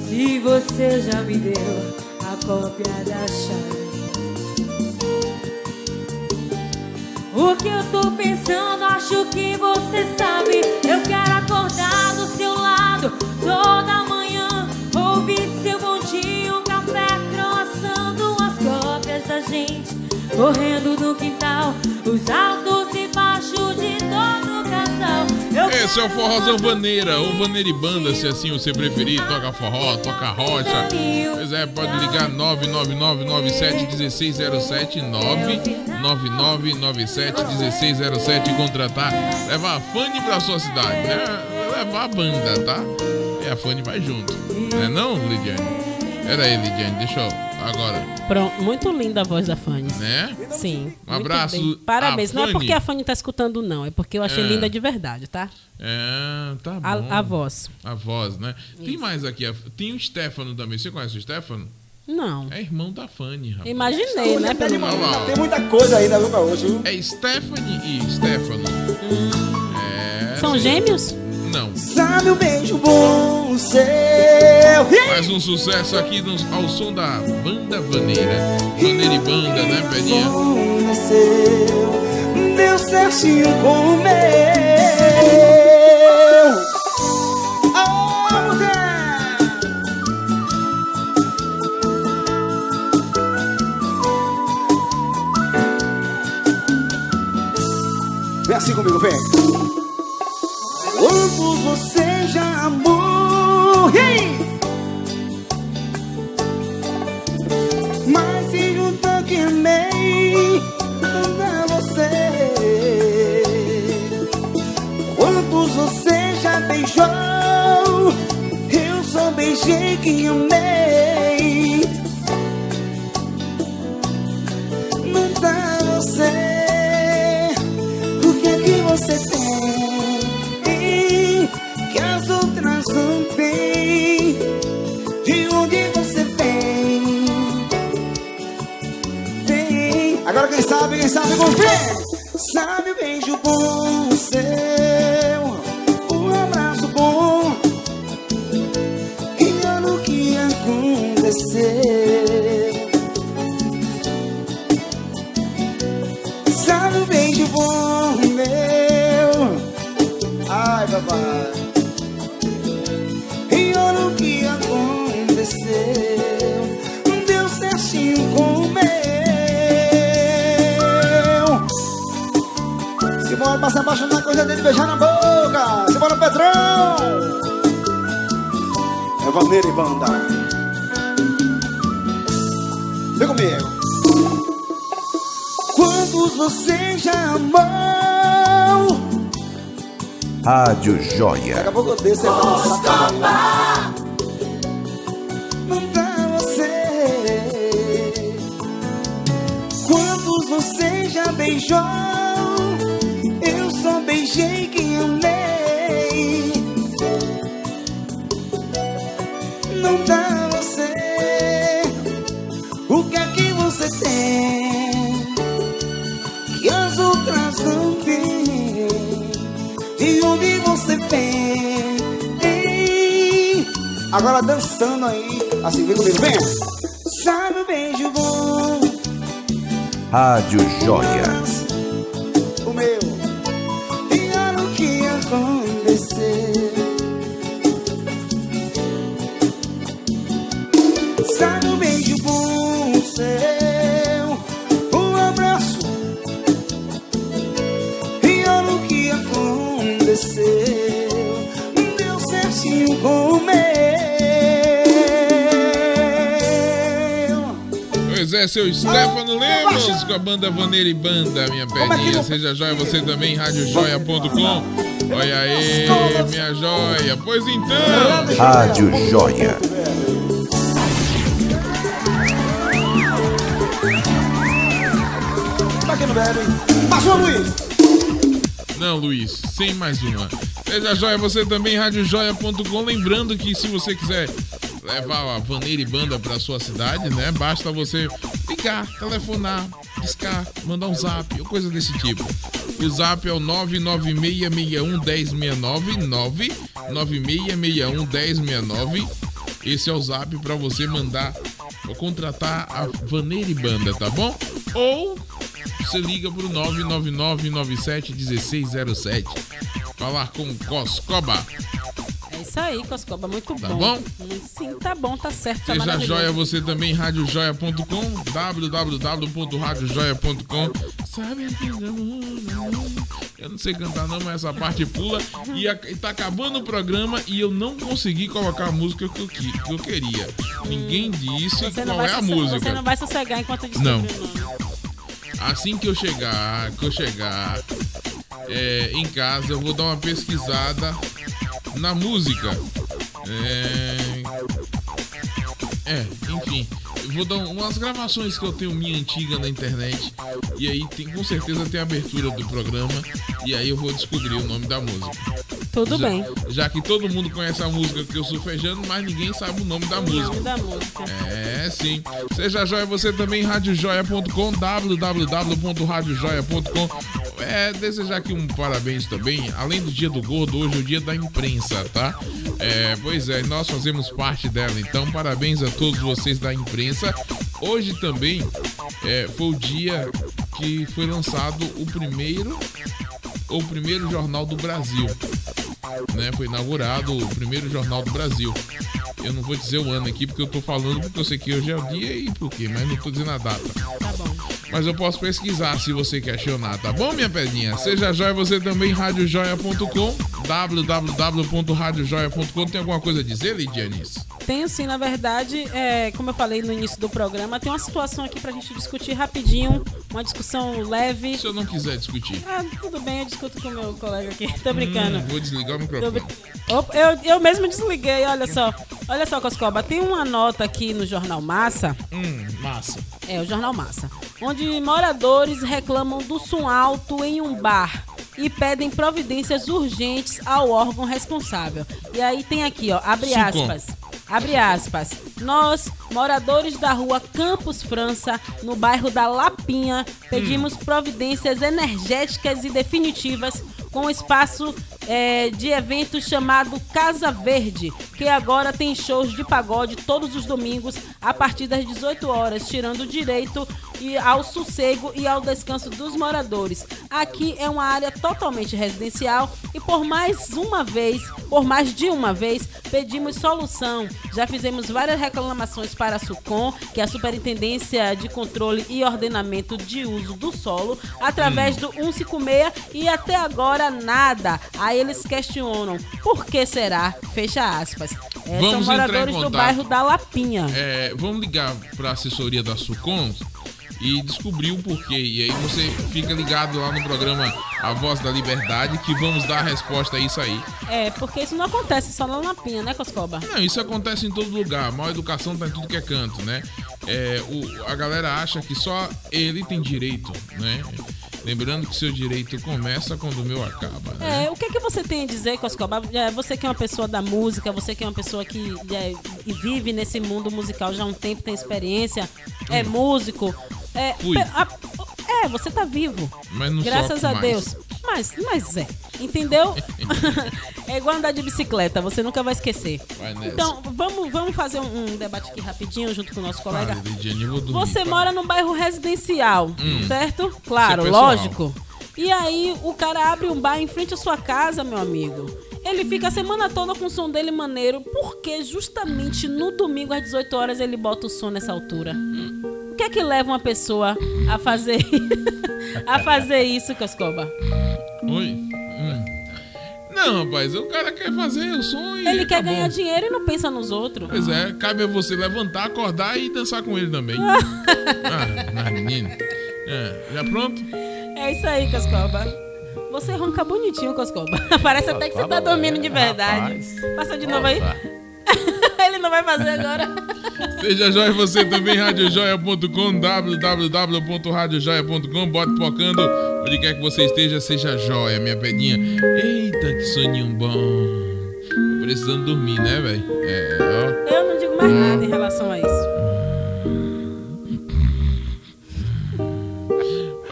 Se você já me deu a cópia da chave. O que eu tô pensando, acho que você sabe. Correndo no quintal, os altos e baixos de todo casal. Eu Esse é o Forrozão Vaneira, ou Vaneira e Banda, se assim você preferir. Toca forró, toca rocha. Pois é, pode ligar 999971607, 999971607 e contratar. Levar a Fanny pra sua cidade, né? Levar a banda, tá? E a Fanny vai junto. Não é não, Lidiane? Pera aí, Lidiane, deixa eu. Agora, Pronto, muito linda a voz da Fanny. né? Sim. Um abraço bem. Parabéns. Não é porque a Fanny tá escutando, não. É porque eu achei É. linda de verdade, tá? É, tá bom. A- a voz. A voz, né? Tem mais aqui. Tem o Stefano também. Você conhece o Stefano? Não. É irmão da Fanny, rapaz. Imaginei, né? Pelo lá. Tem muita coisa ainda, viu, pra hoje, viu? É Stephanie e Stefano. É. São sim. gêmeos? Não. Sabe o beijo bom seu. Mais um sucesso aqui no- ao som da Banda Vaneira. Vaneira e Banda, né, Pedinha? Aconteceu, deu certinho com o meu. Oh, mulher! Vem assim comigo, vem. Quantos você já? E aí? Mas se juntou que amei Pra você Quantos você já beijou Eu só beijei quem amei dá você O que é que você tem De onde você vem? Vem. Agora quem sabe, quem sabe com fé Sabe o beijo bom pra se apaixonar, coisa dele beijar na boca. Simbora, Pedrão. É Vaneira e Banda. Vem comigo. Quantos você já amou? Rádio Joia. Daqui a pouco eu desço e dá você Quantos você já beijou? Não dá você O que é que você tem? Que as outras não têm De onde você vem? Agora dançando aí Assim, vem comigo, vem Sabe o beijo bom Rádio Joia. seu Stefano ah, Lemos com a banda Vaneira e Banda, minha pedinha. É Seja joia, você também, radiojoia.com. Olha aí, minha joia. Pois então. Rádio Joia. Quem não bebe, passou, Luiz. Não, Luiz, sem mais uma. Seja joia, você também, radiojoia.com. Lembrando que se você quiser levar a Vaneira e Banda para sua cidade, né? Basta você ligar, telefonar, discar, mandar um zap ou coisa desse tipo. O zap é o 996611069, 996611069. Esse é o zap para você mandar ou contratar a vaneira e banda, tá bom? Ou você liga pro 999971607. Falar com Coscoba. Isso aí, Coscoba, muito Tá bom. bom? Sim, tá bom, tá certo. Tá Seja joia você também, radiojoia.com, www.radiojoia.com. Sabe que eu não sei cantar não, mas essa parte pula e, a- e tá acabando o programa e eu não consegui colocar a música que eu, que, que eu queria. Ninguém disse qual é a música. você não vai sossegar enquanto descobrir Não. Assim que eu chegar, que eu chegar é, em casa, eu vou dar uma pesquisada na música. É, é, enfim, vou dar umas gravações que eu tenho minha antiga na internet e aí tem com certeza tem a abertura do programa e aí eu vou descobrir o nome da música. Tudo Já- bem. Já que todo mundo conhece a música que eu sou feijando, mas ninguém sabe o nome da O música. nome da música. É, sim. Seja joia você também, radiojoia.com, www.radiojoia.com. É, desejar aqui um parabéns também, além do dia do gordo, hoje é o dia da imprensa, tá? É, pois é, nós fazemos parte dela, então parabéns a todos vocês da imprensa. Hoje também é, foi o dia que foi lançado o primeiro, o primeiro jornal do Brasil né? Foi inaugurado o primeiro jornal do Brasil. Eu não vou dizer o ano aqui porque eu tô falando porque eu sei que hoje é o dia e por quê, mas não tô dizendo a data. Tá bom. Mas eu posso pesquisar se você questionar, tá bom, minha pedrinha? Seja joia você também, radiojoia.com, www.radiojoia.com. Tem alguma coisa a dizer, Lidianis? Tenho sim, na verdade, é, como eu falei no início do programa, tem uma situação aqui pra gente discutir rapidinho, uma discussão leve. Se eu não quiser discutir. Ah, tudo bem, eu discuto com o meu colega aqui. Tô brincando. Hum, vou desligar o microfone. Opa, eu, eu mesmo desliguei, olha só. Olha só, Coscoba, tem uma nota aqui no Jornal Massa. Hum, massa. É, o Jornal Massa. Onde moradores reclamam do som alto em um bar e pedem providências urgentes ao órgão responsável. E aí tem aqui, ó, abre aspas. Abre aspas. Nós, moradores da rua Campos França, no bairro da Lapinha, pedimos providências energéticas e definitivas com o espaço é, de evento chamado Casa Verde, que agora tem shows de pagode todos os domingos a partir das 18 horas, tirando o direito e ao sossego e ao descanso dos moradores. Aqui é uma área totalmente residencial e por mais uma vez, por mais de uma vez, pedimos solução. Já fizemos várias reclamações para a SUCOM, que é a Superintendência de Controle e Ordenamento de Uso do Solo, através do 156 e até agora nada. Aí eles questionam por que será? Fecha aspas. É, são moradores do bairro da Lapinha. É, vamos ligar para a assessoria da Sucom e descobrir o porquê. E aí você fica ligado lá no programa A Voz da Liberdade que vamos dar a resposta a isso aí. É, porque isso não acontece só na Lapinha, né, Coscoba? Não, isso acontece em todo lugar. Mal educação tá em tudo que é canto, né? É, o, a galera acha que só ele tem direito, né? Lembrando que seu direito começa quando o meu acaba, né? É, o que, que você tem a dizer, Coscoba? É, Você que é uma pessoa da música, você que é uma pessoa que é, vive nesse mundo musical já há um tempo, tem experiência, é músico. É, Fui. a- é, você tá vivo. Mas não Graças a mais. Deus. Mas, mas é. Entendeu? é igual andar de bicicleta, você nunca vai esquecer. Vai. Então, vamos, vamos fazer um, um debate aqui rapidinho junto com o nosso colega. Lidiane, dormir, Você fala. mora num bairro residencial, Hum. certo? Claro, é pessoal. lógico. E aí o cara abre um bar em frente à sua casa, meu amigo. Ele fica a semana toda com o som dele maneiro, porque justamente no domingo às 18 horas ele bota o som nessa altura. Que é que leva uma pessoa a fazer a fazer isso, Cascoba? Oi? Não, rapaz, o cara quer fazer o e. Ele quer acabou. ganhar dinheiro e não pensa nos outros. Pois é, cabe a você levantar, acordar e dançar com ele também. ah, mas menino. É, já pronto? É isso aí, Cascoba. Você ronca bonitinho, Cascoba. Parece até que você tá dormindo de verdade. Passa de novo aí. Ele não vai fazer agora. Seja joia você também, radiojoia.com, www.radiojoia.com, bote pocando, onde quer que você esteja, seja joia, minha pedinha. Eita, que soninho bom. Tô precisando dormir, né, velho? É, ó. Eu não digo mais nada em relação a isso.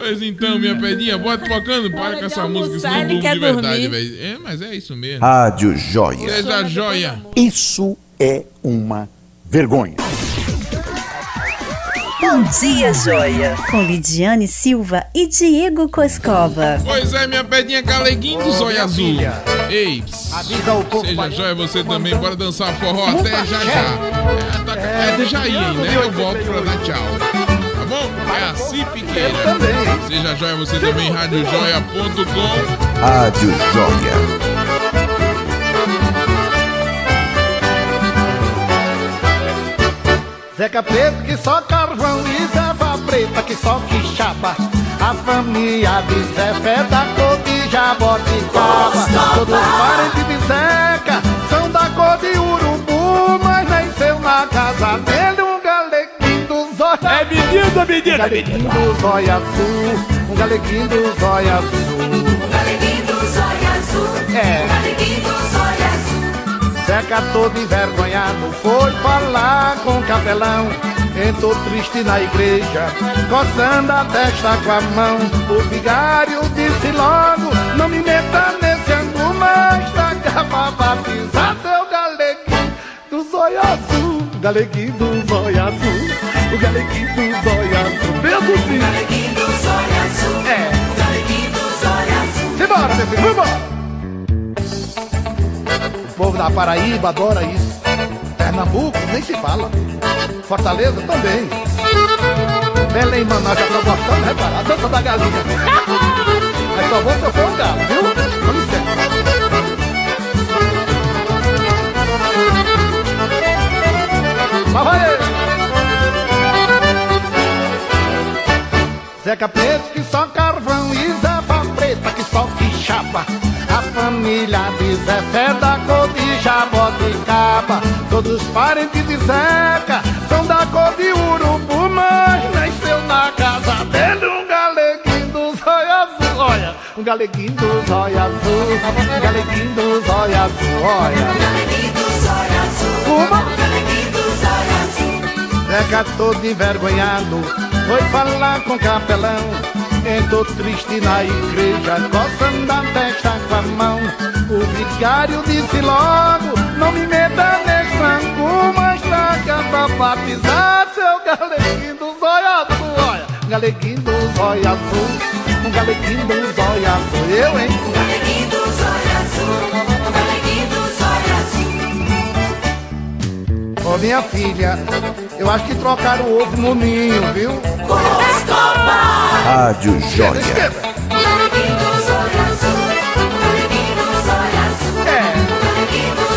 Pois então, minha pedinha, bota tocando, para com essa música, senão eu ele durmo quer de verdade, velho. É, mas é isso mesmo. Rádio Joia. Seja joia. Isso é uma vergonha. Bom dia, Joia. Com Lidiane Silva e Diego Coscova. Pois é, minha pedinha galeguinho do zóio azul. Ei, pss, seja joia você também, bora dançar forró até já já. É, tá, é de já ir, né? Eu volto pra dar tchau. Bom? É assim, Piqueira. Seja joia você também, radiojoia.com. Rádio Joia. Zeca Preto que só carvão e Zeva Preta que só quixaba. A família de Zé Fé da cor de jaboticaba. Todos os Um galequinho do zóio azul, um galequinho do zóio azul. Galeguinho do zóio azul. É. Galeguinho do zóio azul. Zeca todo envergonhado foi falar com o capelão. Entrou triste na igreja, coçando a testa com a mão. O vigário disse logo: Não me meta nesse angu, mas traga pra batizar seu galeguinho do zóio azul. O galeguinho do zóio azul, o galeguinho do zóio azul. Mesmo sim. Galeguinho do zóio azul. É. Galeguinho do zóio azul. Simbora, meu filho, vambora! O povo da Paraíba adora isso. Pernambuco nem se fala. Fortaleza também. Belém, Manaus, já tô gostando, repara, a dança da galinha. Mas só vou for um galo, viu? Com licença. Vai. Zeca Preto que só carvão e Zefa Preta que só quixaba. A família de Zé Fé da cor de jaboticaba. Todos os parentes de Zeca são da cor de urubu, mas nasceu na casa dele um galeguinho do zóio azul. Olha, um galeguinho do zóio azul, um galeguinho do zóio azul, olha. Galeguinho do zóio azul. Uma. Zeca todo envergonhado foi falar com o capelão. Entrou triste na igreja, coçando a testa com a mão. O vigário disse logo: Não me meta nesse frango, mas traga pra batizar seu galeguinho do zóio azul. Olha, um galeguinho do zóio azul, um galeguinho do zóio azul. Eu, hein? Galeguinho do zóio azul. Galeguinho Ô minha filha, eu acho que trocaram o ovo no ninho, viu? Rádio Joia. Galeguinho do zóio azul. Galeguinho do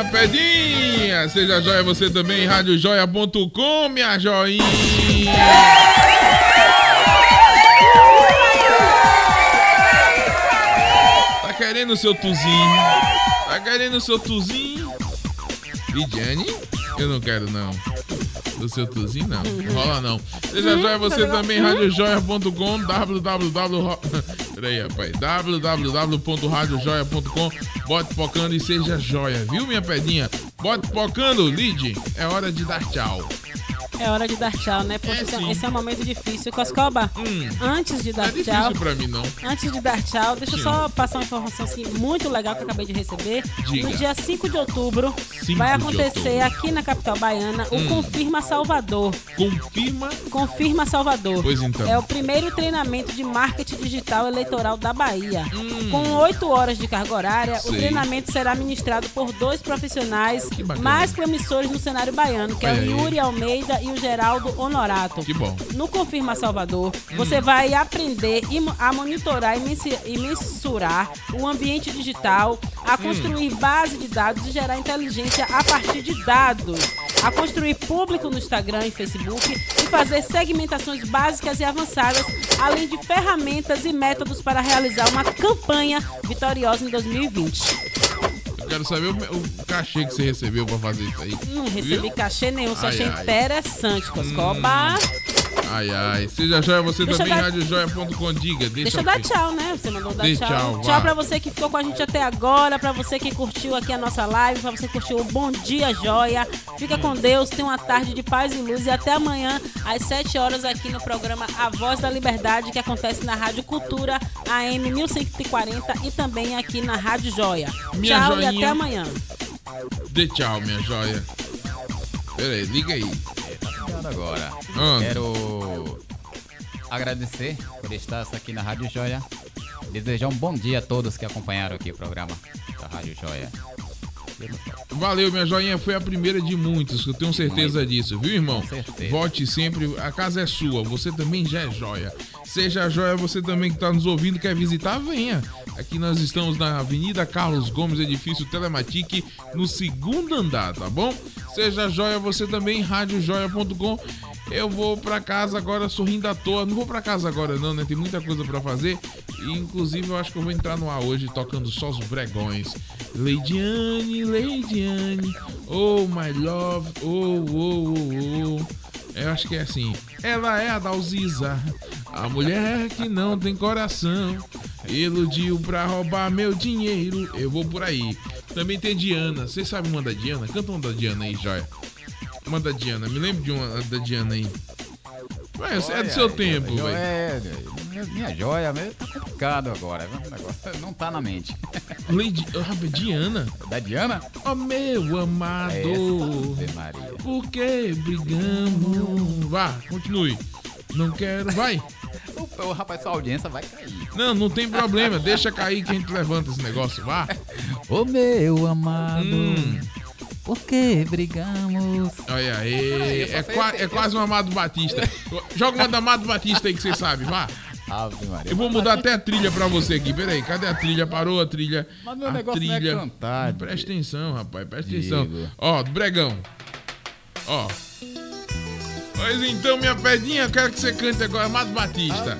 minha pedinha. Seja joia você também, radiojoia.com, minha joinha. Tá querendo o seu tuzinho? Tá querendo o seu tuzinho? Lidiane? Eu não quero, não. Do seu tuzinho, não. Não rola, não. Seja joia você também, radiojoia.com, www... Peraí, rapaz. www.radiojoia.com Bote pocando e seja joia, viu, minha pedinha? Bote pocando, Lid. É hora de dar tchau. É hora de dar tchau, né? Esse, é, esse é um momento difícil. Coscoba, antes de dar é tchau. pra mim, não. Antes de dar tchau, deixa eu Sim. só passar uma informação assim, muito legal que eu acabei de receber. Diga. No dia 5 de outubro 5 vai acontecer outubro. aqui na capital baiana o Hum. Confirma Salvador. Confirma? Confirma Salvador. Pois então. É o primeiro treinamento de marketing digital eleitoral da Bahia. Com 8 horas de carga horária, o Hum. Sei. treinamento será ministrado por dois profissionais mais promissores no cenário baiano, que é Olha o. Yuri Almeida e o Geraldo Honorato. Que bom. No Confirma Salvador, Hum. você vai aprender a monitorar e mensurar o ambiente digital, a construir base de dados e gerar inteligência a partir de dados, a construir público no Instagram e Facebook e fazer segmentações básicas e avançadas, além de ferramentas e métodos para realizar uma campanha vitoriosa em 2020. Eu quero saber o, o cachê que você recebeu pra fazer isso aí. Não recebi Viu? cachê nenhum, só Ai, achei ai. interessante, Coscoba. Ai, ai. Seja joia você Deixa também, dar- radiojoia.com. Diga, deixa, Deixa eu dar tchau, né? Você mandou dar Dê tchau. tchau, Tchau, pra você que ficou com a gente até agora, pra você que curtiu aqui a nossa live, pra você que curtiu o Bom Dia Joia. Fica com Deus, tenha uma tarde de paz e luz e até amanhã às 7 horas aqui no programa A Voz da Liberdade, que acontece na Rádio Cultura AM 1140 e também aqui na Rádio Joia. Minha tchau e joinha. até amanhã. Dê tchau, minha joia. Pera aí, liga aí. Agora. Ah. Quero agradecer por estar aqui na Rádio Joia. Desejar um bom dia a todos que acompanharam aqui o programa da Rádio Joia. Valeu, minha joinha. Foi a primeira de muitos, eu tenho certeza disso, viu, irmão? Volte sempre. A casa é sua, você também já é joia. Seja joia, você também que está nos ouvindo, quer visitar, venha. Aqui nós estamos na Avenida Carlos Gomes, edifício Telematic, no segundo andar, tá bom? Seja joia, você também, radiojoia.com. Eu vou pra casa agora sorrindo à toa. Não vou pra casa agora não, né? Tem muita coisa pra fazer. E, inclusive eu acho que eu vou entrar no ar hoje tocando só os bregões. Leidiane, Leidiane, oh my love, oh, oh, oh, oh. Eu acho que é assim. Ela é a Dalziza, a mulher que não tem coração. Iludiu pra roubar meu dinheiro. Eu vou por aí. Também tem Diana. Vocês sabem uma da Diana? Canta uma da Diana aí, joia. Uma da Diana. Me lembro de uma da Diana aí. Ué, é do seu tempo, velho. É, minha- joia mesmo tá complicado agora. O negócio não tá na mente. Lady, ah, Diana? Da Diana? Oh, meu amado. É Maria. Por que brigamos? Vá, continue. Não quero. Vai. O, rapaz, sua audiência vai cair. Não, não tem problema. Deixa cair que a gente levanta esse negócio. Vá. Ô meu amado, Hum. Por que brigamos? Olha Peraí, aí. só É, qua- esse- é quase um Amado Batista. Joga uma da Amado Batista aí que você sabe. Vá. Ave Maria. Eu vou mudar até a trilha pra você aqui. Pera aí, cadê a trilha? Parou a trilha. Mas meu a negócio não é trilha. cantar, Presta atenção, rapaz. Presta Digo. atenção. Ó, do Bregão. Ó. Pois então, minha pedinha, eu quero que você cante agora. Amado Batista.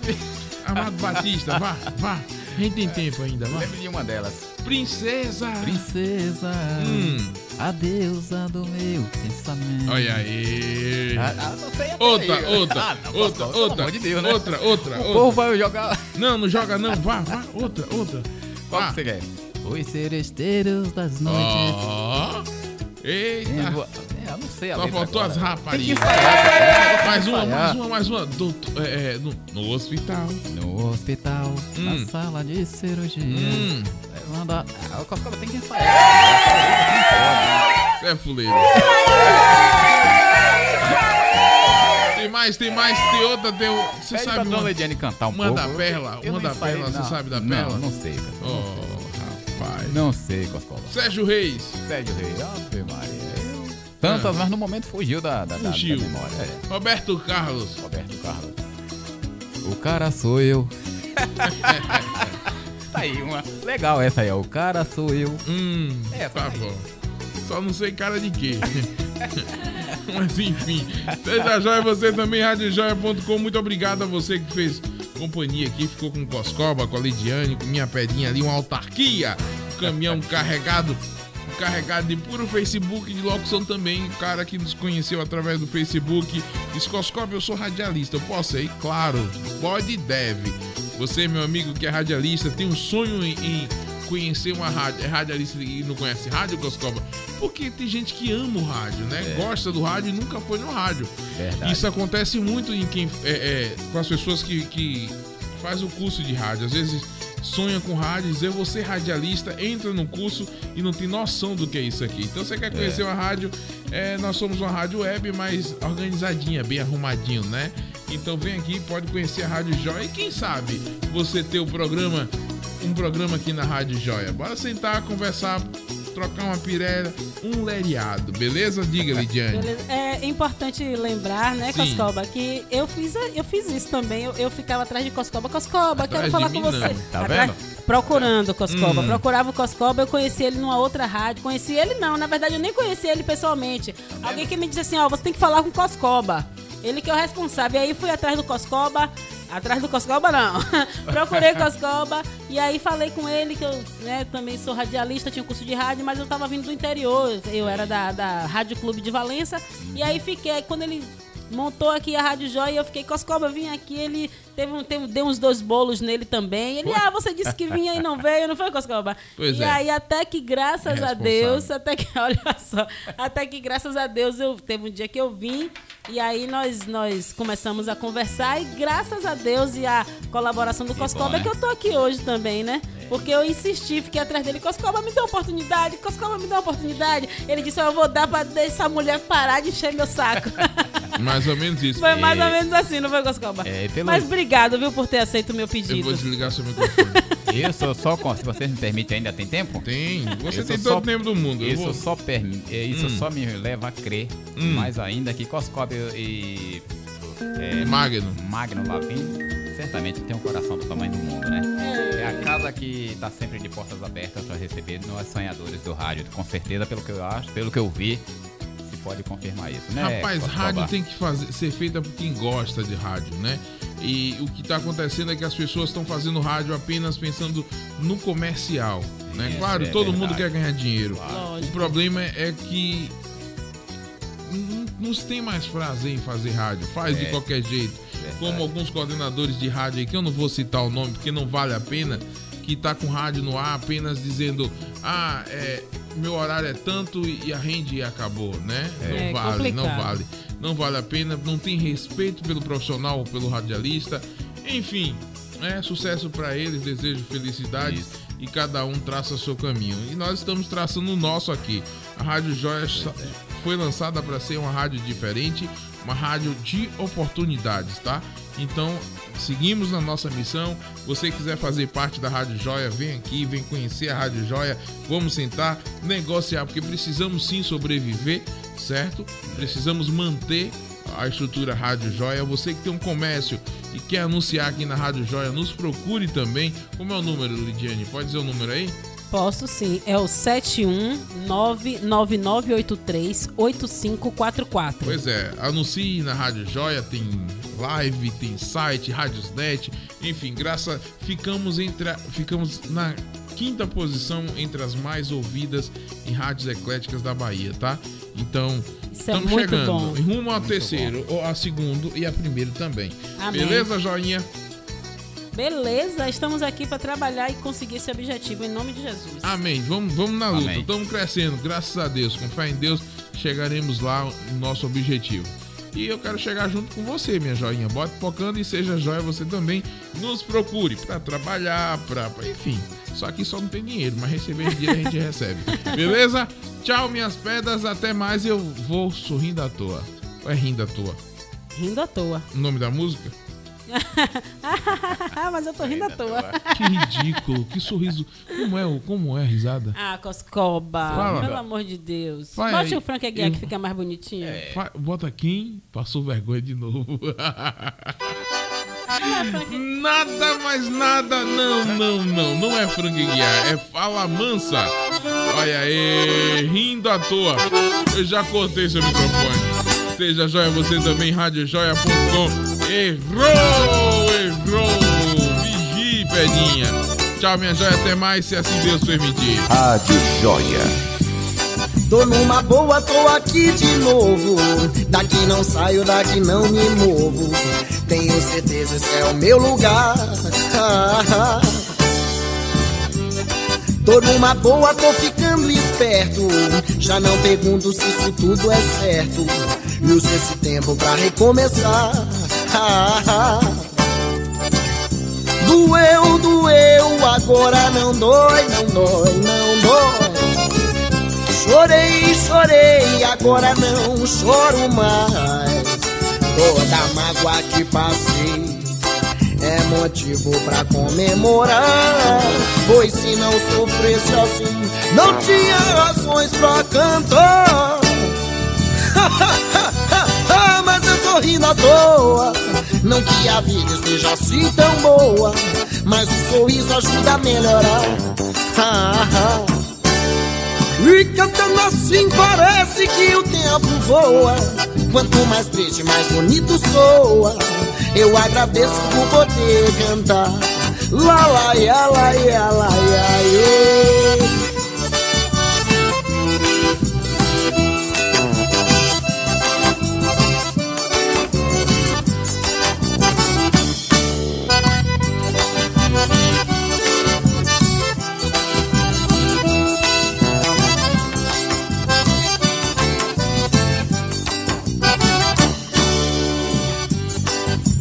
Amado Batista, vá, vá. A gente tem tempo ainda, vá. Lembre de uma delas. Princesa. Princesa, Hum. a deusa do meu pensamento. Olha aí. Ah, ah, não sei Outra, aí. outra, Ah, não, outra, pelo outra, amor de Deus, né? outra, outra, O outra. povo vai jogar. Não, não joga não, vá, vá, outra, outra. Qual Vá. que você quer? Os seresteiros das noites. Ó. Eita. Eu não sei a Só faltou agora. as raparigas. Mais uma, mais uma, mais uma. Doutor, é, é, no, no hospital. No hospital, Hum. na sala de cirurgia. Hum. Levando a... Ah, o Coscoba tem que ensaiar. Você é fuleiro. Tem mais, tem mais, tem outra, tem. Você Pede pra sabe Dona uma, Leidiane cantar um uma pouco. da Perla? Uma da Perla, você sabe da Perla? não sei, cara. Oh, rapaz. Não sei, Coscoba. Sérgio Reis. Sérgio Reis, Ave Maria. Tantas, mas no momento fugiu da, da, da- da Fugiu. memória. É. Roberto Carlos. Roberto Carlos. O cara sou eu. tá aí, uma. Legal essa aí, ó. O cara sou eu. Hum, É, tá aí. bom. Só não sei cara de quê. Mas enfim, seja joia você também, radiojoia.com. Muito obrigado a você que fez companhia aqui, ficou com Coscoba, com a Lidiane, com minha pedinha ali, uma autarquia, um caminhão carregado, carregado de puro Facebook de locução também. O cara que nos conheceu através do Facebook Coscoba, eu sou radialista, eu posso ir? Claro, pode e deve. Você, meu amigo que é radialista, tem um sonho em, em conhecer uma rádio, é radialista e não conhece rádio, Coscoba? Porque tem gente que ama o rádio, né? É. Gosta do rádio e nunca foi no rádio. Verdade. Isso acontece muito em quem, é, é, com as pessoas que, que faz o curso de rádio. Às vezes sonha com rádio, dizer você radialista, entra no curso e não tem noção do que é isso aqui. Então você quer conhecer uma rádio, é, nós somos uma rádio web, mas organizadinha, bem arrumadinho, né? Então vem aqui, pode conhecer a Rádio Joia e quem sabe você ter o programa, um programa aqui na Rádio Joia. Bora sentar, conversar, trocar uma pirela, um lereado, beleza? Diga, Lidiane. Beleza. É importante lembrar, né, Sim. Coscoba, que eu fiz, eu fiz isso também. Eu, eu ficava atrás de Coscoba. Coscoba, Atrás quero falar de com mim, você. não. Tá Atrás- vendo? Procurando o Coscoba. Hum. Procurava o Coscoba, eu conheci ele numa outra rádio. Conheci ele não, na verdade eu nem conheci ele pessoalmente. Alguém que me disse assim, ó, você tem que falar com Coscoba. Ele que é o responsável. E aí fui atrás do Coscoba. Atrás do Coscoba, não. Procurei o Coscoba e aí falei com ele que eu né, também sou radialista, tinha um curso de rádio, mas eu tava vindo do interior. Eu era da, da Rádio Clube de Valença. E aí fiquei, quando ele montou aqui a Rádio Joia, eu fiquei, Coscoba, vim aqui, ele teve, um- teve, deu uns dois bolos nele também. Ele, ah, você disse que vinha e não veio, não foi, Coscoba? Pois e é. aí, até que graças a. Deus, até que, olha só, até que graças a Deus eu teve um dia que eu vim e aí nós, nós começamos a conversar e graças a Deus e a colaboração do Coscoba é que né? eu tô aqui hoje também, né? Porque eu insisti, fiquei atrás dele, Coscoba, me uma oportunidade, Coscoba, me uma oportunidade. Ele disse, eu vou dar pra essa mulher parar de encher meu saco. Mais ou menos isso. Foi mais ou menos assim, não foi, Coscoba? É, pelo- Mas obrigado, viu, por ter aceito o meu Eu pedido. vou desligar seu microfone. Isso só, com- se você me permite, ainda tem tempo? Tem. Você Isso tem todo o tempo do mundo. Eu Isso, vou- só, permi- é, isso Hum. só me leva a crer, Hum. mais ainda, que Coscoba e. é, Magno. Magno Lavin certamente tem um coração do tamanho do mundo, né? É a casa que tá sempre de portas abertas para receber nós sonhadores do rádio. Com certeza, pelo que eu acho, pelo que eu vi, se pode confirmar isso, né? Rapaz, rádio tem que fazer, ser feita por quem gosta de rádio, né? E o que está acontecendo é que as pessoas estão fazendo rádio apenas pensando no comercial, né? Claro, é todo mundo verdade. quer ganhar dinheiro. Lógico. O problema é que não se tem mais prazer em fazer rádio, faz de É, qualquer jeito. Como alguns coordenadores de rádio aí, que eu não vou citar o nome porque não vale a pena, que tá com rádio no ar apenas dizendo, ah, é, meu horário é tanto e e a rende acabou, né? É, não vale, não vale. Não vale a pena, não tem respeito pelo profissional ou pelo radialista. Enfim, é sucesso para eles, desejo felicidades e cada um traça seu caminho. E nós estamos traçando o nosso aqui. A Rádio Joia sa- foi lançada para ser uma rádio diferente, uma rádio de oportunidades, tá? Então, seguimos na nossa missão. Você quiser fazer parte da Rádio Joia, vem aqui, vem conhecer a Rádio Joia. Vamos sentar, negociar, porque precisamos sim sobreviver, certo? Precisamos manter a estrutura Rádio Joia. Você que tem um comércio e quer anunciar aqui na Rádio Joia, nos procure também. Como é o número, Lidiane? Pode dizer o número aí? Posso sim, é o 71999838544. Pois é, anuncie na Rádio Joia, tem live, tem site, Rádiosnet, enfim, graça, ficamos entre a- ficamos na quinta posição entre as mais ouvidas em rádios ecléticas da Bahia, tá? Então, é estamos muito chegando bom. em rumo ao terceiro, ou a segundo e a primeiro também. Amém. Beleza, joinha? Beleza, estamos aqui para trabalhar e conseguir esse objetivo em nome de Jesus. Amém. Vamos, vamos na luta. Amém. Estamos crescendo, graças a Deus. Com fé em Deus, chegaremos lá no nosso objetivo. E eu quero chegar junto com você, minha joinha. Bote pocando e seja joia você também. Nos procure para trabalhar, para enfim. Só que só não tem dinheiro, mas receber dinheiro a gente recebe. Beleza? Tchau, minhas pedras. Até mais. Eu vou sorrindo à toa. Ou é rindo à toa? Rindo à toa. O nome da música? Mas eu tô rindo à toa. Que ridículo. que sorriso. Como é, o- como é a risada? Ah, Coscoba, Fala. pelo amor de Deus. Vai Bote aí. o Frank Aguiar Eu- que fica mais bonitinho. Fa- Bota quem? Passou vergonha de novo. nada mais nada. Não, não, não. Não é Frank Guiar. É Fala Mansa. Olha aí, rindo à toa. Eu já cortei seu microfone. Seja joia você também, radiojoia.com. Errou, errou. Vigie, pedinha. Tchau, minha joia. Até mais, se assim Deus permitir. Rádio Joia. Tô numa boa, tô aqui de novo. Daqui não saio, daqui não me movo. Tenho certeza esse é o meu lugar. Tô numa boa, tô ficando esperto. Já não pergunto se isso tudo é certo. E uso esse tempo pra recomeçar. Doeu, doeu, agora não dói, não dói, não dói. Chorei, chorei, agora não choro mais. Toda mágoa que passei é motivo pra comemorar. Pois se não sofresse assim, não tinha razões pra cantar. Mas eu tô rindo à toa. Não que a vida esteja assim tão boa, mas o sorriso ajuda a melhorar. E cantando assim parece que o tempo voa. Quanto mais triste, mais bonito soa. Eu agradeço por poder cantar. Lá, lá, ia, lá, ia, lá, ia, ia.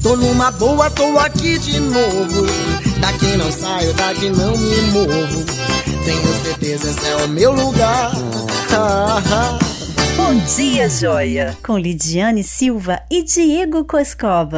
Tô numa boa, tô aqui de novo. Daqui não saio, daqui não me movo. Tenho certeza esse é o meu lugar. Bom dia, joia! Com Lidiane Silva e Diego Coscova.